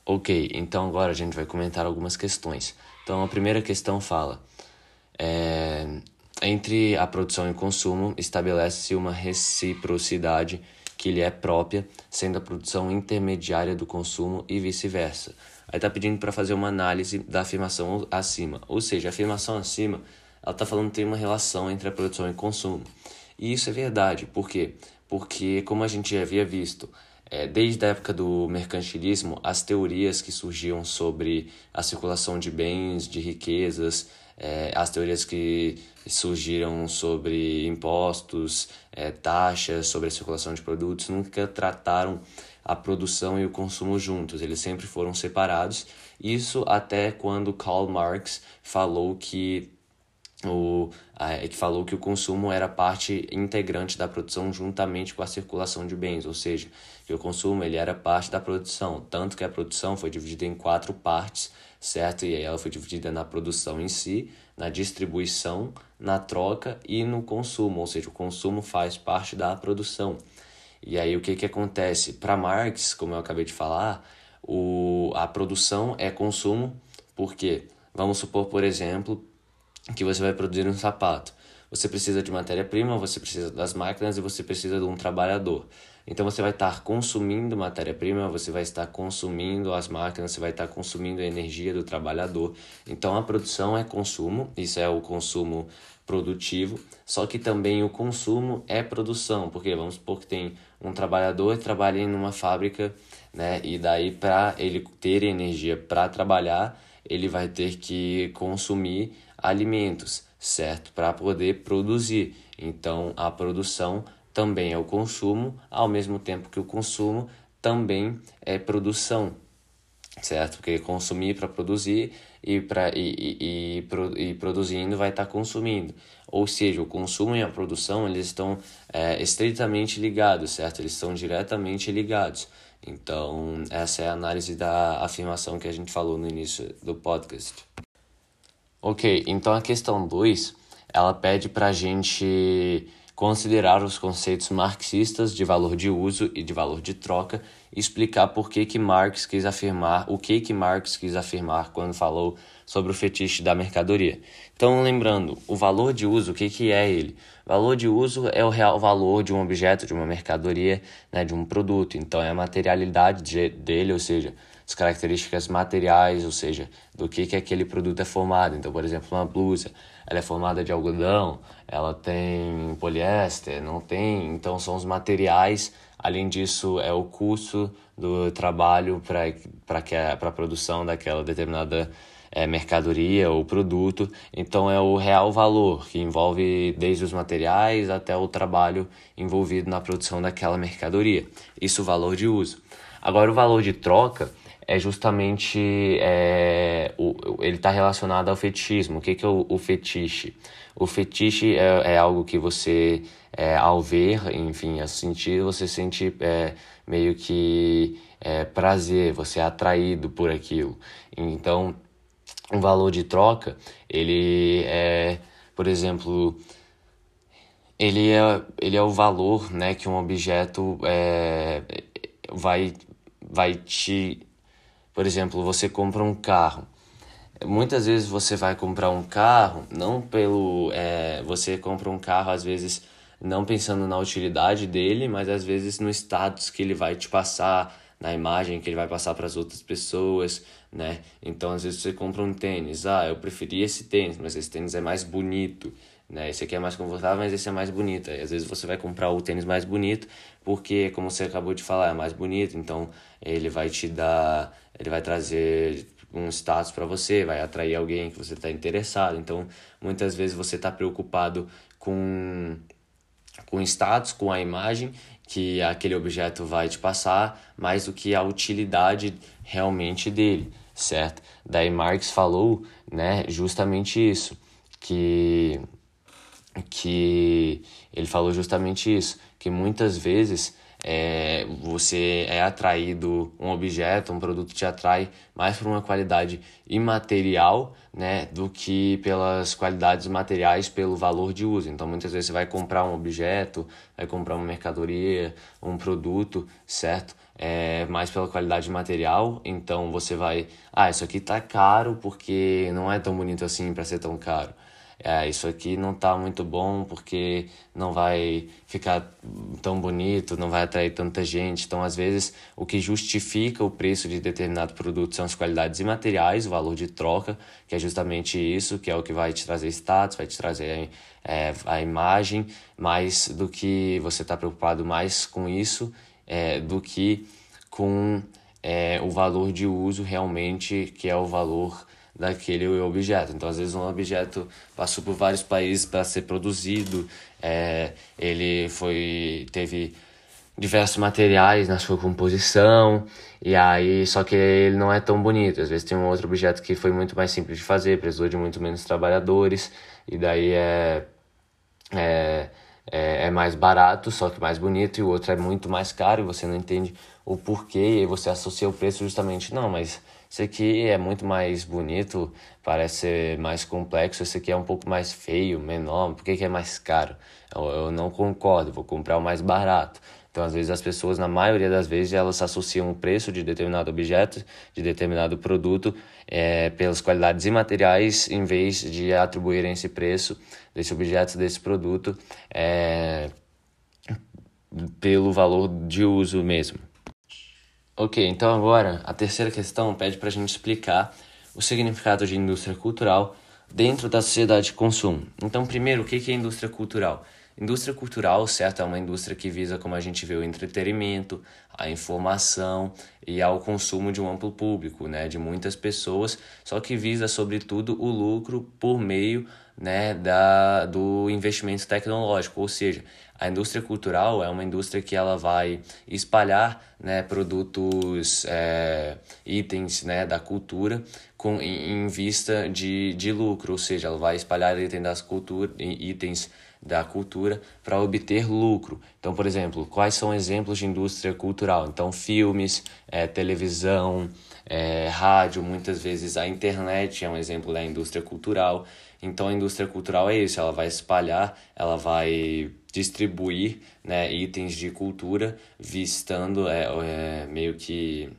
Ok, então agora a gente vai comentar algumas questões. Então a primeira questão fala: é, entre a produção e o consumo estabelece-se uma reciprocidade que lhe é própria, sendo a produção intermediária do consumo e vice-versa. Aí está pedindo para fazer uma análise da afirmação acima, ou seja, a afirmação acima, ela está falando que tem uma relação entre a produção e o consumo. E isso é verdade, por quê? Porque, como a gente já havia visto, é, desde a época do mercantilismo, as teorias que surgiam sobre a circulação de bens, de riquezas, é, as teorias que surgiram sobre impostos, é, taxas, sobre a circulação de produtos, nunca trataram a produção e o consumo juntos, eles sempre foram separados. Isso até quando Karl Marx falou que o, que falou que o consumo era parte integrante da produção juntamente com a circulação de bens, ou seja, que o consumo ele era parte da produção, tanto que a produção foi dividida em quatro partes, certo? E aí ela foi dividida na produção em si, na distribuição, na troca e no consumo, ou seja, o consumo faz parte da produção. E aí o que que acontece? Para Marx, como eu acabei de falar, o, a produção é consumo, porque vamos supor, por exemplo, que você vai produzir um sapato. Você precisa de matéria-prima, você precisa das máquinas e você precisa de um trabalhador. Então você vai estar consumindo matéria-prima, você vai estar consumindo as máquinas, você vai estar consumindo a energia do trabalhador. Então a produção é consumo, isso é o consumo produtivo, só que também o consumo é produção, porque vamos supor que tem um trabalhador que trabalha em uma fábrica, né, e daí para ele ter energia para trabalhar, ele vai ter que consumir alimentos, certo? Para poder produzir. Então, a produção também é o consumo, ao mesmo tempo que o consumo também é produção, certo? Porque consumir para produzir e, pra, e, e, e, e produzindo vai estar tá consumindo. Ou seja, o consumo e a produção eles estão é, estritamente ligados, certo? Eles estão diretamente ligados. Então, essa é a análise da afirmação que a gente falou no início do podcast. Ok, então a questão 2, ela pede para a gente considerar os conceitos marxistas de valor de uso e de valor de troca e explicar por que, que Marx quis afirmar, o que, que Marx quis afirmar quando falou sobre o fetiche da mercadoria. Então, lembrando, o valor de uso, o que, que é ele? Valor de uso é o real valor de um objeto, de uma mercadoria, né, de um produto. Então, é a materialidade de, dele, ou seja, as características materiais, ou seja, do que, que aquele produto é formado. Então, por exemplo, uma blusa, ela é formada de algodão, ela tem poliéster, não tem, então são os materiais. Além disso, é o custo do trabalho para a produção daquela determinada é, mercadoria ou produto. Então, é o real valor, que envolve desde os materiais até o trabalho envolvido na produção daquela mercadoria. Isso o valor de uso. Agora, o valor de troca é justamente é, o, ele está relacionado ao fetichismo. O que, que é o, o fetiche? O fetiche é, é algo que você, é, ao ver, enfim, a sentir, você sente é, meio que é, prazer, você é atraído por aquilo. Então, o valor de troca, ele é, por exemplo, ele é, ele é o valor né, que um objeto é, vai, vai te por exemplo, você compra um carro. Muitas vezes você vai comprar um carro, não pelo. É, você compra um carro, às vezes, não pensando na utilidade dele, mas às vezes no status que ele vai te passar, na imagem que ele vai passar para as outras pessoas, né? Então, às vezes você compra um tênis. Ah, eu preferi esse tênis, mas esse tênis é mais bonito né? Esse aqui é mais confortável, mas esse é mais bonito. Às vezes você vai comprar o tênis mais bonito, porque como você acabou de falar, é mais bonito, então ele vai te dar, ele vai trazer um status para você, vai atrair alguém que você está interessado. Então, muitas vezes você está preocupado com com status, com a imagem que aquele objeto vai te passar, mais do que a utilidade realmente dele, certo? Daí Marx falou, né, justamente isso, que que ele falou justamente isso, que muitas vezes é, você é atraído, um objeto, um produto te atrai mais por uma qualidade imaterial né, do que pelas qualidades materiais, pelo valor de uso. Então, muitas vezes você vai comprar um objeto, vai comprar uma mercadoria, um produto, certo? É, mais pela qualidade material, então você vai, ah, isso aqui tá caro porque não é tão bonito assim para ser tão caro é, isso aqui não está muito bom porque não vai ficar tão bonito, não vai atrair tanta gente. Então, às vezes, o que justifica o preço de determinado produto são as qualidades imateriais, o valor de troca, que é justamente isso, que é o que vai te trazer status, vai te trazer é, a imagem, mais do que você está preocupado mais com isso é, do que com é, o valor de uso realmente, que é o valor daquele objeto. Então, às vezes, um objeto passou por vários países para ser produzido, é, ele foi teve diversos materiais na sua composição, e aí só que ele não é tão bonito. Às vezes tem um outro objeto que foi muito mais simples de fazer, precisou de muito menos trabalhadores, e daí é, é, é, é mais barato, só que mais bonito, e o outro é muito mais caro, e você não entende o porquê, e aí você associa o preço justamente, não, mas esse aqui é muito mais bonito, parece ser mais complexo. Esse aqui é um pouco mais feio, menor. Por que, que é mais caro? Eu, eu não concordo, vou comprar o mais barato. Então, às vezes, as pessoas, na maioria das vezes, elas associam o preço de determinado objeto, de determinado produto, é, pelas qualidades imateriais, em vez de atribuírem esse preço desse objeto, desse produto, é, pelo valor de uso mesmo. Ok, então agora a terceira questão pede para a gente explicar o significado de indústria cultural dentro da sociedade de consumo. Então, primeiro, o que é indústria cultural? Indústria cultural, certo, é uma indústria que visa, como a gente vê, o entretenimento, a informação e ao consumo de um amplo público, né, de muitas pessoas, só que visa, sobretudo, o lucro por meio né, da, do investimento tecnológico, ou seja, a indústria cultural é uma indústria que ela vai espalhar né, produtos, é, itens né, da cultura com, em, em, vista de, de lucro, ou seja, ela vai espalhar itens, das cultura, itens da cultura para obter lucro. Então, por exemplo, quais são exemplos de indústria cultural? Então, filmes, é, televisão, é, rádio, muitas vezes a internet é um exemplo da indústria cultural. Então a indústria cultural é isso, ela vai espalhar, ela vai distribuir né, itens de cultura, vistando é, é, meio que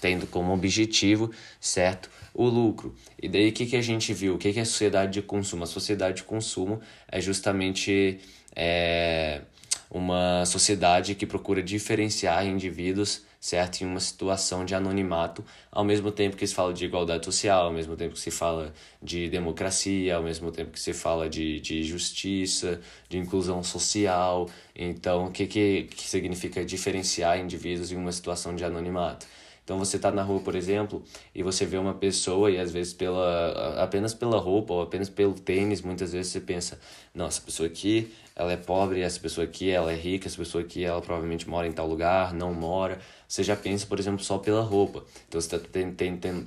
tendo como objetivo, certo, o lucro. E daí o que, que a gente viu? O que, que é a sociedade de consumo? A sociedade de consumo é justamente é, uma sociedade que procura diferenciar indivíduos certo? Em uma situação de anonimato, ao mesmo tempo que se fala de igualdade social, ao mesmo tempo que se fala de democracia, ao mesmo tempo que se fala de, de justiça, de inclusão social. Então, o que, que, que significa diferenciar indivíduos em uma situação de anonimato? Então você está na rua, por exemplo, e você vê uma pessoa e às vezes pela apenas pela roupa ou apenas pelo tênis, muitas vezes você pensa, não, essa pessoa aqui, ela é pobre, essa pessoa aqui, ela é rica, essa pessoa aqui, ela provavelmente mora em tal lugar, não mora. Você já pensa, por exemplo, só pela roupa. Então você está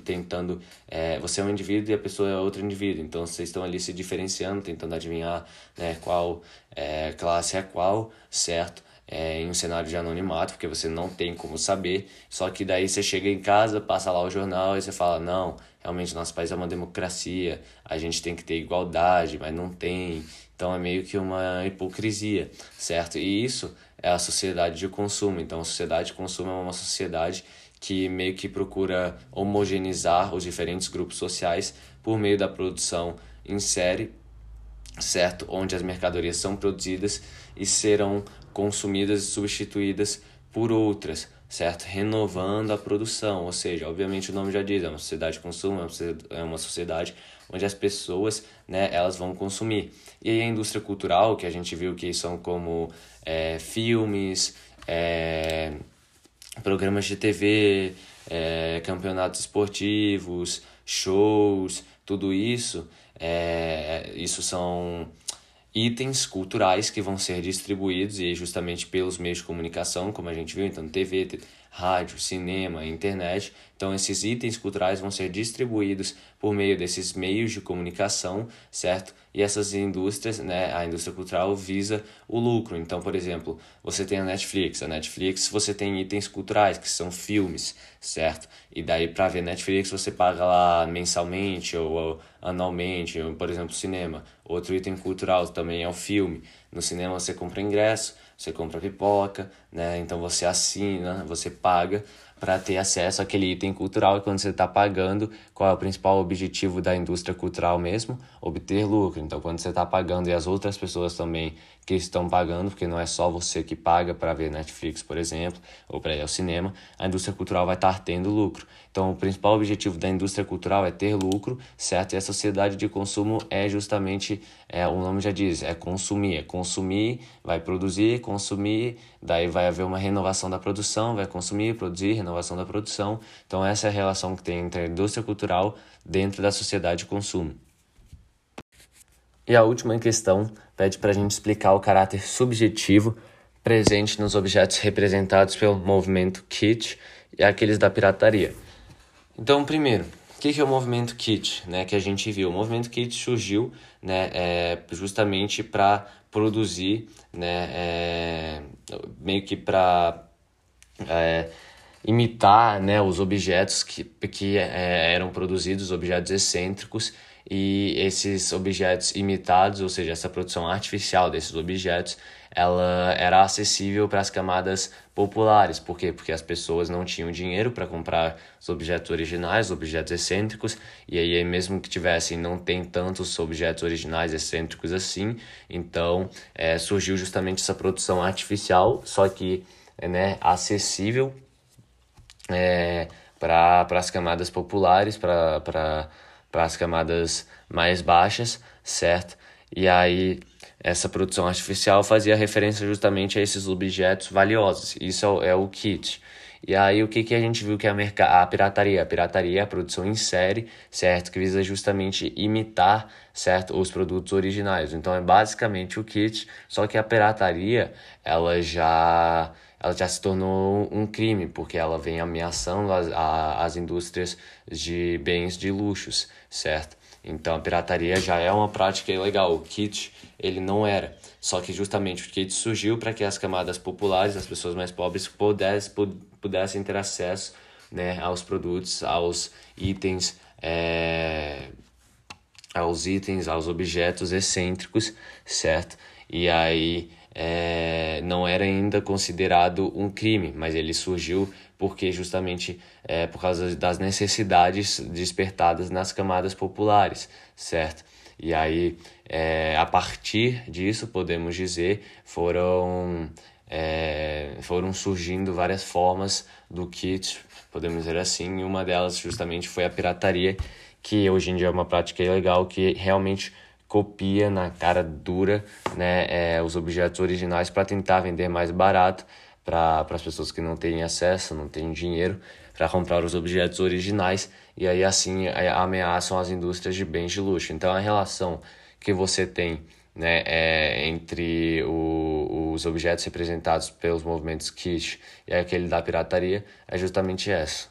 tentando, é, você é um indivíduo e a pessoa é outro indivíduo. Então vocês estão ali se diferenciando, tentando adivinhar né, qual é, classe é qual, certo? É, em um cenário de anonimato, porque você não tem como saber. Só que daí você chega em casa, passa lá o jornal e você fala: não, realmente nosso país é uma democracia, a gente tem que ter igualdade, mas não tem. Então é meio que uma hipocrisia, certo? E isso é a sociedade de consumo. Então a sociedade de consumo é uma sociedade que meio que procura homogeneizar os diferentes grupos sociais por meio da produção em série, certo? Onde as mercadorias são produzidas e serão consumidas e substituídas por outras, certo? Renovando a produção, ou seja, obviamente o nome já diz, é uma sociedade de consumo, é uma sociedade é onde as pessoas, né, elas vão consumir. E aí a indústria cultural, que a gente viu que são como é, filmes, é, programas de TV, é, campeonatos esportivos, shows, tudo isso, é, isso são itens culturais que vão ser distribuídos e justamente pelos meios de comunicação, como a gente viu, então TV, rádio, cinema, internet. Então esses itens culturais vão ser distribuídos por meio desses meios de comunicação, certo? E essas indústrias, né, a indústria cultural visa o lucro. Então, por exemplo, você tem a Netflix. A Netflix você tem itens culturais, que são filmes, certo? E daí para ver Netflix você paga lá mensalmente ou, anualmente, ou, por exemplo, cinema. Outro item cultural também é o filme. No cinema você compra ingresso, você compra pipoca, né? Então você assina, você paga para ter acesso àquele item cultural e quando você está pagando, qual é o principal objetivo da indústria cultural mesmo? Obter lucro. Então, quando você está pagando e as outras pessoas também que estão pagando, porque não é só você que paga para ver Netflix, por exemplo, ou para ir ao cinema, a indústria cultural vai estar tendo lucro. Então, o principal objetivo da indústria cultural é ter lucro, certo? E a sociedade de consumo é justamente, é, o nome já diz, é consumir. É consumir, vai produzir, consumir, daí vai haver uma renovação da produção, vai consumir, produzir, renovação da produção. Então, essa é a relação que tem entre a indústria cultural dentro da sociedade de consumo. E a última questão pede para a gente explicar o caráter subjetivo presente nos objetos representados pelo movimento kit e aqueles da pirataria. Então, primeiro, o que, que é o movimento kit, né, que a gente viu? O movimento kit surgiu, né, é, justamente para produzir, né, é, meio que para é, imitar, né, os objetos que, que é, eram produzidos, objetos excêntricos, e esses objetos imitados, ou seja, essa produção artificial desses objetos, ela era acessível para as camadas populares. Por quê? Porque as pessoas não tinham dinheiro para comprar os objetos originais, os objetos excêntricos, e aí mesmo que tivessem, não tem tantos objetos originais excêntricos assim. Então é, surgiu justamente essa produção artificial, só que né, acessível é, para as camadas populares, para para as camadas mais baixas, certo? E aí essa produção artificial fazia referência justamente a esses objetos valiosos. Isso é o, é kit. E aí o que, que a gente viu que é a, a pirataria? A pirataria é a produção em série, certo? Que visa justamente imitar, certo? Os produtos originais. Então é basicamente o kit, só que a pirataria, ela já ela já se tornou um crime, porque ela vem ameaçando as, a, as indústrias de bens de luxos, certo? Então a pirataria já é uma prática ilegal. O kit, ele não era. Só que justamente o kit surgiu para que as camadas populares, as pessoas mais pobres, pudessem, pudessem ter acesso né, aos produtos, aos itens, é, aos itens, aos objetos excêntricos, certo? E aí é, não era ainda considerado um crime, mas ele surgiu porque justamente é, por causa das necessidades despertadas nas camadas populares, certo? E aí, é, a partir disso, podemos dizer, foram, é, foram surgindo várias formas do kit, podemos dizer assim, e uma delas justamente foi a pirataria, que hoje em dia é uma prática ilegal que realmente copia na cara dura né, é, os objetos originais para tentar vender mais barato para as pessoas que não têm acesso, não têm dinheiro para comprar os objetos originais e aí assim ameaçam as indústrias de bens de luxo. Então a relação que você tem né, é, entre o, os objetos representados pelos movimentos kitsch e aquele da pirataria é justamente essa.